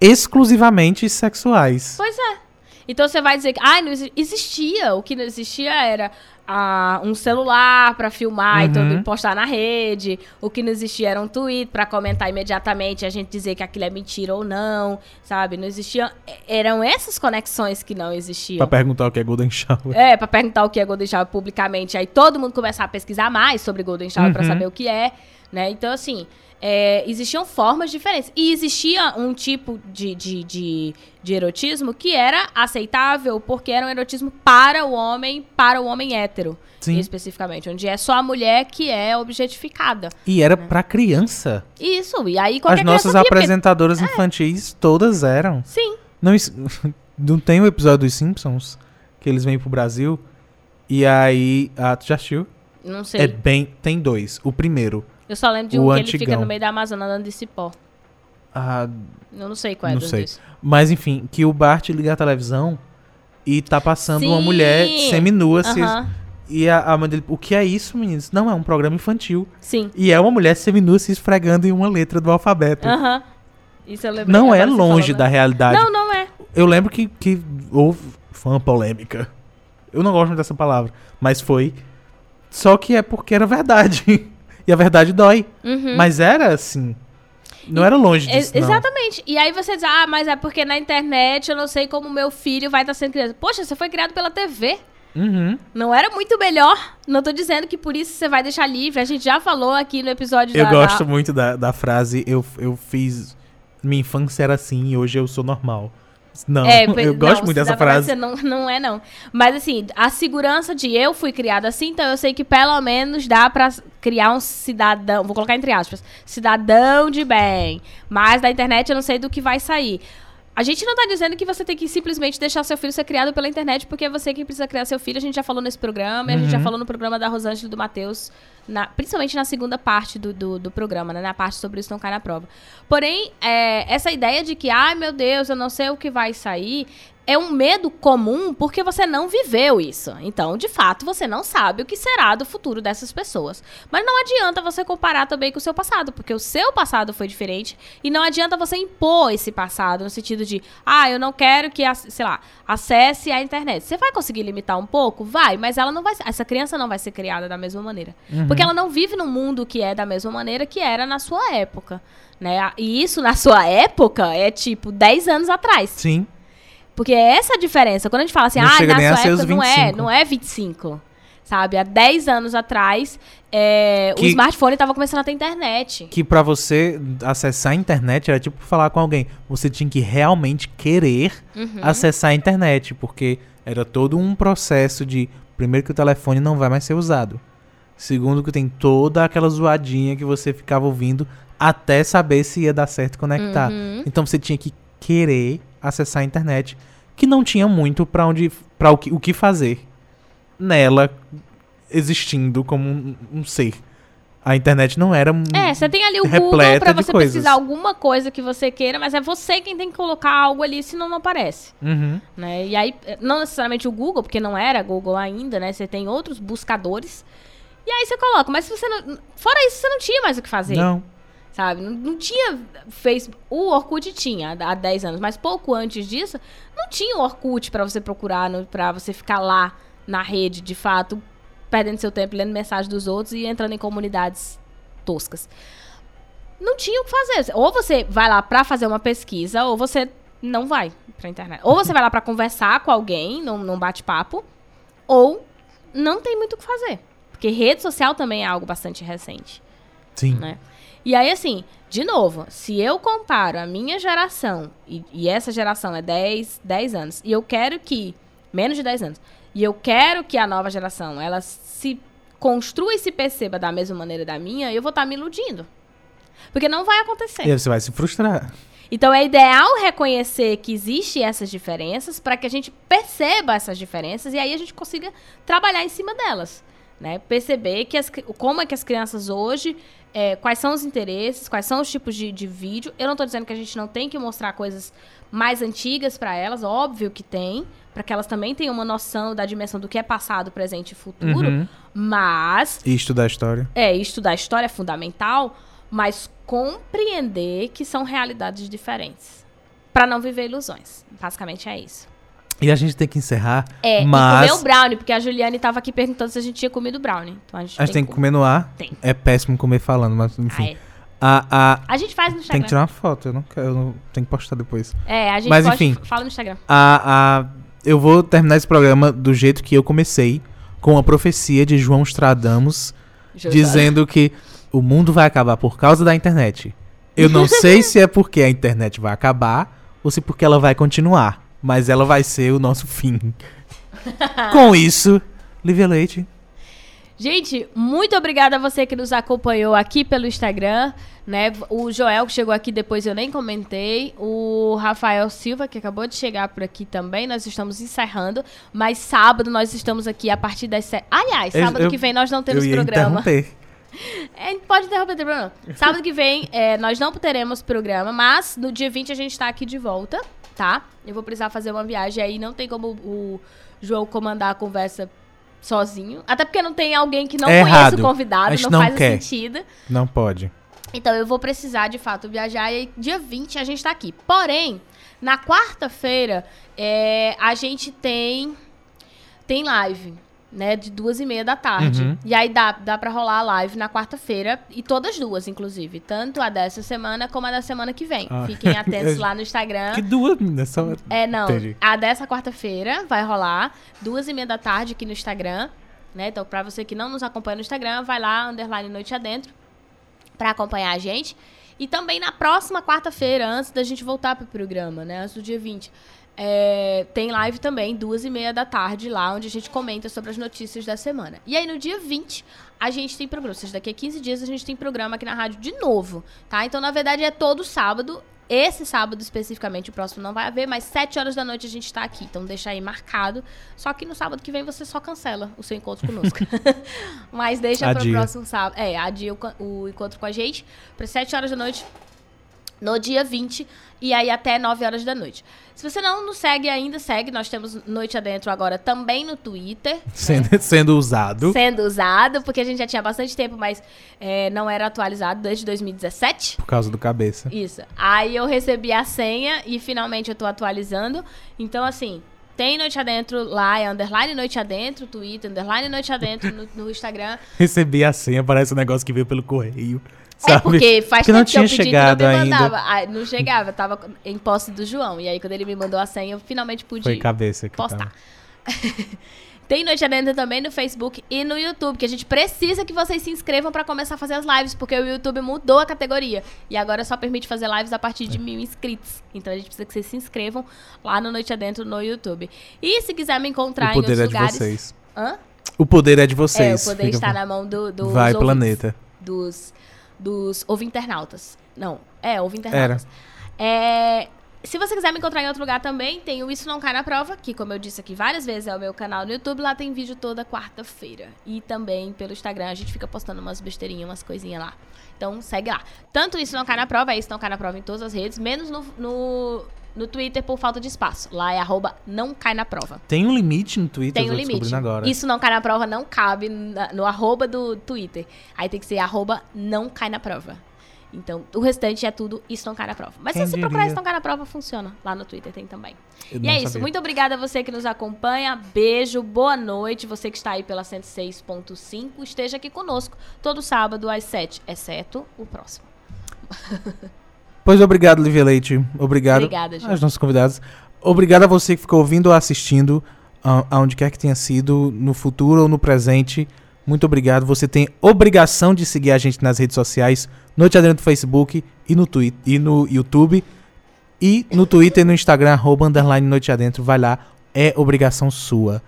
exclusivamente sexuais. Pois é. Então você vai dizer que ah, não exi- existia. O que não existia era ah, um celular pra filmar e, todo, Uhum. e postar na rede. O que não existia era um tweet pra comentar imediatamente, a gente dizer que aquilo é mentira ou não, sabe? Não existia. Eram essas conexões que não existiam. Pra perguntar o que é Golden Shower. É, pra perguntar o que é Golden Shower publicamente. Aí todo mundo começar a pesquisar mais sobre Golden Shower pra Uhum. saber o que é, né? Então, assim, é, existiam formas diferentes. E existia um tipo de, de, de, de erotismo que era aceitável porque era um erotismo para o homem, para o homem hétero, Sim. especificamente. Onde é só a mulher que é objetificada. E era pra criança. Isso, e aí qualquer As nossas criança via, porque- apresentadoras infantis todas eram. Sim, Não, não tem o episódio dos Simpsons que eles vêm pro Brasil e aí. Ah, tu já assistiu? não sei. É bem. Tem dois. O primeiro. Eu só lembro de o um que ele fica antigão. no meio da Amazônia andando de cipó. ah, Eu não sei qual é Não sei. mas enfim, que o Bart liga a televisão e tá passando uma Sim! mulher seminua. se- Aham, E a, a mãe dele. O que é isso, meninos? Não, é um programa infantil. Sim. E é uma mulher seminua se esfregando em uma letra do alfabeto. Aham. Isso eu lembrei. Não é longe falou, da né? realidade. Não, não é. Eu lembro que, que houve. Foi uma polêmica. Eu não gosto muito dessa palavra. Mas foi. Só que é porque era verdade. e a verdade dói. Uhum. Mas era assim. Não era longe disso. exatamente. E aí você diz, ah, mas é porque na internet eu não sei como meu filho vai estar sendo criado. Poxa, você foi criado pela TV. Uhum. Não era muito melhor? Não tô dizendo que por isso você vai deixar livre. A gente já falou aqui no episódio Eu da... gosto da- muito da, da frase. Eu, eu fiz. Minha infância era assim e hoje eu sou normal. Não, É, eu não, gosto muito dessa frase. Você não, não é, não. Mas assim, a segurança de eu fui criada assim, então eu sei que pelo menos dá pra criar um cidadão, vou colocar entre aspas, cidadão de bem. Mas da internet eu não sei do que vai sair. A gente não tá dizendo que você tem que simplesmente deixar seu filho ser criado pela internet, porque é você quem precisa criar seu filho. A gente já falou nesse programa, e a gente já Uhum. falou no programa da Rosângela e do Matheus, na- principalmente na segunda parte do, do, do programa, né? Na parte sobre isso não cai na prova. Porém, é, essa ideia de que, ai meu Deus, eu não sei o que vai sair, é um medo comum porque você não viveu isso. Então, de fato, você não sabe o que será do futuro dessas pessoas. Mas não adianta você comparar também com o seu passado, porque o seu passado foi diferente e não adianta você impor esse passado no sentido de, ah, eu não quero que, sei lá, acesse a internet. Você vai conseguir limitar um pouco? Vai, mas ela não vai, essa criança não vai ser criada da mesma maneira. Porque Porque ela não vive num mundo que é da mesma maneira que era na sua época. Né? E isso, na sua época, é tipo 10 anos atrás. Sim. Porque é essa a diferença. Quando a gente fala assim, Não ah, na sua época não é, 25. não é 25. Sabe? Há 10 anos atrás, é, o Que- smartphone tava começando a ter internet. Que pra você acessar a internet era tipo falar com alguém. Você tinha que realmente querer Uhum. acessar a internet, porque era todo um processo de primeiro que o telefone não vai mais ser usado. Segundo que tem toda aquela zoadinha que você ficava ouvindo até saber se ia dar certo conectar. Uhum. Então você tinha que querer acessar a internet, que não tinha muito pra onde para o que, o que fazer nela existindo como um, um ser. A internet não era É, você tem ali o Google pra você coisas. pesquisar alguma coisa que você queira, mas é você quem tem que colocar algo ali, senão não aparece. Uhum. Né? E aí, não necessariamente o Google, porque não era Google ainda, né? Você tem outros buscadores. E aí você coloca, mas se você não. Fora isso, você não tinha mais o que fazer. Não. Sabe? Não, não tinha Facebook. O Orkut tinha há há 10 anos, mas pouco antes disso, não tinha o Orkut pra você procurar, no- pra você ficar lá na rede, de fato, perdendo seu tempo lendo mensagem dos outros e entrando em comunidades toscas. Não tinha o que fazer. Ou você vai lá pra fazer uma pesquisa, ou você não vai pra internet. Ou você vai lá pra conversar com alguém num, num bate-papo, ou não tem muito o que fazer. Porque rede social também é algo bastante recente Sim. né? E aí, assim, de novo, se eu comparo a minha geração, e, e essa geração é 10, 10 anos, e eu quero que, menos de 10 anos, e eu quero que a nova geração, ela se construa e se perceba da mesma maneira da minha, eu vou estar me iludindo. Porque não vai acontecer. E aí você vai se frustrar. Então é ideal reconhecer que existem essas diferenças para que a gente perceba essas diferenças e aí a gente consiga trabalhar em cima delas. Né? Perceber que as como é que as crianças hoje, é, quais são os interesses, quais são os tipos de, de vídeo. Eu não estou dizendo que a gente não tem que mostrar coisas mais antigas para elas, óbvio que tem, para que elas também tenham uma noção da dimensão do que é passado, presente e futuro. Uhum. Mas E estudar a história. é, estudar a história é fundamental, mas compreender que são realidades diferentes. Pra não viver ilusões. Basicamente é isso. E a gente tem que encerrar. É, mas e comer o brownie, porque a Juliane tava aqui perguntando se a gente tinha comido brownie. Então a gente, a gente tem que comer no ar. Tem. É péssimo comer falando, mas Ah, enfim. é. A, a, A gente faz no tem Instagram. que tirar uma foto, eu não quero, eu não, tenho que postar depois. É, a gente Mas, pode enfim. fala no Instagram. A, a, eu vou terminar esse programa do jeito que eu comecei, com a profecia de João Stradamus, dizendo que o mundo vai acabar por causa da internet. Eu não sei se é porque a internet vai acabar ou se porque ela vai continuar, mas ela vai ser o nosso fim. com isso, Lívia Leite. Gente, muito obrigada a você que nos acompanhou aqui pelo Instagram, né? O Joel que chegou aqui depois eu nem comentei, o Rafael Silva que acabou de chegar por aqui também. Nós estamos encerrando, mas sábado nós estamos aqui a partir das sete. Aliás, sábado eu- que vem nós não temos eu ia programa. interromper. É, pode interromper, não. Sábado que vem é, nós não teremos programa, mas no dia 20 a gente tá aqui de volta, tá? Eu vou precisar fazer uma viagem aí, não tem como o João comandar a conversa sozinho. Até porque não tem alguém que não É conhece errado. o convidado, não, não faz quer. sentido. Não pode. Então eu vou precisar de fato viajar e dia 20 a gente tá aqui. Porém, na quarta-feira é, a gente tem tem live, né, de duas e meia da tarde. Uhum. E aí dá, dá pra rolar a live na quarta-feira e todas duas, inclusive, tanto a dessa semana como a da semana que vem. Ah. Fiquem atentos lá no Instagram. Que duas, meninas, só... É, não. Entendi. A dessa quarta-feira vai rolar, duas e meia da tarde aqui no Instagram, né? Então, pra você que não nos acompanha no Instagram, vai lá, underline Noite Adentro, pra acompanhar a gente. E também na próxima quarta-feira, antes da gente voltar pro programa, né? Antes do dia 20. É, tem live também, duas e meia da tarde, lá, onde a gente comenta sobre as notícias da semana. E aí, no dia 20, a gente tem programa. Ou seja, daqui a 15 dias a gente tem programa aqui na rádio de novo, tá? Então, na verdade, é todo sábado. Esse sábado especificamente, o próximo não vai haver, mas 7 horas da noite a gente tá aqui. Então deixa aí marcado. Só que no sábado que vem você só cancela o seu encontro conosco. mas deixa Adia. próximo sábado. É, adia o, o encontro com a gente para 7 horas da noite no dia 20 e aí até 9 horas da noite. Se você não nos segue ainda, segue. Nós temos Noite Adentro agora também no Twitter. Sendo, sendo usado. Sendo usado, porque a gente já tinha bastante tempo, mas é, não era atualizado desde 2017. Por causa do cabeça. Isso. Aí eu recebi a senha e finalmente eu tô atualizando. Então, assim, Tem Noite Adentro lá, é underline Noite Adentro, Twitter, underline Noite Adentro no, no Instagram. Recebi a senha, parece um negócio que veio pelo correio. É Sabe? porque faz Porque não tempo que eu tinha pedi chegado não ainda. mandava. Ah, não chegava, tava em posse do João. E aí, quando ele me mandou a senha, eu finalmente pude Foi cabeça que postar. Tem Noite Adentro também no Facebook e no YouTube, que a gente precisa que vocês se inscrevam pra começar a fazer as lives, porque o YouTube mudou a categoria. E agora só permite fazer lives a partir É. de mil inscritos. Então a gente precisa que vocês se inscrevam lá no Noite Adentro no YouTube. E se quiser me encontrar O poder é de lugares. vocês. Hã? O poder é de É, vocês. o poder Fica- está na mão do, dos Vai, ouvintes, planeta. Dos, dos ouvinternautas. Não, é, ouvinternautas. É, se você quiser me encontrar em outro lugar também, tem o Isso Não Cai na Prova, que como eu disse aqui várias vezes é o meu canal no YouTube, lá tem vídeo toda quarta-feira. E também pelo Instagram, a gente fica postando umas besteirinhas, umas coisinhas lá. Então segue lá. Tanto Isso Não Cai na Prova, é Isso Não Cai na Prova em todas as redes, menos no, no, no Twitter por falta de espaço. Lá é arroba Não Cai na Prova. Tem um limite no Twitter, Tem um limite. agora. Isso não cai na prova, não cabe na- no arroba do Twitter. Aí tem que ser arroba não cai na prova. Então, o restante é tudo isso não cai na prova. Mas Quem se você procurar diria? isso não cai na prova, funciona. Lá no Twitter tem também. Eu E é isso. sabia. Muito obrigada a você que nos acompanha. Beijo, boa noite. Você que está aí pela 106.5, esteja aqui conosco todo sábado às 7, exceto o próximo. Pois obrigado, Lívia Leite. Obrigado Obrigada, Ju. aos nossos convidados. Obrigado a você que ficou ouvindo ou assistindo, a- aonde quer que tenha sido, no futuro ou no presente. Muito obrigado. Você tem obrigação de seguir a gente nas redes sociais, Noite Adentro no Facebook e no, Twitter, e no YouTube. E no Twitter e no Instagram, arroba, underline Noite Adentro. Vai lá, é obrigação sua.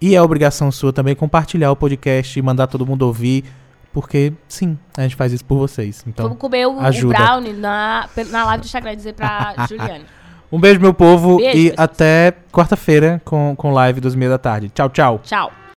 E é obrigação sua também compartilhar o podcast mandar todo mundo ouvir. Porque, sim, a gente faz isso por vocês. Então, Vamos comer o, o ajuda. brownie na, na live do Instagram dizer pra Juliane. Um beijo, meu povo, Beijo, e até quarta-feira com, com live das meia da tarde. Tchau, tchau. Tchau.